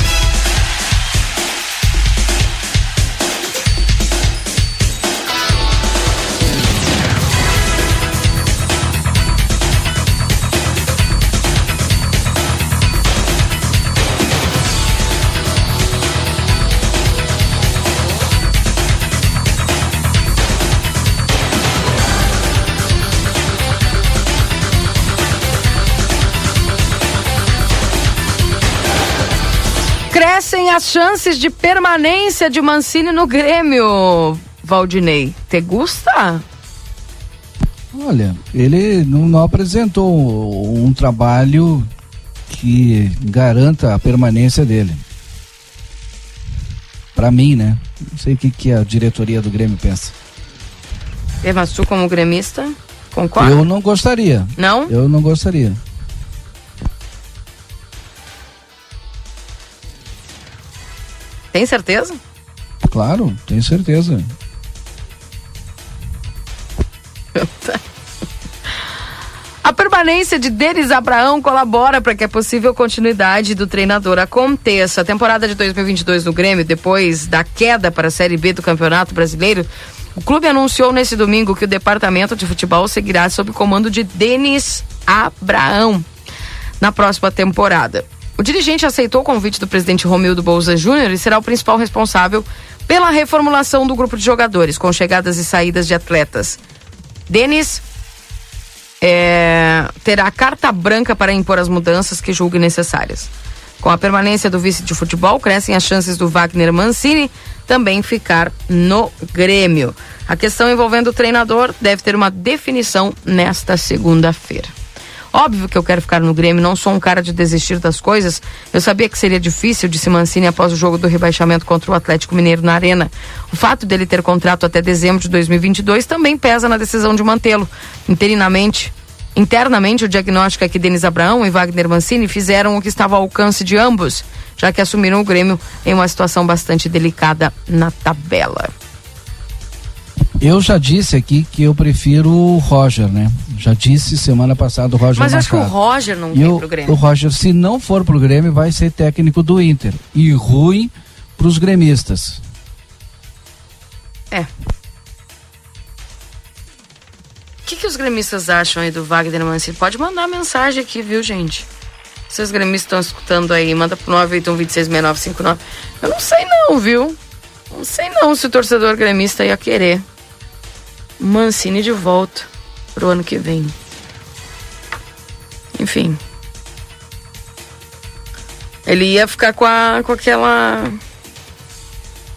S1: Crescem as chances de permanência de Mancini no Grêmio, Valdinei. Te gusta?
S37: Olha, ele não, não apresentou um trabalho que garanta a permanência dele. Para mim, né? Não sei o que, que a diretoria do Grêmio pensa.
S1: E, mas tu como gremista, concorda?
S37: Eu não gostaria.
S1: Não?
S37: Eu não gostaria.
S1: Tem certeza?
S37: Claro, tenho certeza.
S1: A permanência de Denis Abraão colabora para que a possível continuidade do treinador aconteça. A temporada de 2022 no Grêmio, depois da queda para a Série B do Campeonato Brasileiro, o clube anunciou nesse domingo que o departamento de futebol seguirá sob comando de Denis Abraão na próxima temporada. O dirigente aceitou o convite do presidente Romildo Bolsa Júnior e será o principal responsável pela reformulação do grupo de jogadores, com chegadas e saídas de atletas. Denis é, terá carta branca para impor as mudanças que julgue necessárias. Com a permanência do vice de futebol, crescem as chances do Wagner Mancini também ficar no Grêmio. A questão envolvendo o treinador deve ter uma definição nesta segunda-feira. Óbvio que eu quero ficar no Grêmio, não sou um cara de desistir das coisas. Eu sabia que seria difícil, disse Mancini após o jogo do rebaixamento contra o Atlético Mineiro na Arena. O fato dele ter contrato até dezembro de 2022 também pesa na decisão de mantê-lo. Interinamente, internamente, o diagnóstico é que Denis Abraão e Wagner Mancini fizeram o que estava ao alcance de ambos, já que assumiram o Grêmio em uma situação bastante delicada na tabela.
S37: Eu já disse aqui que eu prefiro o Roger, né? Já disse semana passada o Roger
S1: Mas acho que o Roger não vem pro Grêmio.
S37: O Roger, se não for pro Grêmio, vai ser técnico do Inter. E ruim pros gremistas.
S1: É. O que, que os gremistas acham aí do Wagner Mancini? Pode mandar mensagem aqui, viu, gente? Se os gremistas estão escutando aí, manda pro 981 Eu não sei não, viu? Não sei não se o torcedor gremista ia querer. Mancini de volta pro ano que vem. Enfim. Ele ia ficar com, a, com aquela.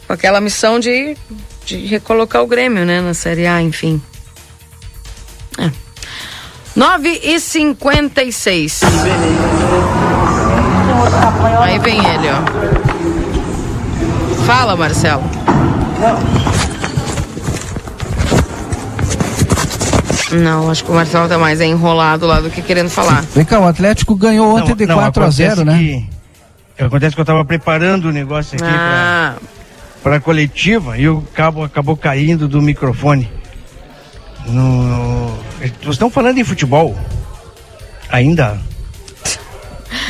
S1: com aquela missão de, de recolocar o Grêmio, né? Na Série A, enfim. É. 9 e 56 Aí vem ele, ó. Fala, Marcelo. Não, acho que o Marcelo tá mais enrolado lá do que querendo falar.
S3: Vem cá, o Atlético ganhou ontem de 4 a 0 né?
S11: Que, acontece que eu tava preparando o negócio aqui
S1: Ah,
S11: pra, pra coletiva e o cabo acabou caindo do microfone. No, vocês estão falando em futebol? Ainda?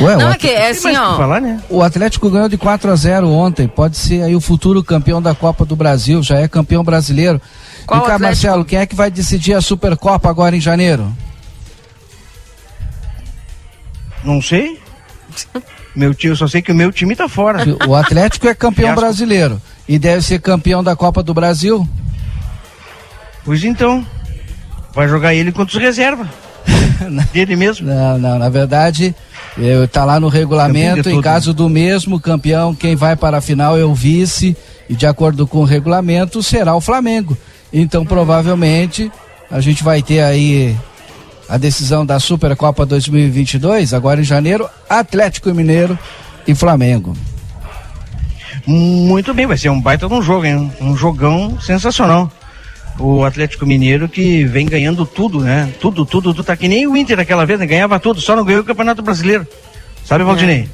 S3: Ué,
S1: Não,
S3: o
S1: é que é assim, ó.
S11: falar, né?
S3: O Atlético ganhou de 4 a 0 ontem. Pode ser aí o futuro campeão da Copa do Brasil, já é campeão brasileiro.
S1: Qual
S3: Vem cá,
S1: Atlético?
S3: Marcelo, quem é que vai decidir a Supercopa agora em janeiro?
S11: Não sei. Meu time, eu só sei que o meu time tá fora.
S3: O Atlético é campeão
S11: Fiasco.
S3: brasileiro e deve ser campeão da Copa do Brasil.
S11: Pois então. Vai jogar ele contra os reservas. Dele mesmo.
S3: Não, não, na verdade, tá lá no regulamento, em caso do mesmo campeão, quem vai para a final é o vice, e de acordo com o regulamento, será o Flamengo. Então, provavelmente, a gente vai ter aí a decisão da Supercopa 2022, agora em janeiro, Atlético Mineiro e Flamengo.
S11: Muito bem, vai ser um baita de um jogo, hein? Um jogão sensacional. O Atlético Mineiro que vem ganhando tudo, né? Tudo, tudo, tudo. Tá que nem o Inter aquela vez, né? Ganhava tudo, só não ganhou o Campeonato Brasileiro. Sabe, Valdinei?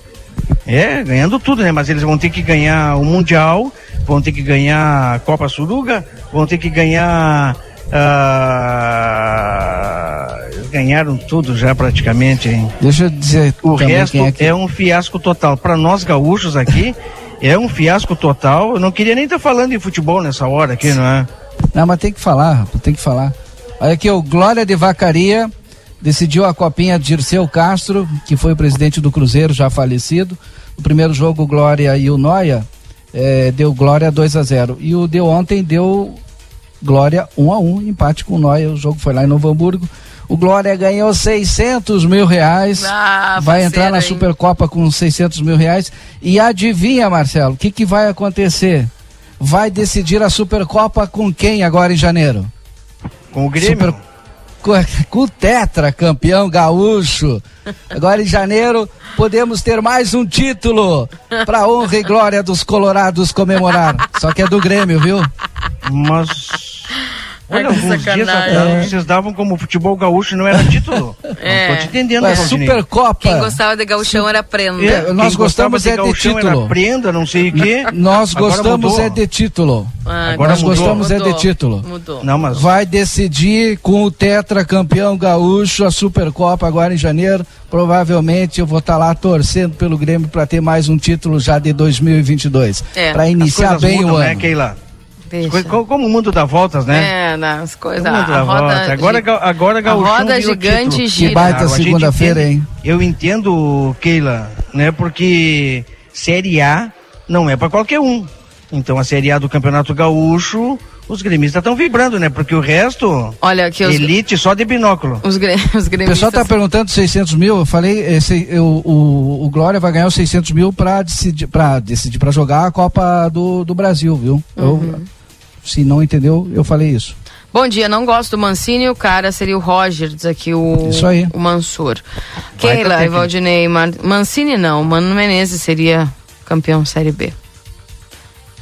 S11: É, ganhando tudo, né? Mas eles vão ter que ganhar o Mundial, vão ter que ganhar Copa Suruga, vão ter que ganhar. ah, ganharam tudo já praticamente, hein?
S3: Deixa eu dizer
S11: O resto
S3: é que...
S11: é um fiasco total. Para nós gaúchos aqui, é um fiasco total. Eu não queria nem estar falando de futebol nessa hora aqui, não é?
S3: Não, mas tem que falar, tem que falar. Olha aqui, o Glória de Vacaria decidiu a copinha de Dirceu Castro, que foi o presidente do Cruzeiro, já falecido. O primeiro jogo, Glória e o Noia, eh, deu Glória 2 a 0 E o de ontem deu Glória 1 a 1 empate com o Noia. O jogo foi lá em Novo Hamburgo. O Glória ganhou 600 mil reais.
S1: Ah,
S3: vai entrar na
S1: hein?
S3: Supercopa com 600 mil reais. E adivinha, Marcelo, o que, que vai acontecer? Vai decidir a Supercopa com quem agora em janeiro?
S11: Com o Grêmio.
S3: Super- Com, o Tetra, campeão gaúcho. Agora em janeiro podemos ter mais um título para honra e glória dos colorados comemorar. Só que é do Grêmio, viu?
S11: Mas. Olha,
S1: Ai, que
S11: alguns dias atrás vocês davam como futebol gaúcho não era título.
S1: É.
S11: Não tô te entendendo, Valdinei.
S3: Supercopa.
S1: Quem gostava de gauchão era prenda.
S3: É,
S11: Quem
S3: nós
S11: gostava
S3: gostamos
S11: de
S3: é de título.
S11: prenda, não sei o quê.
S3: Nós
S11: Agora
S3: gostamos
S11: mudou.
S3: é de título.
S1: Ah,
S11: Agora
S3: Nós
S11: mudou.
S3: gostamos é de
S1: Mudou.
S3: título.
S1: Mudou.
S11: Não, mas
S3: Vai decidir com o Tetra campeão gaúcho a Supercopa agora em janeiro. Provavelmente eu vou estar lá torcendo pelo Grêmio para ter mais um título já de 2022.
S1: É.
S3: Para iniciar bem
S11: mudam,
S3: o
S11: né,
S3: ano.
S11: Keila?
S1: Deixa.
S11: Como o mundo dá voltas, né?
S1: É, nas coisas.
S11: O mundo
S1: A
S11: dá voltas. Agora,
S1: gi-
S11: agora
S1: a roda gigante gira.
S3: Que baita segunda-feira, hein?
S11: Eu entendo, Keila, né? Porque Série A não é para qualquer um. Então a Série A do Campeonato Gaúcho, os gremistas estão vibrando, né? Porque o resto,
S1: Olha aqui os,
S11: elite só de binóculo.
S1: os, gre- os
S3: O
S1: gremistas.
S3: pessoal está perguntando 600 mil. Eu falei, esse, eu, o, o Glória vai ganhar os 600 mil para decidir, para decidir, para jogar a Copa do, do Brasil, viu?
S1: Uhum.
S3: Eu, se não entendeu, eu falei isso.
S1: Bom dia, não gosto do Mancini, o cara seria o Roger, diz aqui o,
S3: Isso aí.
S1: o Mansur.
S11: Baita
S1: Keila Mar- Mancini não, Mano Menezes seria campeão Série B.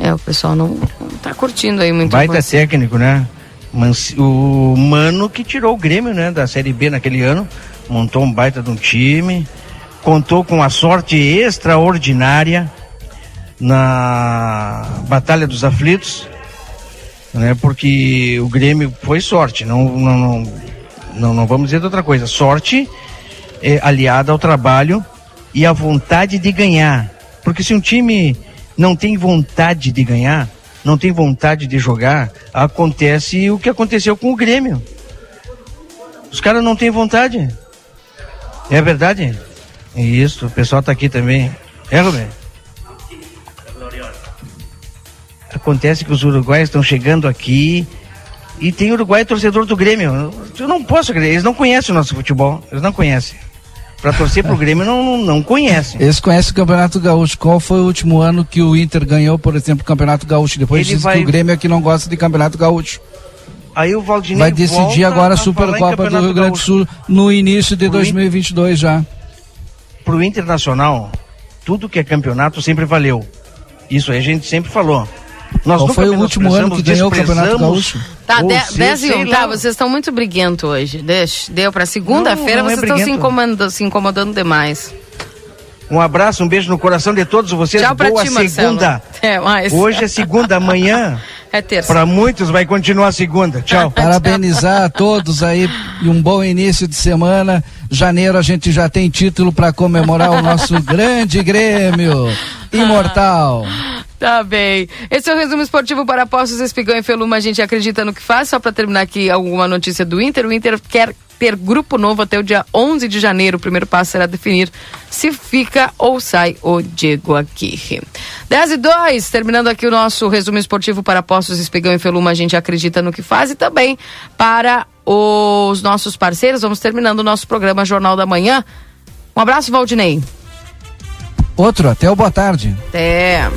S1: É, o pessoal não, não tá curtindo aí muito. o
S11: Baita técnico, né? Manci- O Mano que tirou o Grêmio, né? Da Série B naquele ano. Montou um baita de um time. Contou com a sorte extraordinária na Batalha dos Aflitos. Né? Porque o Grêmio foi sorte. Não, não, não, não, vamos dizer outra coisa. Sorte é, aliada ao trabalho e à vontade de ganhar. Porque se um time não tem vontade de ganhar, não tem vontade de jogar, acontece o que aconteceu com o Grêmio. Os caras não têm vontade. É verdade? Isso, o pessoal tá aqui também. É, Rubem? Acontece que os uruguaios estão chegando aqui e tem uruguai torcedor do Grêmio. Eu não posso acreditar, eles não conhecem o nosso futebol, eles não conhecem. Para torcer pro Grêmio não, não, não conhecem.
S3: Eles conhecem o Campeonato Gaúcho. Qual foi o último ano que o Inter ganhou, por exemplo, o Campeonato Gaúcho? Depois
S11: Ele
S3: diz
S11: vai-
S3: que o Grêmio é que não gosta de Campeonato Gaúcho.
S11: Aí o Valdinei
S3: Vai decidir agora a Supercopa do Rio Grande do. Sul no início de
S11: Pro Inter-
S3: 2022 já.
S11: Pro Internacional, tudo que é campeonato sempre valeu. Isso aí a gente sempre falou. Nós
S3: Qual foi o último ano que ganhou o Campeonato Gaúcho?
S1: Tá,
S11: você,
S1: 10 e 1,
S11: sei
S1: tá, vocês estão muito briguentos hoje. Deixa, deu pra segunda-feira,
S11: é
S1: vocês estão se
S11: briguento.
S1: incomodando, se incomodando demais.
S11: Um abraço, um beijo no coração de todos vocês.
S1: Tchau pra
S11: Boa
S1: ti,
S11: segunda.
S1: Até mais.
S11: Hoje é segunda, amanhã.
S1: É terça.
S11: Para muitos vai continuar segunda. Tchau.
S3: Parabenizar a todos aí e um bom início de semana. Janeiro a gente já tem título para comemorar o nosso grande Grêmio imortal.
S1: Tá bem. Esse é o resumo esportivo para Postos Espigão e Feluma. A gente acredita no que faz. Só para terminar aqui alguma notícia do Inter. O Inter quer ter grupo novo até o dia 11 de janeiro. O primeiro passo será definir se fica ou sai o Diego Aguirre. 10 e 2, terminando aqui o nosso resumo esportivo para Postos Espigão e Feluma. A gente acredita no que faz e também para os nossos parceiros. Vamos terminando o nosso programa Jornal da Manhã. Um abraço, Valdinei.
S3: Outro, até o boa tarde.
S1: Até.